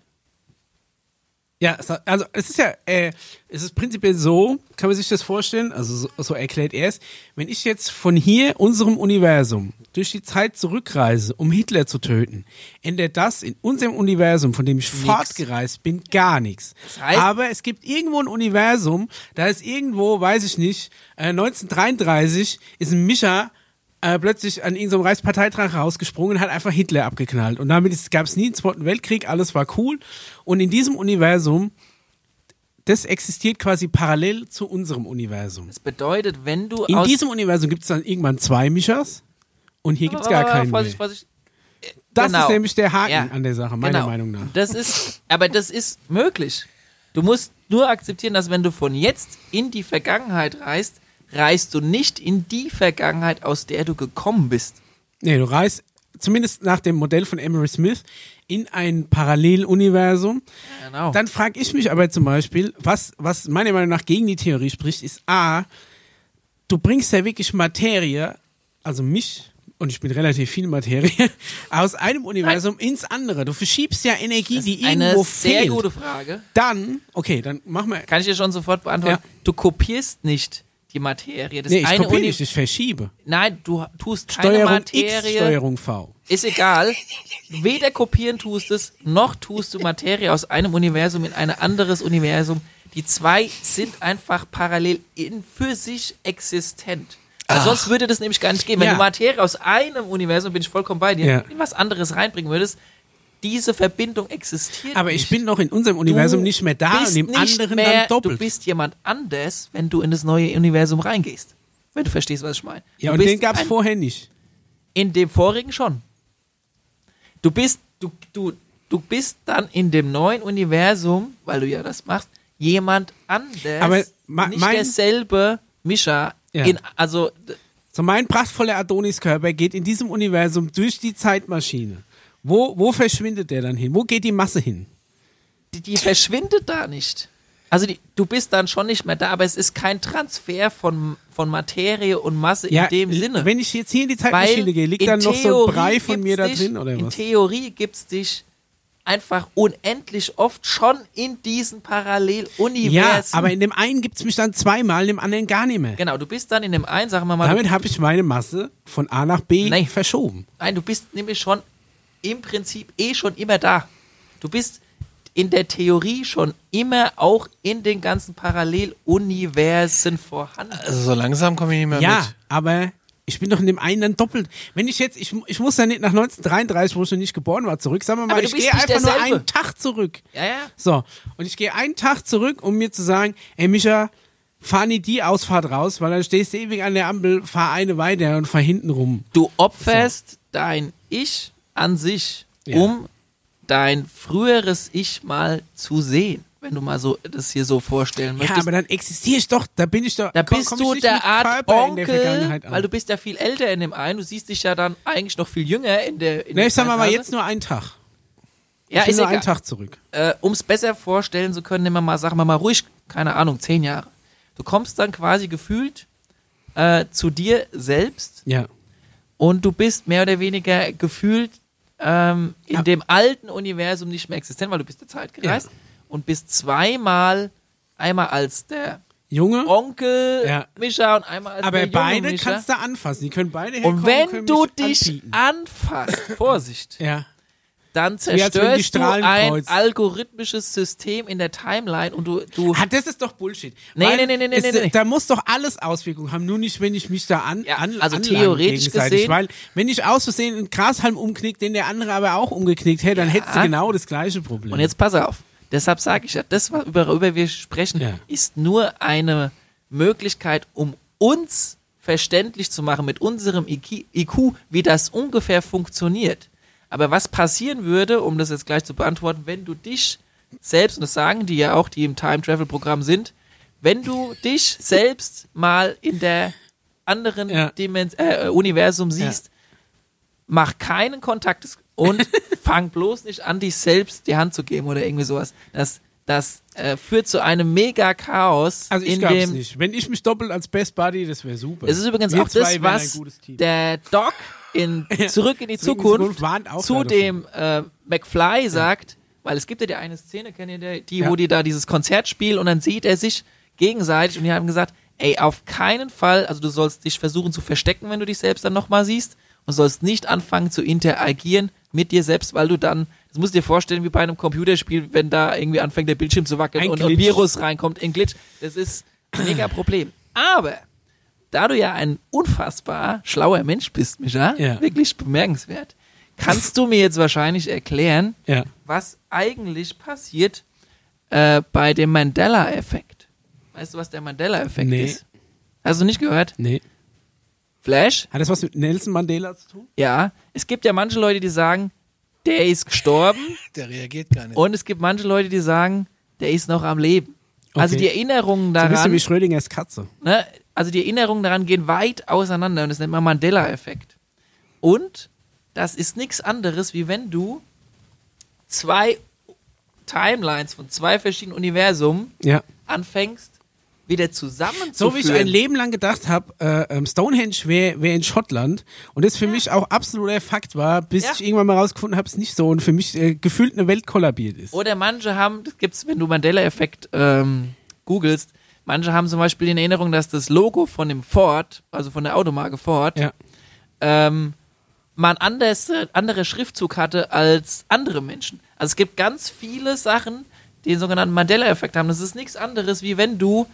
Ja, also es ist ja, äh, es ist prinzipiell so, kann man sich das vorstellen, also so, so erklärt er es, wenn ich jetzt von hier, unserem Universum, durch die Zeit zurückreise, um Hitler zu töten, ändert das in unserem Universum, von dem ich fortgereist bin, gar nichts. heißt- Aber es gibt irgendwo ein Universum, da ist irgendwo, weiß ich nicht, äh, 1933 ist ein Mischa äh, plötzlich an irgendeinem Reichsparteitrag rausgesprungen und hat einfach Hitler abgeknallt. Und damit gab es nie einen Zweiten Weltkrieg, alles war cool. Und in diesem Universum, das existiert quasi parallel zu unserem Universum. das bedeutet, wenn du In diesem Universum gibt es dann irgendwann zwei Mischas und hier gibt es gar keinen. Vorsicht, Vorsicht. Das Genau. ist nämlich der Haken Ja. an der Sache, meiner Genau. Meinung nach. Das ist, aber das ist möglich. Du musst nur akzeptieren, dass wenn du von jetzt in die Vergangenheit reist, reist du nicht in die Vergangenheit, aus der du gekommen bist. Nee, du reist zumindest nach dem Modell von Emery Smith in ein Paralleluniversum. Genau. Dann frage ich mich aber zum Beispiel, was, was meiner Meinung nach gegen die Theorie spricht, ist A, du bringst ja wirklich Materie, also mich, und ich bin relativ viel Materie, <laughs> aus einem Universum ins andere. Du verschiebst ja Energie, die ist eine irgendwo sehr fehlt. gute Frage. Dann, okay, dann machen wir. Kann ich dir schon sofort beantworten. Ja. Du kopierst nicht die Materie. Das Nee, ich eine kopiere nicht, ich verschiebe. Nein, du tust keine Steuerung X, Materie. Steuerung V. Ist egal. Weder kopieren tust es, noch tust du Materie aus einem Universum in ein anderes Universum. Die zwei sind einfach parallel in für sich existent. Weil sonst würde das nämlich gar nicht gehen. Wenn Ja. du Materie aus einem Universum, bin ich vollkommen bei dir, Ja. in was anderes reinbringen würdest, diese Verbindung existiert Aber nicht. ich bin noch in unserem Universum Du nicht mehr da und im anderen mehr, dann doppelt. Du bist jemand anders, wenn du in das neue Universum reingehst. Wenn du verstehst, was ich meine. ja, Du und den gab es vorher nicht. in dem vorigen schon. Du bist, du, du, du bist dann in dem neuen Universum, weil du ja das machst, jemand anders. Aber ma- nicht derselbe Mischa. Ja. In, also, So mein prachtvoller Adoniskörper geht in diesem Universum durch die Zeitmaschine. Wo, wo verschwindet der dann hin? Wo geht die Masse hin? die, die verschwindet da nicht. Also die, du bist dann schon nicht mehr da, aber es ist kein Transfer von, von Materie und Masse in dem Sinne. Wenn ich jetzt hier in die Zeitmaschine gehe, liegt in dann noch so ein Theorie Brei von mir da drin oder In was? Theorie gibt es dich einfach unendlich oft schon in diesen Paralleluniversen. Ja, aber in dem einen gibt es mich dann zweimal, in dem anderen gar nicht mehr. Genau, du bist dann in dem einen, sagen wir mal, Damit habe ich meine Masse von A nach B Nee. verschoben. nein, du bist nämlich schon im Prinzip eh schon immer da. Du bist in der Theorie schon immer auch in den ganzen Paralleluniversen vorhanden. Also so langsam komme ich nicht mehr Ja, mit. aber ich bin doch in dem einen dann doppelt. Wenn ich jetzt, ich, ich muss ja nicht nach 1933, wo ich noch nicht geboren war, zurück. Sagen wir mal, ich gehe einfach nur derselbe. einen Tag zurück. Ja, ja. So, und ich gehe einen Tag zurück, um mir zu sagen, ey Micha, fahr nie die Ausfahrt raus, weil dann stehst du ewig an der Ampel, fahr eine weiter und fahr hinten rum. Du opferst dein Ich an sich, Ja. um dein früheres Ich mal zu sehen. Wenn du mal so das hier so vorstellen Ja, möchtest. aber dann existiere ich doch, da bin ich doch, da komm- bist komm du der Art Körper der Onkel, Vergangenheit an. weil du bist ja viel älter in dem einen. Du siehst dich ja dann eigentlich noch viel jünger in der. In Ne, der ich sag mal, mal jetzt nur einen Tag. Ja, ich ist nur egal. einen Tag zurück. äh, um es besser vorstellen zu können, nehmen wir mal, sagen wir mal ruhig, keine Ahnung, zehn Jahre. Du kommst dann quasi gefühlt äh, zu dir selbst Ja. und du bist mehr oder weniger gefühlt ähm, in Ja. dem alten Universum nicht mehr existent, weil du bist der Zeit gereist Ja. und bist zweimal, einmal als der Junge, Onkel Ja. Mischa und einmal als aber der junge beide Mischa. kannst du anfassen. Die können beide herkommen und wenn du dich anfasst, Vorsicht, Ja. Dann zerstörst du ein algorithmisches System in der Timeline und du, du Ah, das ist doch Bullshit. Nee, nee, nee, nee, es, nee, nee. Da muss doch alles Auswirkungen haben, nur nicht, wenn ich mich da an, Ja, an also theoretisch gesehen- Weil, wenn ich aus Versehen einen Grashalm umknick, den der andere aber auch umgeknickt hätte, dann hättest du genau das gleiche Problem. Und jetzt pass auf. Deshalb sage ich ja, das, worüber wir sprechen, Ja. ist nur eine Möglichkeit, um uns verständlich zu machen mit unserem IQ, wie das ungefähr funktioniert. Aber was passieren würde, um das jetzt gleich zu beantworten, wenn du dich selbst, und das sagen die ja auch, die im Time-Travel-Programm sind, wenn du dich selbst mal in der anderen Ja. Dimens äh, Universum siehst, mach keinen Kontakt und <laughs> fang bloß nicht an, dich selbst die Hand zu geben oder irgendwie sowas. Das das äh, führt zu einem Mega-Chaos. Also ich in dem, nicht. Wenn ich mich doppelt als Best Buddy, das wäre super. Es ist übrigens Wir auch das, was der Doc in <laughs> Zurück in die Zurück in die Zukunft, Zukunft warnt auch zu dem äh, McFly sagt, weil es gibt ja die eine Szene, kennt ihr die, wo die da dieses Konzert spielen und dann sieht er sich gegenseitig und die haben gesagt, ey, auf keinen Fall, also du sollst dich versuchen zu verstecken, wenn du dich selbst dann nochmal siehst und sollst nicht anfangen zu interagieren mit dir selbst, weil du dann, das musst du dir vorstellen, wie bei einem Computerspiel, wenn da irgendwie anfängt der Bildschirm zu wackeln Ein und ein. Virus reinkommt, ein Glitch. Das ist ein mega Problem. Aber da du ja ein unfassbar schlauer Mensch bist, Micha, Ja. wirklich bemerkenswert, kannst du mir jetzt wahrscheinlich erklären, Ja. was eigentlich passiert äh, bei dem Mandela-Effekt. Weißt du, was der Mandela-Effekt Nee. ist? Hast du nicht gehört? Nee. Flash? Hat das was mit Nelson Mandela zu tun? Ja. Es gibt ja manche Leute, die sagen, der ist gestorben. <laughs> Der reagiert gar nicht. und es gibt manche Leute, die sagen, der ist noch am Leben. Also Okay. die Erinnerungen So ein bisschen daran, wie Schrödingers Katze. ne, also die Erinnerungen daran gehen weit auseinander und das nennt man Mandela-Effekt. Und das ist nichts anderes, wie wenn du zwei Timelines von zwei verschiedenen Universen Ja. anfängst, wieder zusammenzuführen. So wie ich ein Leben lang gedacht habe, äh, ähm, Stonehenge wäre wär in Schottland und das für mich auch absoluter Fakt war, bis Ja. ich irgendwann mal rausgefunden habe, es nicht so und für mich äh, gefühlt eine Welt kollabiert ist. Oder manche haben, das gibt's, wenn du Mandela-Effekt ähm, googelst, manche haben zum Beispiel in Erinnerung, dass das Logo von dem Ford, also von der Automarke Ford, Ja. ähm, mal ein anderes, anderer Schriftzug hatte als andere Menschen. Also es gibt ganz viele Sachen, die den sogenannten Mandela-Effekt haben. Das ist nichts anderes, wie wenn du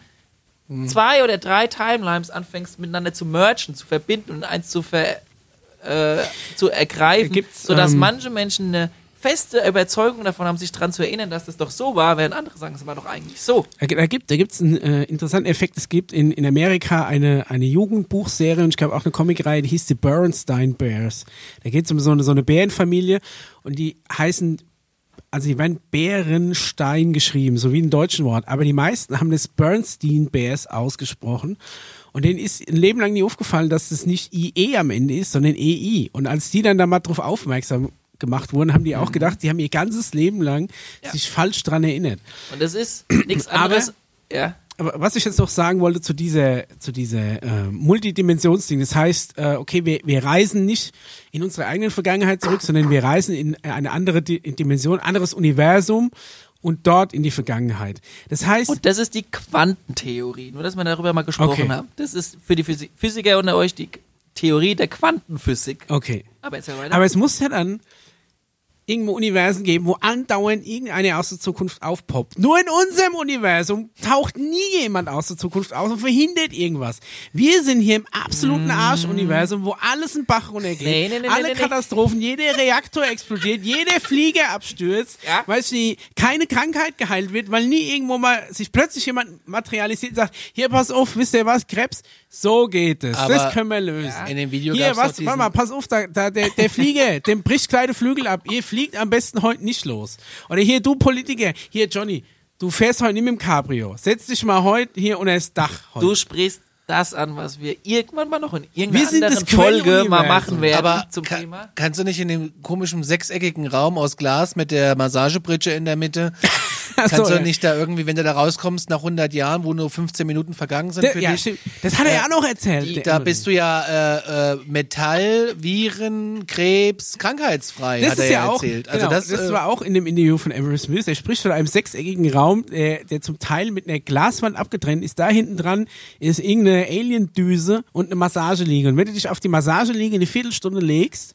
zwei oder drei Timelines anfängst miteinander zu mergen, zu verbinden und eins zu, ver, äh, zu ergreifen, sodass ähm, manche Menschen eine feste Überzeugung davon haben, sich daran zu erinnern, dass das doch so war, während andere sagen, es war doch eigentlich so. Da, gibt da einen äh, interessanten Effekt. Es gibt in, in Amerika eine, eine Jugendbuchserie und ich glaube auch eine Comicreihe, die hieß The Bernstein Bears. Da geht es um so eine, so eine Bärenfamilie und die heißen, also die werden Bärenstein geschrieben, so wie ein deutschen Wort, aber die meisten haben das Bernstein Bears ausgesprochen. Und denen ist ein Leben lang nie aufgefallen, dass es nicht IE am Ende ist, sondern EI. Und als die dann da mal drauf aufmerksam gemacht wurden, haben die auch gedacht, die haben ihr ganzes Leben lang Ja. sich falsch dran erinnert. Und das ist nichts Aber- anderes. ja. Aber was ich jetzt noch sagen wollte zu dieser, zu dieser äh, Multidimensionsding, das heißt, äh, okay, wir, wir reisen nicht in unsere eigene Vergangenheit zurück, sondern wir reisen in eine andere Di Dimension, anderes Universum und dort in die Vergangenheit. Das heißt, Und das ist die Quantentheorie. Nur, dass wir darüber mal gesprochen Okay. haben. Das ist für die Physi Physiker unter euch die Theorie der Quantenphysik. okay. Aber jetzt weiter. Aber es muss ja dann irgendwo Universen geben, wo andauernd irgendeine aus der Zukunft aufpoppt. Nur in unserem Universum taucht nie jemand aus der Zukunft auf und verhindert irgendwas. Wir sind hier im absoluten Arsch-Universum, wo alles in Bach runtergeht. Mm. Nee, nee, nee, alle. Katastrophen, jeder Reaktor explodiert, jeder Flieger abstürzt, Ja. weil nie keine Krankheit geheilt wird, weil nie irgendwo mal sich plötzlich jemand materialisiert und sagt, hier pass auf, wisst ihr was, Krebs, so geht es. Aber das können wir lösen. in dem Video Hier, was, mal, pass auf, da, da, der, der Flieger, <laughs> dem bricht kleine Flügel ab. Ihr fliegt am besten heute nicht los. Oder hier, du Politiker, hier, Johnny, du fährst heute nicht mit dem Cabrio. Setz dich mal heute hier unter das Dach. Heute. du sprichst das an, was wir irgendwann mal noch in irgendeiner Wir sind anderen Folge mal machen werden Aber zum ka- Thema. kannst du nicht in dem komischen sechseckigen Raum aus Glas mit der Massagebritsche in der Mitte, <laughs> kannst so, du nicht da irgendwie, wenn du da rauskommst nach 100 Jahren, wo nur 15 Minuten vergangen sind für ja, dich, stimmt. Das hat er ja auch noch erzählt. die, da bist du ja äh, äh, Metall, Viren, Krebs, krankheitsfrei, Das hat ist er ja ja auch, erzählt. genau, Also das, das, äh, war auch in dem Interview von Emery Smith. Er spricht von einem sechseckigen Raum, der, der zum Teil mit einer Glaswand abgetrennt ist. Da hinten dran ist irgendeine Alien-Düse und eine Massageliege. Und wenn du dich auf die Massageliege eine Viertelstunde legst,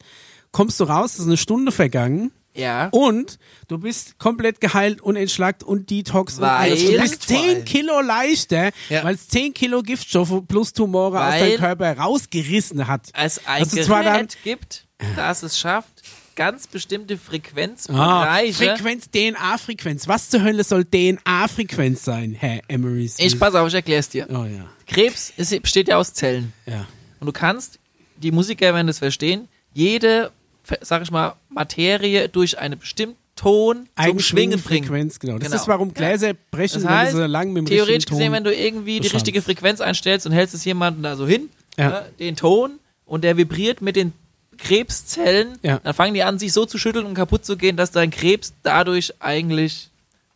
kommst du raus, es ist eine Stunde vergangen. Ja. Und du bist komplett geheilt und entschlackt und detox. Weil- und alles. du bist Vor allem. 10 Kilo leichter, Ja. weil es 10 Kilo Giftstoffe plus Tumore aus Weil- deinem Körper rausgerissen hat. es ein zwar dann- Gerät gibt, das es schafft, ganz bestimmte Ah, Frequenzbereiche. Frequenz, DNA-Frequenz. Was zur Hölle soll DNA-Frequenz sein, Herr Emery? Smith? ich pass auf, ich erklär's dir. Oh ja, Krebs ist, besteht ja aus Zellen. ja. Und du kannst, die Musiker werden das verstehen, jede, sag ich mal, Materie durch einen bestimmten Ton zum Schwingen bringen. Frequenz, genau. Das Genau. ist, warum Gläser brechen, Das heißt, wenn so lang mit dem theoretisch gesehen, Ton wenn du irgendwie die richtige Frequenz einstellst und hältst es jemanden da so hin, Ja. ne, den Ton, und der vibriert mit den Krebszellen, Ja. dann fangen die an, sich so zu schütteln und kaputt zu gehen, dass dein Krebs dadurch eigentlich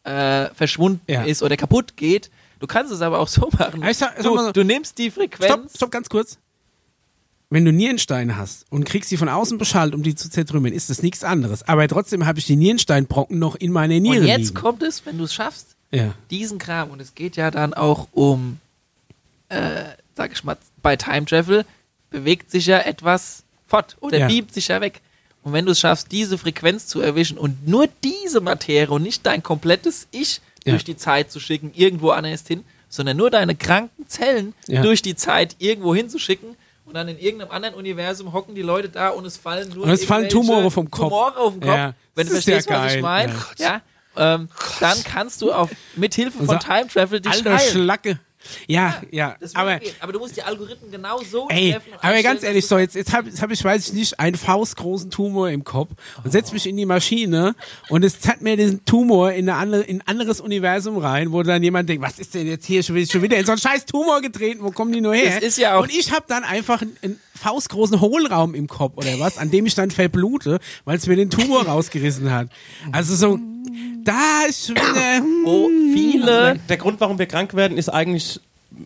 äh, verschwunden Ja. ist oder kaputt geht. Du kannst es aber auch so machen. Sag- sag du, so- du nimmst die Frequenz. Stopp, stopp, ganz kurz. Wenn du Nierensteine hast und kriegst sie von außen beschallt, um die zu zertrümmern, ist das nichts anderes. Aber trotzdem habe ich die Nierensteinbrocken noch in meiner Niere Und jetzt liegen. kommt es, wenn du es schaffst, ja. diesen Kram. Und es geht ja dann auch um, äh, sag ich mal, bei Time Travel bewegt sich ja etwas fort oder Ja. beamt sich ja weg. Und wenn du es schaffst, diese Frequenz zu erwischen und nur diese Materie und nicht dein komplettes Ich Ja. durch die Zeit zu schicken, irgendwo anders hin, sondern nur deine kranken Zellen Ja. durch die Zeit irgendwo hinzuschicken und dann in irgendeinem anderen Universum hocken die Leute da und es fallen nur Und es fallen Tumore vom Kopf. Tumore auf den Kopf. Ja. Wenn du Das ist ja verstehst, was ich geil. meine, ja. ähm, dann kannst du auf mit Hilfe von Time Travel dich Alter heilen. Schlacke. Ja, ja. Das aber, aber, gehen. aber du musst die Algorithmen genau so ey, treffen. aber ganz ehrlich, so, jetzt, jetzt habe jetzt hab ich, weiß ich nicht, einen faustgroßen Tumor im Kopf und setz mich in die Maschine und es zeigt mir diesen Tumor in, eine andere, in ein anderes Universum rein, wo dann jemand denkt, was ist denn jetzt hier schon wieder, schon wieder in so einen scheiß Tumor getreten, wo kommen die nur her? Das ist ja auch- und ich habe dann einfach einen, einen faustgroßen Hohlraum im Kopf oder was, an dem ich dann verblute, weil es mir den Tumor rausgerissen hat. Also so, da ist wieder, hm, Wo viele Der Grund, warum wir krank werden, ist eigentlich,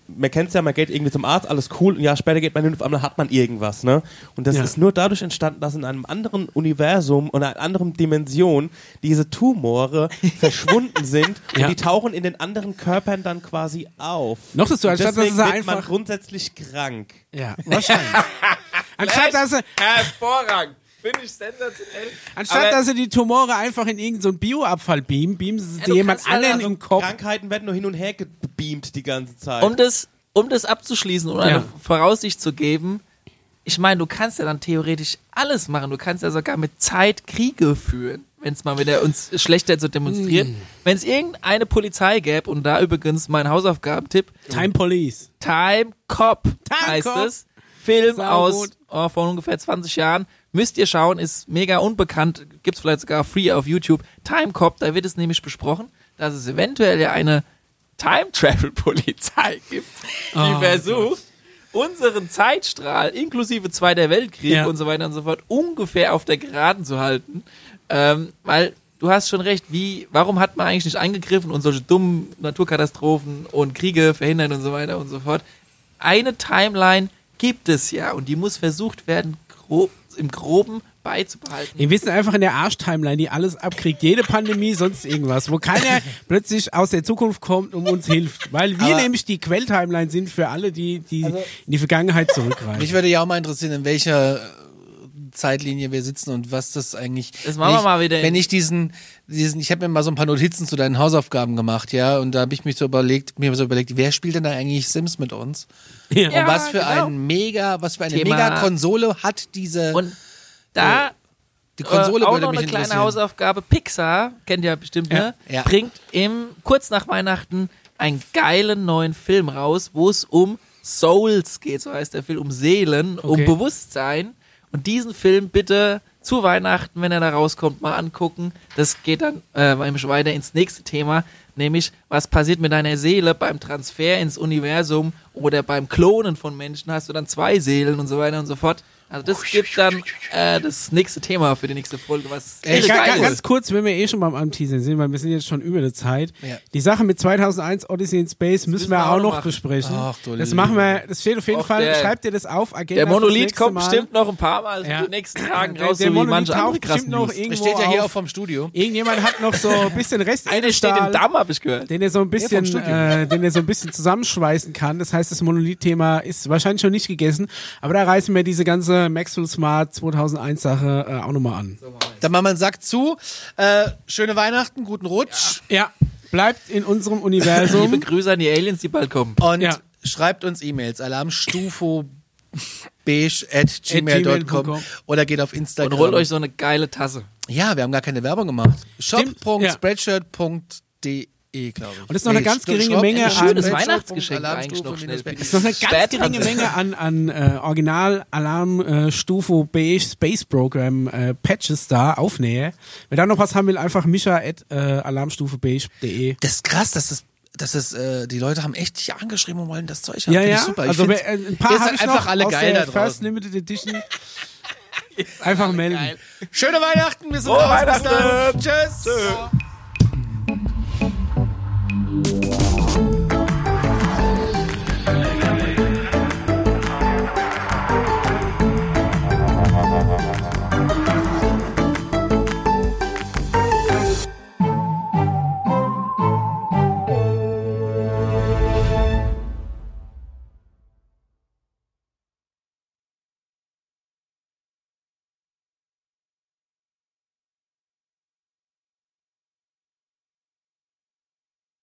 man kennt es ja, man geht irgendwie zum Arzt, alles cool, ein Jahr später geht man hin und auf einmal hat man irgendwas, ne? Und das Ja. ist nur dadurch entstanden, dass in einem anderen Universum und einer anderen Dimension diese Tumore <laughs> verschwunden sind und Ja. die tauchen in den anderen Körpern dann quasi auf. Noch dazu, Und anstatt dass deswegen sie wird man einfach- grundsätzlich krank. ja, wahrscheinlich. <laughs> Anstatt dass sie, hervorragend. Finde ich sensationell. Anstatt Aber- dass sie die Tumore einfach in irgendeinen so Bioabfall beamen, beamen sie Ja, jemand halt anderen also im Kopf. Krankheiten werden nur hin und her gebeamt die ganze Zeit. um das, um das abzuschließen eine Ja. Voraussicht zu geben, ich meine, du kannst ja dann theoretisch alles machen. Du kannst ja sogar mit Zeit Kriege führen, wenn es mal wieder uns schlechter zu demonstrieren. Mm. Wenn es irgendeine Polizei gäbe, und da übrigens mein Hausaufgabentipp, Time Police. Time Cop Time heißt Cop. es. Film Sau aus oh, vor ungefähr 20 Jahren. Müsst ihr schauen, ist mega unbekannt. Gibt's vielleicht sogar free auf YouTube. Time Cop, da wird es nämlich besprochen, dass es eventuell ja eine Time Travel Polizei gibt, die Oh versucht, unseren Zeitstrahl inklusive Zweiter Weltkrieg Ja. und so weiter und so fort ungefähr auf der Geraden zu halten. Ähm, weil du hast schon recht, wie, warum hat man eigentlich nicht eingegriffen und solche dummen Naturkatastrophen und Kriege verhindert und so weiter und so fort? Eine Timeline gibt es ja und die muss versucht werden, grob, im Groben beizubehalten. Wir wissen einfach in der Arsch-Timeline, die alles abkriegt, jede Pandemie, sonst irgendwas, wo keiner <laughs> plötzlich aus der Zukunft kommt und uns hilft. Weil wir nämlich die Quell-Timeline sind für alle, die, die in die Vergangenheit zurückreisen. Mich würde ja auch mal interessieren, in welcher Zeitlinie wir sitzen und was das eigentlich. Das machen wir wenn ich, mal wieder Wenn ich diesen, diesen, ich habe mir mal so ein paar Notizen zu deinen Hausaufgaben gemacht, ja, und da habe ich mich so überlegt, mir so überlegt, wer spielt denn da eigentlich Sims mit uns? ja. Ja, und was für genau. ein mega, was für eine Thema- mega Konsole hat diese Und da die Konsole äh, auch noch eine kleine. Hausaufgabe. Pixar, kennt ihr bestimmt, ne? Ja. Bringt im, kurz nach Weihnachten einen geilen neuen Film raus, wo es um Souls geht, so heißt der Film, um Seelen, um Okay. Bewusstsein. Und diesen Film bitte zu Weihnachten, wenn er da rauskommt, mal angucken. Das geht dann äh, weiter ins nächste Thema, nämlich was passiert mit deiner Seele beim Transfer ins Universum oder beim Klonen von Menschen. Hast du dann zwei Seelen und so weiter und so fort. Also das gibt dann äh, das nächste Thema für die nächste Folge, was Ey, irre ga- geil ist. ganz kurz, wenn wir eh schon beim Anteasern sind, weil wir sind jetzt schon über der Zeit. Ja. Die Sache mit 2001 Odyssey in Space müssen, müssen wir auch auch noch machen. besprechen. Ach, du das Liebe. machen wir, das steht auf jeden Och, Fall, der- schreibt ihr das auf, Agenda Der Monolith kommt Mal. bestimmt noch ein paar Mal Ja. in den nächsten Tagen Der, raus, der so wie Monolith manche andere taucht krassen bestimmt noch News. Das irgendwo steht ja hier auf. auch vom Studio. Irgendjemand hat noch so ein bisschen Rest Einer steht im Damm, habe ich gehört. den er so ein bisschen, äh, den er so ein bisschen zusammenschweißen kann. Das heißt, das Monolith-Thema ist wahrscheinlich schon nicht gegessen, aber da reißen wir diese ganze Maxwell Smart 2001 Sache äh, auch nochmal an. Dann machen wir einen Sack zu. Äh, schöne Weihnachten, guten Rutsch. Ja, bleibt in unserem Universum. Liebe Grüße an die Aliens, die bald kommen. Und Ja. schreibt uns E-Mails. Alarmstufo beige at gmail.com. gmail.com oder geht auf Und Instagram. holt euch so eine geile Tasse. ja, wir haben gar keine Werbung gemacht. Stimmt, shop.spreadshirt.de, glaube ich. Und das ist noch eine ganz geringe Menge Ein schönes an- Weihnachtsgeschenk eigentlich noch schnell. Ist noch eine ganz geringe Menge an, an äh, Original Alarm äh, Stufo Beige Space Program äh, Patches da, Aufnähe. Wer da noch was haben will, einfach mischa at äh, alarmstufebeige.de. Das ist krass, dass das das ist, äh, die Leute haben echt dich angeschrieben und wollen das Zeug haben. Ja, Find ja. Ich super. Ich also wer- äh, ein paar seid habe ich einfach alle aus geil der da First draußen. Limited Edition. <laughs> Einfach melden. Schöne Weihnachten, wir sind Frohe raus. Bis Weihnachten. dann. Tschüss.